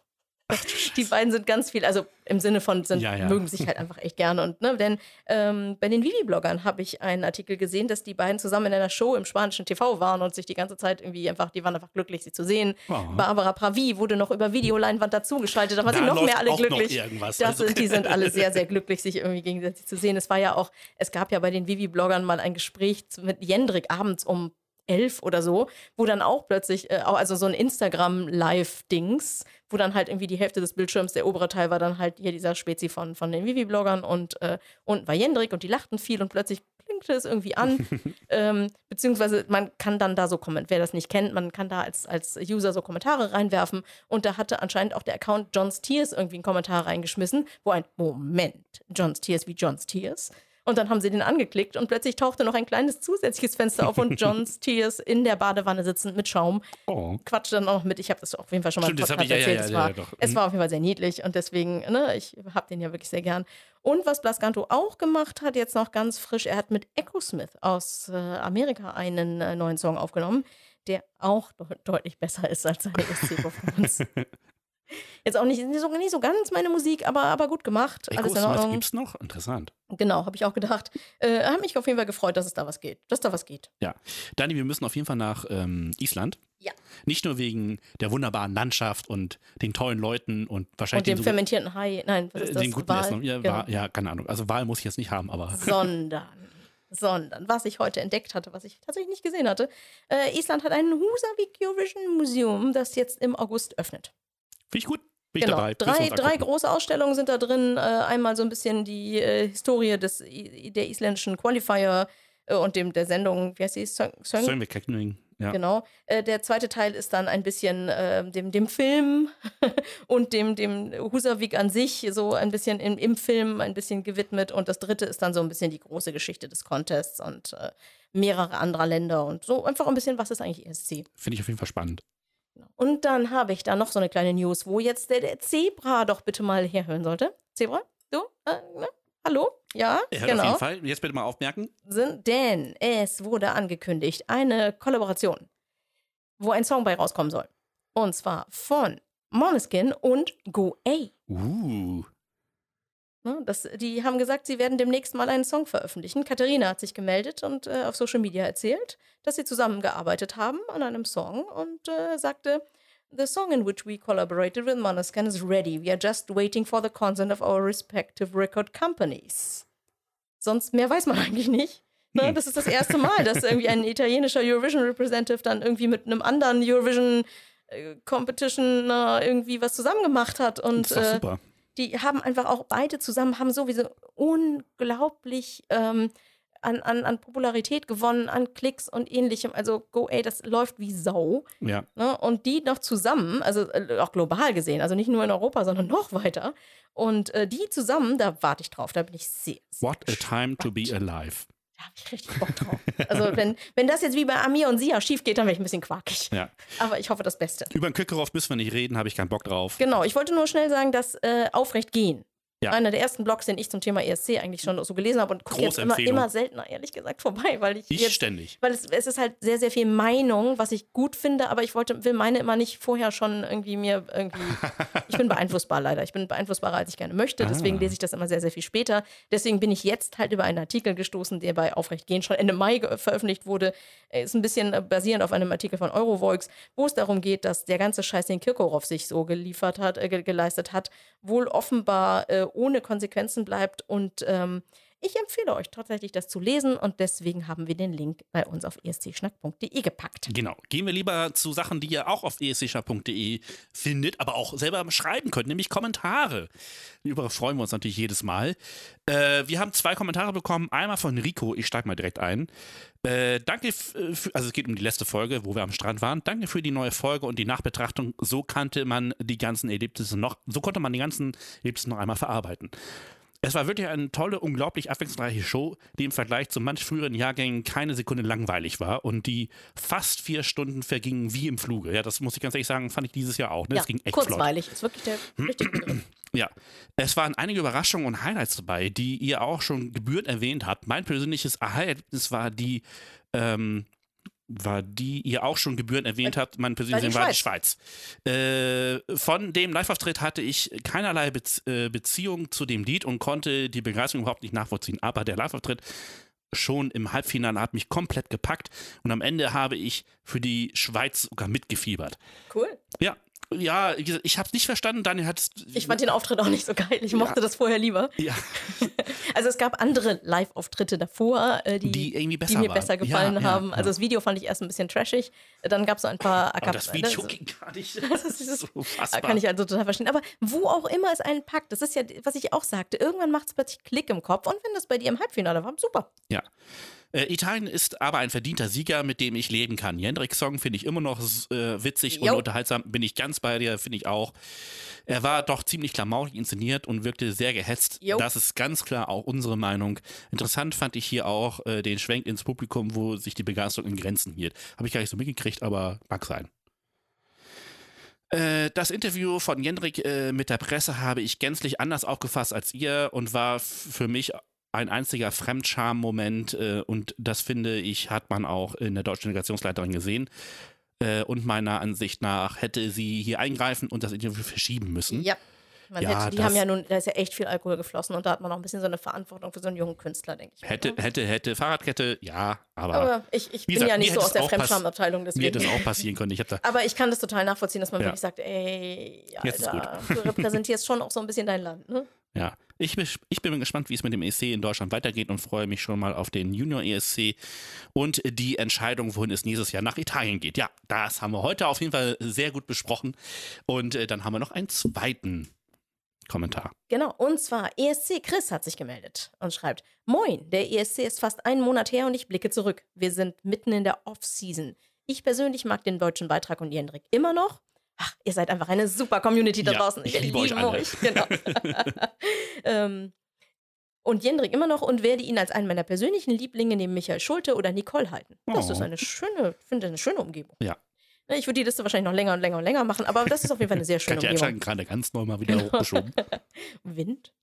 Die beiden sind ganz viel, also im Sinne von, sind, Ja, ja. mögen sich halt einfach echt gerne. Und, ne, denn ähm, bei den Vivi-Bloggern habe ich einen Artikel gesehen, dass die beiden zusammen in einer Show im spanischen TV waren und sich die ganze Zeit irgendwie einfach, die waren einfach glücklich, sie zu sehen. Oh. Barbara Pravi wurde noch über Videoleinwand dazugeschaltet, da waren Da sie noch mehr alle glücklich. irgendwas. Das Also- sind, die sind alle sehr, sehr glücklich, sich irgendwie gegenseitig zu sehen. Es war ja auch, es gab ja bei den Vivi-Bloggern mal ein Gespräch mit Jendrik abends um elf oder so, wo dann auch plötzlich, äh, auch- also so ein Instagram-Live-Dings, wo dann halt irgendwie die Hälfte des Bildschirms, der obere Teil war dann halt hier dieser Spezi von, von den Vivi-Bloggern und äh, unten war Jendrik und die lachten viel und plötzlich klingte es irgendwie an. ähm, beziehungsweise man kann dann da so kommentieren, wer das nicht kennt, man kann da als, als User so Kommentare reinwerfen und da hatte anscheinend auch der Account John Stiers irgendwie einen Kommentar reingeschmissen, wo ein Moment, John Stiers wie John Stiers. Und dann haben sie den angeklickt und plötzlich tauchte noch ein kleines zusätzliches Fenster auf und John Stiers in der Badewanne sitzend mit Schaum Oh. quatscht dann auch noch mit. Ich habe das auf jeden Fall schon mal im Stimmt, das Podcast ich- ja, erzählt. ja, es, ja, war, doch. es Mhm. war auf jeden Fall sehr niedlich und deswegen, ne, ich habe den ja wirklich sehr gern. Und was Blascanto auch gemacht hat, jetzt noch ganz frisch, er hat mit Echo Smith aus äh, Amerika einen äh, neuen Song aufgenommen, der auch de deutlich besser ist als seine ESC-Performance. Jetzt auch nicht, nicht, so, nicht so ganz meine Musik, aber, aber gut gemacht. Echo Alles in Smith Ordnung. gibt's noch? Interessant. Genau, habe ich auch gedacht. Äh, hat mich auf jeden Fall gefreut, dass es da was geht. Dass da was geht. Ja. Dani, wir müssen auf jeden Fall nach ähm, Island. Ja. Nicht nur wegen der wunderbaren Landschaft und den tollen Leuten und wahrscheinlich Und dem fermentierten Hai, nein, was äh, ist das? den guten Wal? Essen. Ja, Genau. Ja, keine Ahnung. Also Wahl muss ich jetzt nicht haben, aber sondern, sondern was ich heute entdeckt hatte, was ich tatsächlich nicht gesehen hatte. Äh, Island hat ein Husavik Eurovision Museum, das jetzt im August öffnet. Finde ich gut. Bin ich Genau, dabei. Drei, drei große Ausstellungen sind da drin. Äh, einmal so ein bisschen die äh, Historie des, der isländischen Qualifier äh, und dem der Sendung, wie heißt die? Söng, Söng? Ja. Genau. Äh, der zweite Teil ist dann ein bisschen äh, dem, dem Film und dem, dem Husavik an sich, so ein bisschen im, im Film ein bisschen gewidmet. Und das dritte ist dann so ein bisschen die große Geschichte des Contests und mehrere anderer Länder und so einfach ein bisschen, was ist eigentlich ESC? Finde ich auf jeden Fall spannend. Und dann habe ich da noch so eine kleine News, wo jetzt der, der Zebra doch bitte mal herhören sollte. Zebra, du? Äh, ne? Hallo? Ja, Er genau. auf jeden Fall. Jetzt bitte mal aufmerken. Sind, denn es wurde angekündigt, eine Kollaboration, wo ein Song bei rauskommen soll. Und zwar von Måneskin und Go A. Uh. Ne, Das, die haben gesagt, sie werden demnächst mal einen Song veröffentlichen. Katharina hat sich gemeldet und äh, auf Social Media erzählt, dass sie zusammengearbeitet haben an einem Song und äh, sagte, The song in which we collaborated with Måneskin is ready. We are just waiting for the consent of our respective record companies. Sonst mehr weiß man eigentlich nicht. Ne? Hm. Das ist das erste Mal, dass irgendwie ein italienischer Eurovision Representative dann irgendwie mit einem anderen Eurovision äh, Competition irgendwie was zusammen gemacht hat und ist doch äh, super. Die haben einfach auch beide zusammen, haben sowieso unglaublich ähm, an, an, an Popularität gewonnen, an Klicks und ähnlichem. Also Go A, das läuft wie Sau. Ja. Ne? Und die noch zusammen, also äh, auch global gesehen, also nicht nur in Europa, sondern noch weiter. Und äh, die zusammen, da warte ich drauf, da bin ich sehr, sehr What a time to be alive. Da habe ich richtig Bock drauf. Also wenn, wenn das jetzt wie bei Amir und Sia schief geht, dann wäre ich ein bisschen quakig. Ja. Aber ich hoffe das Beste. Über den Köckerow müssen wir nicht reden, habe ich keinen Bock drauf. Genau, ich wollte nur schnell sagen, dass äh, Aufrecht gehen. Ja. Einer der ersten Blogs, den ich zum Thema ESC eigentlich schon so gelesen habe und gucke jetzt immer, immer seltener, ehrlich gesagt, vorbei, weil ich, Ich jetzt, ständig. weil es, es ist halt sehr, sehr viel Meinung, was ich gut finde, aber ich wollte, will meine immer nicht vorher schon irgendwie mir irgendwie. Ich bin beeinflussbar leider. Ich bin beeinflussbarer, als ich gerne möchte. Deswegen Ah. lese ich das immer sehr, sehr viel später. Deswegen bin ich jetzt halt über einen Artikel gestoßen, der bei Aufrecht gehen schon Ende Mai veröffentlicht wurde. Ist ein bisschen äh, basierend auf einem Artikel von Eurovoix, wo es darum geht, dass der ganze Scheiß, den Kirkorov sich so geliefert hat, äh, ge geleistet hat, wohl offenbar äh, ohne Konsequenzen bleibt. Und ähm, ich empfehle euch tatsächlich, das zu lesen. Und deswegen haben wir den Link bei uns auf escschnack.de gepackt. Genau. Gehen wir lieber zu Sachen, die ihr auch auf escshop.de findet, aber auch selber schreiben könnt, nämlich Kommentare. Darüber freuen wir uns natürlich jedes Mal. Äh, wir haben zwei Kommentare bekommen. Einmal von Rico, ich steige mal direkt ein. Äh, danke, äh, für, also es geht um die letzte Folge, wo wir am Strand waren. Danke für die neue Folge und die Nachbetrachtung. So kannte man die ganzen Erlebnisse noch, so konnte man die ganzen Erlebnisse noch einmal verarbeiten. Es war wirklich eine tolle, unglaublich abwechslungsreiche Show, die im Vergleich zu manch früheren Jahrgängen keine Sekunde langweilig war und die fast vier Stunden vergingen wie im Fluge. Ja, das muss ich ganz ehrlich sagen, fand ich dieses Jahr auch. Ne? Ja, das ging echt flott. kurzweilig. Ist wirklich der richtige Begriff. Ja, es waren einige Überraschungen und Highlights dabei, die ihr auch schon gebührend erwähnt habt. Mein persönliches Aha-Erlebnis war die, ähm, war die ihr auch schon gebührend erwähnt habt. Mein persönliches war die Schweiz. Äh, von dem Live-Auftritt hatte ich keinerlei Bez äh, Beziehung zu dem Lied und konnte die Begeisterung überhaupt nicht nachvollziehen. Aber der Live-Auftritt schon im Halbfinale hat mich komplett gepackt und am Ende habe ich für die Schweiz sogar mitgefiebert. Cool. Ja, ja, ich habe es nicht verstanden. Daniel hat Ich fand den Auftritt auch nicht so geil. Ich mochte das vorher lieber. ja, Also es gab andere Live-Auftritte davor, äh, die, Die irgendwie besser die mir waren. besser gefallen Ja, ja, haben. ja. Also das Video fand ich erst ein bisschen trashig. Dann gab es so ein paar aber das Video also, ging gar nicht. Das Das ist- ist so fassbar. Kann ich also total verstehen. Aber wo auch immer es einen packt, das ist ja, was ich auch sagte, irgendwann macht es plötzlich Klick im Kopf. Und wenn das bei dir im Halbfinale war, super. Ja. Äh, Italien ist aber ein verdienter Sieger, mit dem ich leben kann. Jendriks Song finde ich immer noch äh, witzig und Jo. unterhaltsam. Bin ich ganz bei dir, finde ich auch. Er war doch ziemlich klamaurig inszeniert und wirkte sehr gehetzt. Jo. Das ist ganz klar auch unsere Meinung. Interessant fand ich hier auch äh, den Schwenk ins Publikum, wo sich die Begeisterung in Grenzen hielt. Habe ich gar nicht so mitgekriegt, aber mag sein. Äh, Das Interview von Jendrik äh, mit der Presse habe ich gänzlich anders aufgefasst als ihr und war für mich ein einziger Fremdscham-Moment äh, und das finde ich, hat man auch in der deutschen Delegationsleiterin gesehen. Äh, und meiner Ansicht nach hätte sie hier eingreifen und das Interview verschieben müssen. Ja. Man Ja, hätte, die haben ja nun, da ist ja echt viel Alkohol geflossen und da hat man auch ein bisschen so eine Verantwortung für so einen jungen Künstler, denke ich. Hätte, ne? hätte, hätte, Fahrradkette, ja, aber, Aber ich, ich bin gesagt, ja nicht so aus es der Fremdschamabteilung, mir hätte deswegen. das auch passieren können. Ich da, Aber ich kann das total nachvollziehen, dass man Ja. wirklich sagt, ey, Alter, du repräsentierst schon auch so ein bisschen dein Land, ne? Ja, ich, bin- ich bin gespannt, wie es mit dem ESC in Deutschland weitergeht und freue mich schon mal auf den Junior ESC und die Entscheidung, wohin es nächstes Jahr nach Italien geht. Ja, das haben wir heute auf jeden Fall sehr gut besprochen. Und äh, dann haben wir noch einen zweiten Kommentar. Genau, und zwar ESC Chris hat sich gemeldet und schreibt: Moin, der ESC ist fast einen Monat her und ich blicke zurück. Wir sind mitten in der Off-Season. Ich persönlich mag den deutschen Beitrag und Jendrik immer noch. Ach, ihr seid einfach eine super Community da Ja, draußen. ich Wir liebe euch lieben alle. Genau. ähm, und Jendrik immer noch und werde ihn als einen meiner persönlichen Lieblinge neben Michael Schulte oder Nicole halten. Das Oh. ist eine schöne, ich finde eine schöne Umgebung. Ja. Ich würde die Liste wahrscheinlich noch länger und länger und länger machen, aber das ist auf jeden Fall eine sehr schöne Katja Umgebung. Entscheidung gerade ganz neu mal wieder Genau. hochgeschoben. Wind.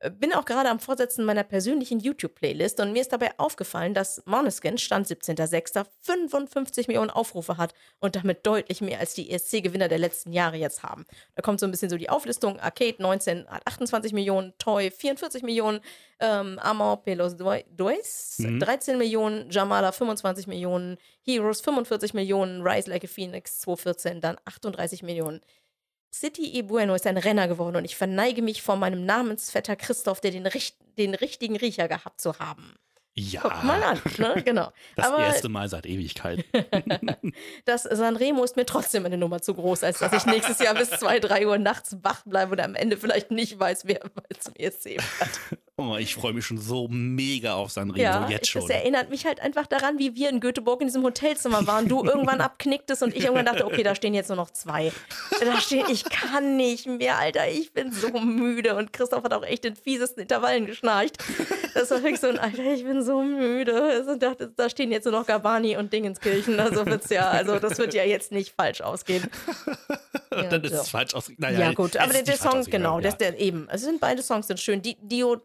Äh, Bin auch gerade am Vorsetzen meiner persönlichen YouTube-Playlist und mir ist dabei aufgefallen, dass Måneskin Stand 17.06. 55 Millionen Aufrufe hat und damit deutlich mehr als die ESC-Gewinner der letzten Jahre jetzt haben. Da kommt so ein bisschen so die Auflistung. Arcade 19 hat 28 Millionen, Toy 44 Millionen, ähm, Amor Pelos Dois Mhm. 13 Millionen, Jamala 25 Millionen, Heroes 45 Millionen, Rise Like a Phoenix 214 dann 38 Millionen. City e Bueno ist ein Renner geworden und ich verneige mich vor meinem Namensvetter Christoph, der den, richt den richtigen Riecher gehabt zu haben. Ja. Guck mal an, ne? genau. Das Aber erste Mal seit Ewigkeit. das Sanremo ist mir trotzdem eine Nummer zu groß, als dass ich nächstes Jahr bis 2, 3 Uhr nachts wach bleibe und am Ende vielleicht nicht weiß, wer zum ESC hat. Oh, ich freue mich schon so mega auf Sanremo, Ja, jetzt schon. das erinnert mich halt einfach daran, wie wir in Göteborg in diesem Hotelzimmer waren. Du irgendwann abknicktest und ich irgendwann dachte, okay, da stehen jetzt nur noch zwei. Da stehen, ich kann nicht mehr, Alter, ich bin so müde. Und Christoph hat auch echt in fiesesten Intervallen geschnarcht. Das war wirklich so ein, Alter, ich bin so müde. Also dachte, da stehen jetzt nur noch Gabani und Dingenskirchen. Also wird's ja, also das wird ja jetzt nicht falsch ausgehen. Ja, Dann ist so. es falsch aus. Naja, Ja, gut, aber der, der Song, ausgegangen, genau, ja. das, der, eben. Es sind beide Songs sind schön. Die, Dio,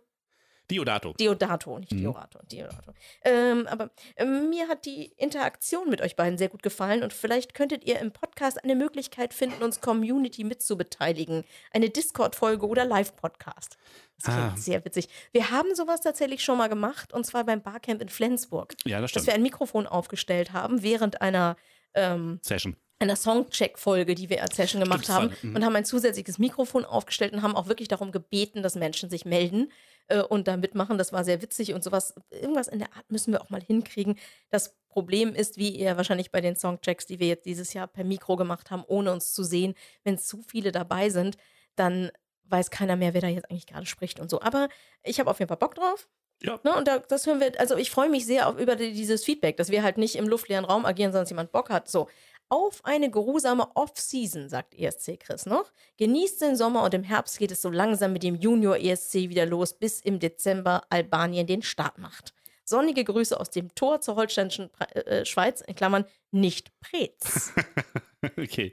Diodato. Diodato, nicht Mhm. Diorato, Diodato. Ähm, aber ähm, mir hat die Interaktion mit euch beiden sehr gut gefallen und vielleicht könntet ihr im Podcast eine Möglichkeit finden, uns Community mitzubeteiligen. Eine Discord-Folge oder Live-Podcast. Das klingt Ah. sehr witzig. Wir haben sowas tatsächlich schon mal gemacht und zwar beim Barcamp in Flensburg. Ja, das Dass stimmt. wir ein Mikrofon aufgestellt haben während einer ähm, Session. Einer Songcheck-Folge, die wir als Session gemacht das haben war- mhm. und haben ein zusätzliches Mikrofon aufgestellt und haben auch wirklich darum gebeten, dass Menschen sich melden äh, und da mitmachen. Das war sehr witzig und sowas. Irgendwas in der Art müssen wir auch mal hinkriegen. Das Problem ist, wie ihr wahrscheinlich bei den Songchecks, die wir jetzt dieses Jahr per Mikro gemacht haben, ohne uns zu sehen, wenn zu viele dabei sind, dann weiß keiner mehr, wer da jetzt eigentlich gerade spricht und so. Aber ich habe auf jeden Fall Bock drauf. Ja. Ne, und da, das hören wir, also ich freue mich sehr auf, über die, dieses Feedback, dass wir halt nicht im luftleeren Raum agieren, sondern dass jemand Bock hat. So, auf eine geruhsame Off-Season, sagt ESC Chris noch. Genießt den Sommer und im Herbst geht es so langsam mit dem Junior ESC wieder los, bis im Dezember Albanien den Start macht. Sonnige Grüße aus dem Tor zur holsteinischen Pre- äh, Schweiz, in Klammern nicht Preetz. Okay.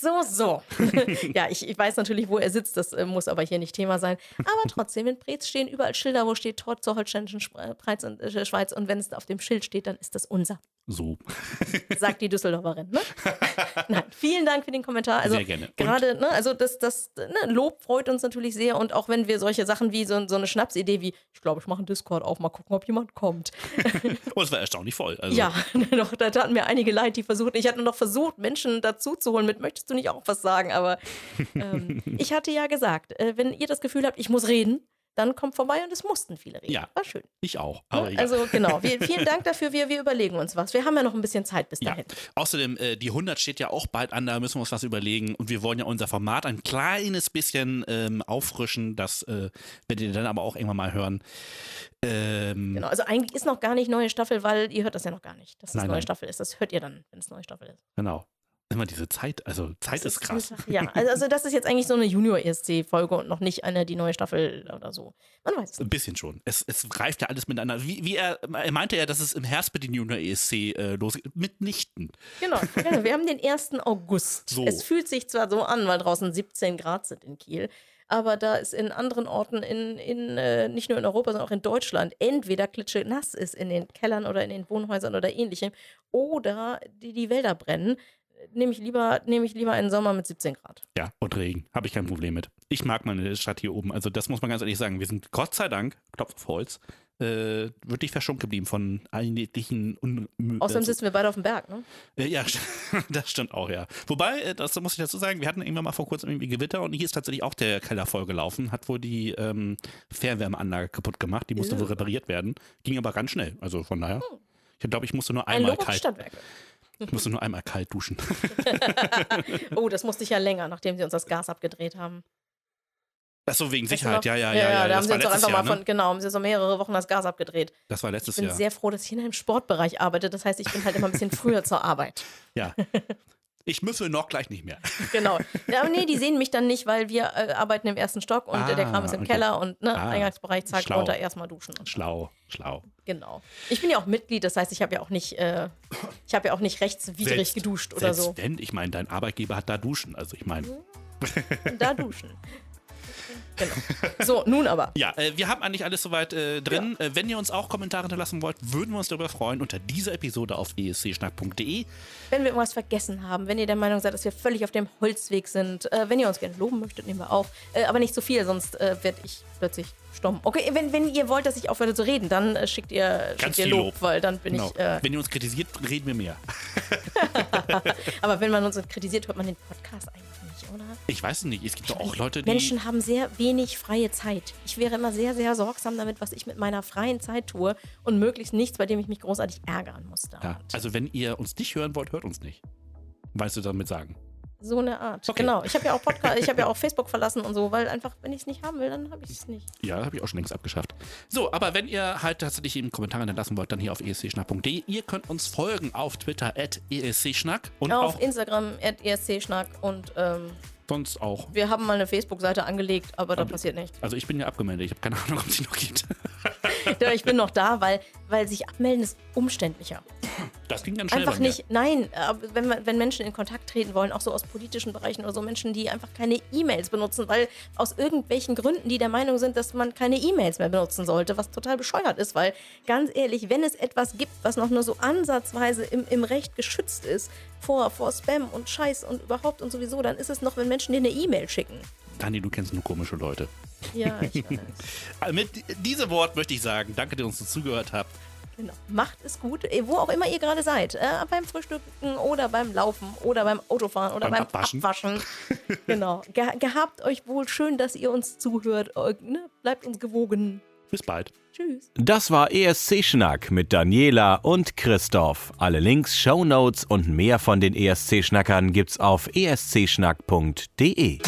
So, so. ja, ich, ich weiß natürlich, wo er sitzt, das äh, muss aber hier nicht Thema sein. Aber trotzdem, in Preetz stehen überall Schilder, wo steht Tor zur holsteinischen Preiz und, äh, Schweiz. Und wenn es auf dem Schild steht, dann ist das unser, So. sagt die Düsseldorferin. Ne? Nein, vielen Dank für den Kommentar. Also, Sehr gerne. Und- Gerade, ne, also das, das ne, Lob freut uns natürlich sehr. Und auch wenn wir solche Sachen wie so, so eine Schnapsidee wie, ich glaube, ich mache einen Discord auf, mal gucken, ob jemand kommt. Oh, es war erstaunlich voll. Also, Ja, doch, da taten mir einige leid, die versuchten. Ich hatte noch versucht, Menschen dazu zu holen mit, möchtest du nicht auch was sagen? Aber ähm, ich hatte ja gesagt, äh, wenn ihr das Gefühl habt, ich muss reden, dann kommt vorbei und es mussten viele reden. Ja. War schön. Ich auch. Ne? Egal. Also genau, wir, vielen Dank dafür. Wir, wir überlegen uns was. Wir haben ja noch ein bisschen Zeit bis Ja. dahin. Außerdem, äh, die 100 steht ja auch bald an, da müssen wir uns was überlegen. Und wir wollen ja unser Format ein kleines bisschen ähm, auffrischen. Das äh, werdet ihr dann aber auch irgendwann mal hören. Ähm, Genau, also eigentlich ist noch gar nicht neue Staffel, weil ihr hört das ja noch gar nicht, dass es Nein, neue nein. Staffel ist. Das hört ihr dann, wenn es neue Staffel ist. genau. Immer diese Zeit, also Zeit Das ist krass. Ja, also, das ist jetzt eigentlich so eine Junior-ESC-Folge und noch nicht eine, die neue Staffel oder so. Man weiß es nicht. Ein bisschen schon. Es, es greift ja alles miteinander. Wie, wie er, er meinte ja, dass es im Herbst mit den Junior ESC äh, losgeht. Mitnichten. Genau, genau. Wir haben den 1. August. So. Es fühlt sich zwar so an, weil draußen 17 Grad sind in Kiel, aber da es in anderen Orten, in, in äh, nicht nur in Europa, sondern auch in Deutschland, entweder klitsche nass ist in den Kellern oder in den Wohnhäusern oder ähnlichem, oder die, die Wälder brennen, nehme ich, lieber, nehme ich lieber einen Sommer mit 17 Grad. Ja, und Regen. Habe ich kein Problem mit. Ich mag meine Stadt hier oben. Also, das muss man ganz ehrlich sagen. Wir sind Gott sei Dank, Klopf auf Holz, äh, wirklich verschont geblieben von allen jeglichen Un Außerdem sitzen wir beide auf dem Berg, ne? Äh, ja, das stimmt auch, ja. Wobei, äh, das muss ich dazu sagen, wir hatten irgendwann mal vor kurzem irgendwie Gewitter und hier ist tatsächlich auch der Keller vollgelaufen, hat wohl die ähm, Fernwärmeanlage kaputt gemacht, die musste Ja. wohl repariert werden. Ging aber ganz schnell, also von daher. Ich glaube, ich musste nur Ein einmal auf kalt, Stadtwerke. ich musste nur einmal kalt duschen. Oh, das musste ich ja länger, nachdem sie uns das Gas abgedreht haben. Achso, wegen Weißt du Sicherheit, noch? ja, ja, ja. ja, da haben sie uns doch einfach Jahr, mal von, ne? genau, haben sie so mehrere Wochen das Gas abgedreht. Das war Ich letztes bin Jahr. sehr froh, dass ich in einem Sportbereich arbeite. Das heißt, ich bin halt immer ein bisschen früher zur Arbeit. Ja. Ich müffel noch gleich nicht mehr. Genau. Ja, aber nee, die sehen mich dann nicht, weil wir äh, arbeiten im ersten Stock und äh, der Ah, Kram ist im okay. Keller und ne, Ah, Eingangsbereich, zack, schlau. runter, erstmal duschen. Und Schlau, schlau. Genau. Ich bin ja auch Mitglied, das heißt, ich habe ja auch nicht, äh, ich habe ja auch nicht rechtswidrig Selbst- geduscht oder Selbst so. wenn, ich meine, dein Arbeitgeber hat da Duschen. Also ich meine, Und da duschen. Genau. So, nun aber. ja, äh, wir haben eigentlich alles soweit äh, drin. Äh, wenn ihr uns auch Kommentare hinterlassen wollt, würden wir uns darüber freuen unter dieser Episode auf escschnack.de. Wenn wir irgendwas vergessen haben, wenn ihr der Meinung seid, dass wir völlig auf dem Holzweg sind, äh, wenn ihr uns gerne loben möchtet, nehmen wir auf. Äh, aber nicht zu viel, sonst äh, werde ich plötzlich stumm. Okay, wenn, wenn ihr wollt, dass ich aufhöre zu reden, dann äh, schickt ihr, Ganz schickt ihr viel Lob, Lob. weil dann bin Genau. ich. Äh, wenn ihr uns kritisiert, reden wir mehr. aber wenn man uns kritisiert, hört man den Podcast eigentlich oder? Ich weiß es nicht. Es gibt doch auch Leute, die. Menschen haben sehr wenig freie Zeit. Ich wäre immer sehr, sehr sorgsam damit, was ich mit meiner freien Zeit tue und möglichst nichts, bei dem ich mich großartig ärgern muss. ja, also wenn ihr uns nicht hören wollt, hört uns nicht. Weißt du damit sagen? So eine Art. Okay. Genau. Ich habe ja auch Podcast, ich habe ja auch Facebook verlassen und so, weil einfach, wenn ich es nicht haben will, dann habe ich es nicht. Ja, habe ich auch schon längst abgeschafft. So, aber wenn ihr halt tatsächlich eben Kommentare hinterlassen wollt, dann hier auf escschnack.de. Ihr könnt uns folgen auf Twitter at escschnack und auf auch Instagram at ESC-Schnack und ähm, sonst auch. wir haben mal eine Facebook-Seite angelegt, aber da passiert nichts. Also ich bin ja abgemeldet. Ich habe keine Ahnung, ob es die noch gibt. Ja, ich bin noch da, weil, weil sich abmelden ist umständlicher. Das ging ganz schnell Einfach nicht, nein, aber wenn, wenn Menschen in Kontakt treten wollen, auch so aus politischen Bereichen oder so, Menschen, die einfach keine E-Mails benutzen, weil aus irgendwelchen Gründen, die der Meinung sind, dass man keine E-Mails mehr benutzen sollte, was total bescheuert ist, weil ganz ehrlich, wenn es etwas gibt, was noch nur so ansatzweise im, im Recht geschützt ist, vor, vor Spam und Scheiß und überhaupt und sowieso, dann ist es noch, wenn Menschen dir eine E-Mail schicken. Dani, du kennst nur komische Leute. Ja, ich weiß. Äh, Mit diesem Wort möchte ich sagen, danke, dass ihr uns zugehört habt. Genau. Macht es gut, eh, wo auch immer ihr gerade seid. Äh, beim Frühstücken oder beim Laufen oder beim Autofahren oder Beim beim, Abwaschen. Abwaschen. genau. Ge gehabt euch wohl schön, dass ihr uns zuhört. Äh, ne? Bleibt uns gewogen. Bis bald. Tschüss. Das war ESC Schnack mit Daniela und Christoph. Alle Links, Shownotes und mehr von den ESC Schnackern gibt's auf escschnack.de.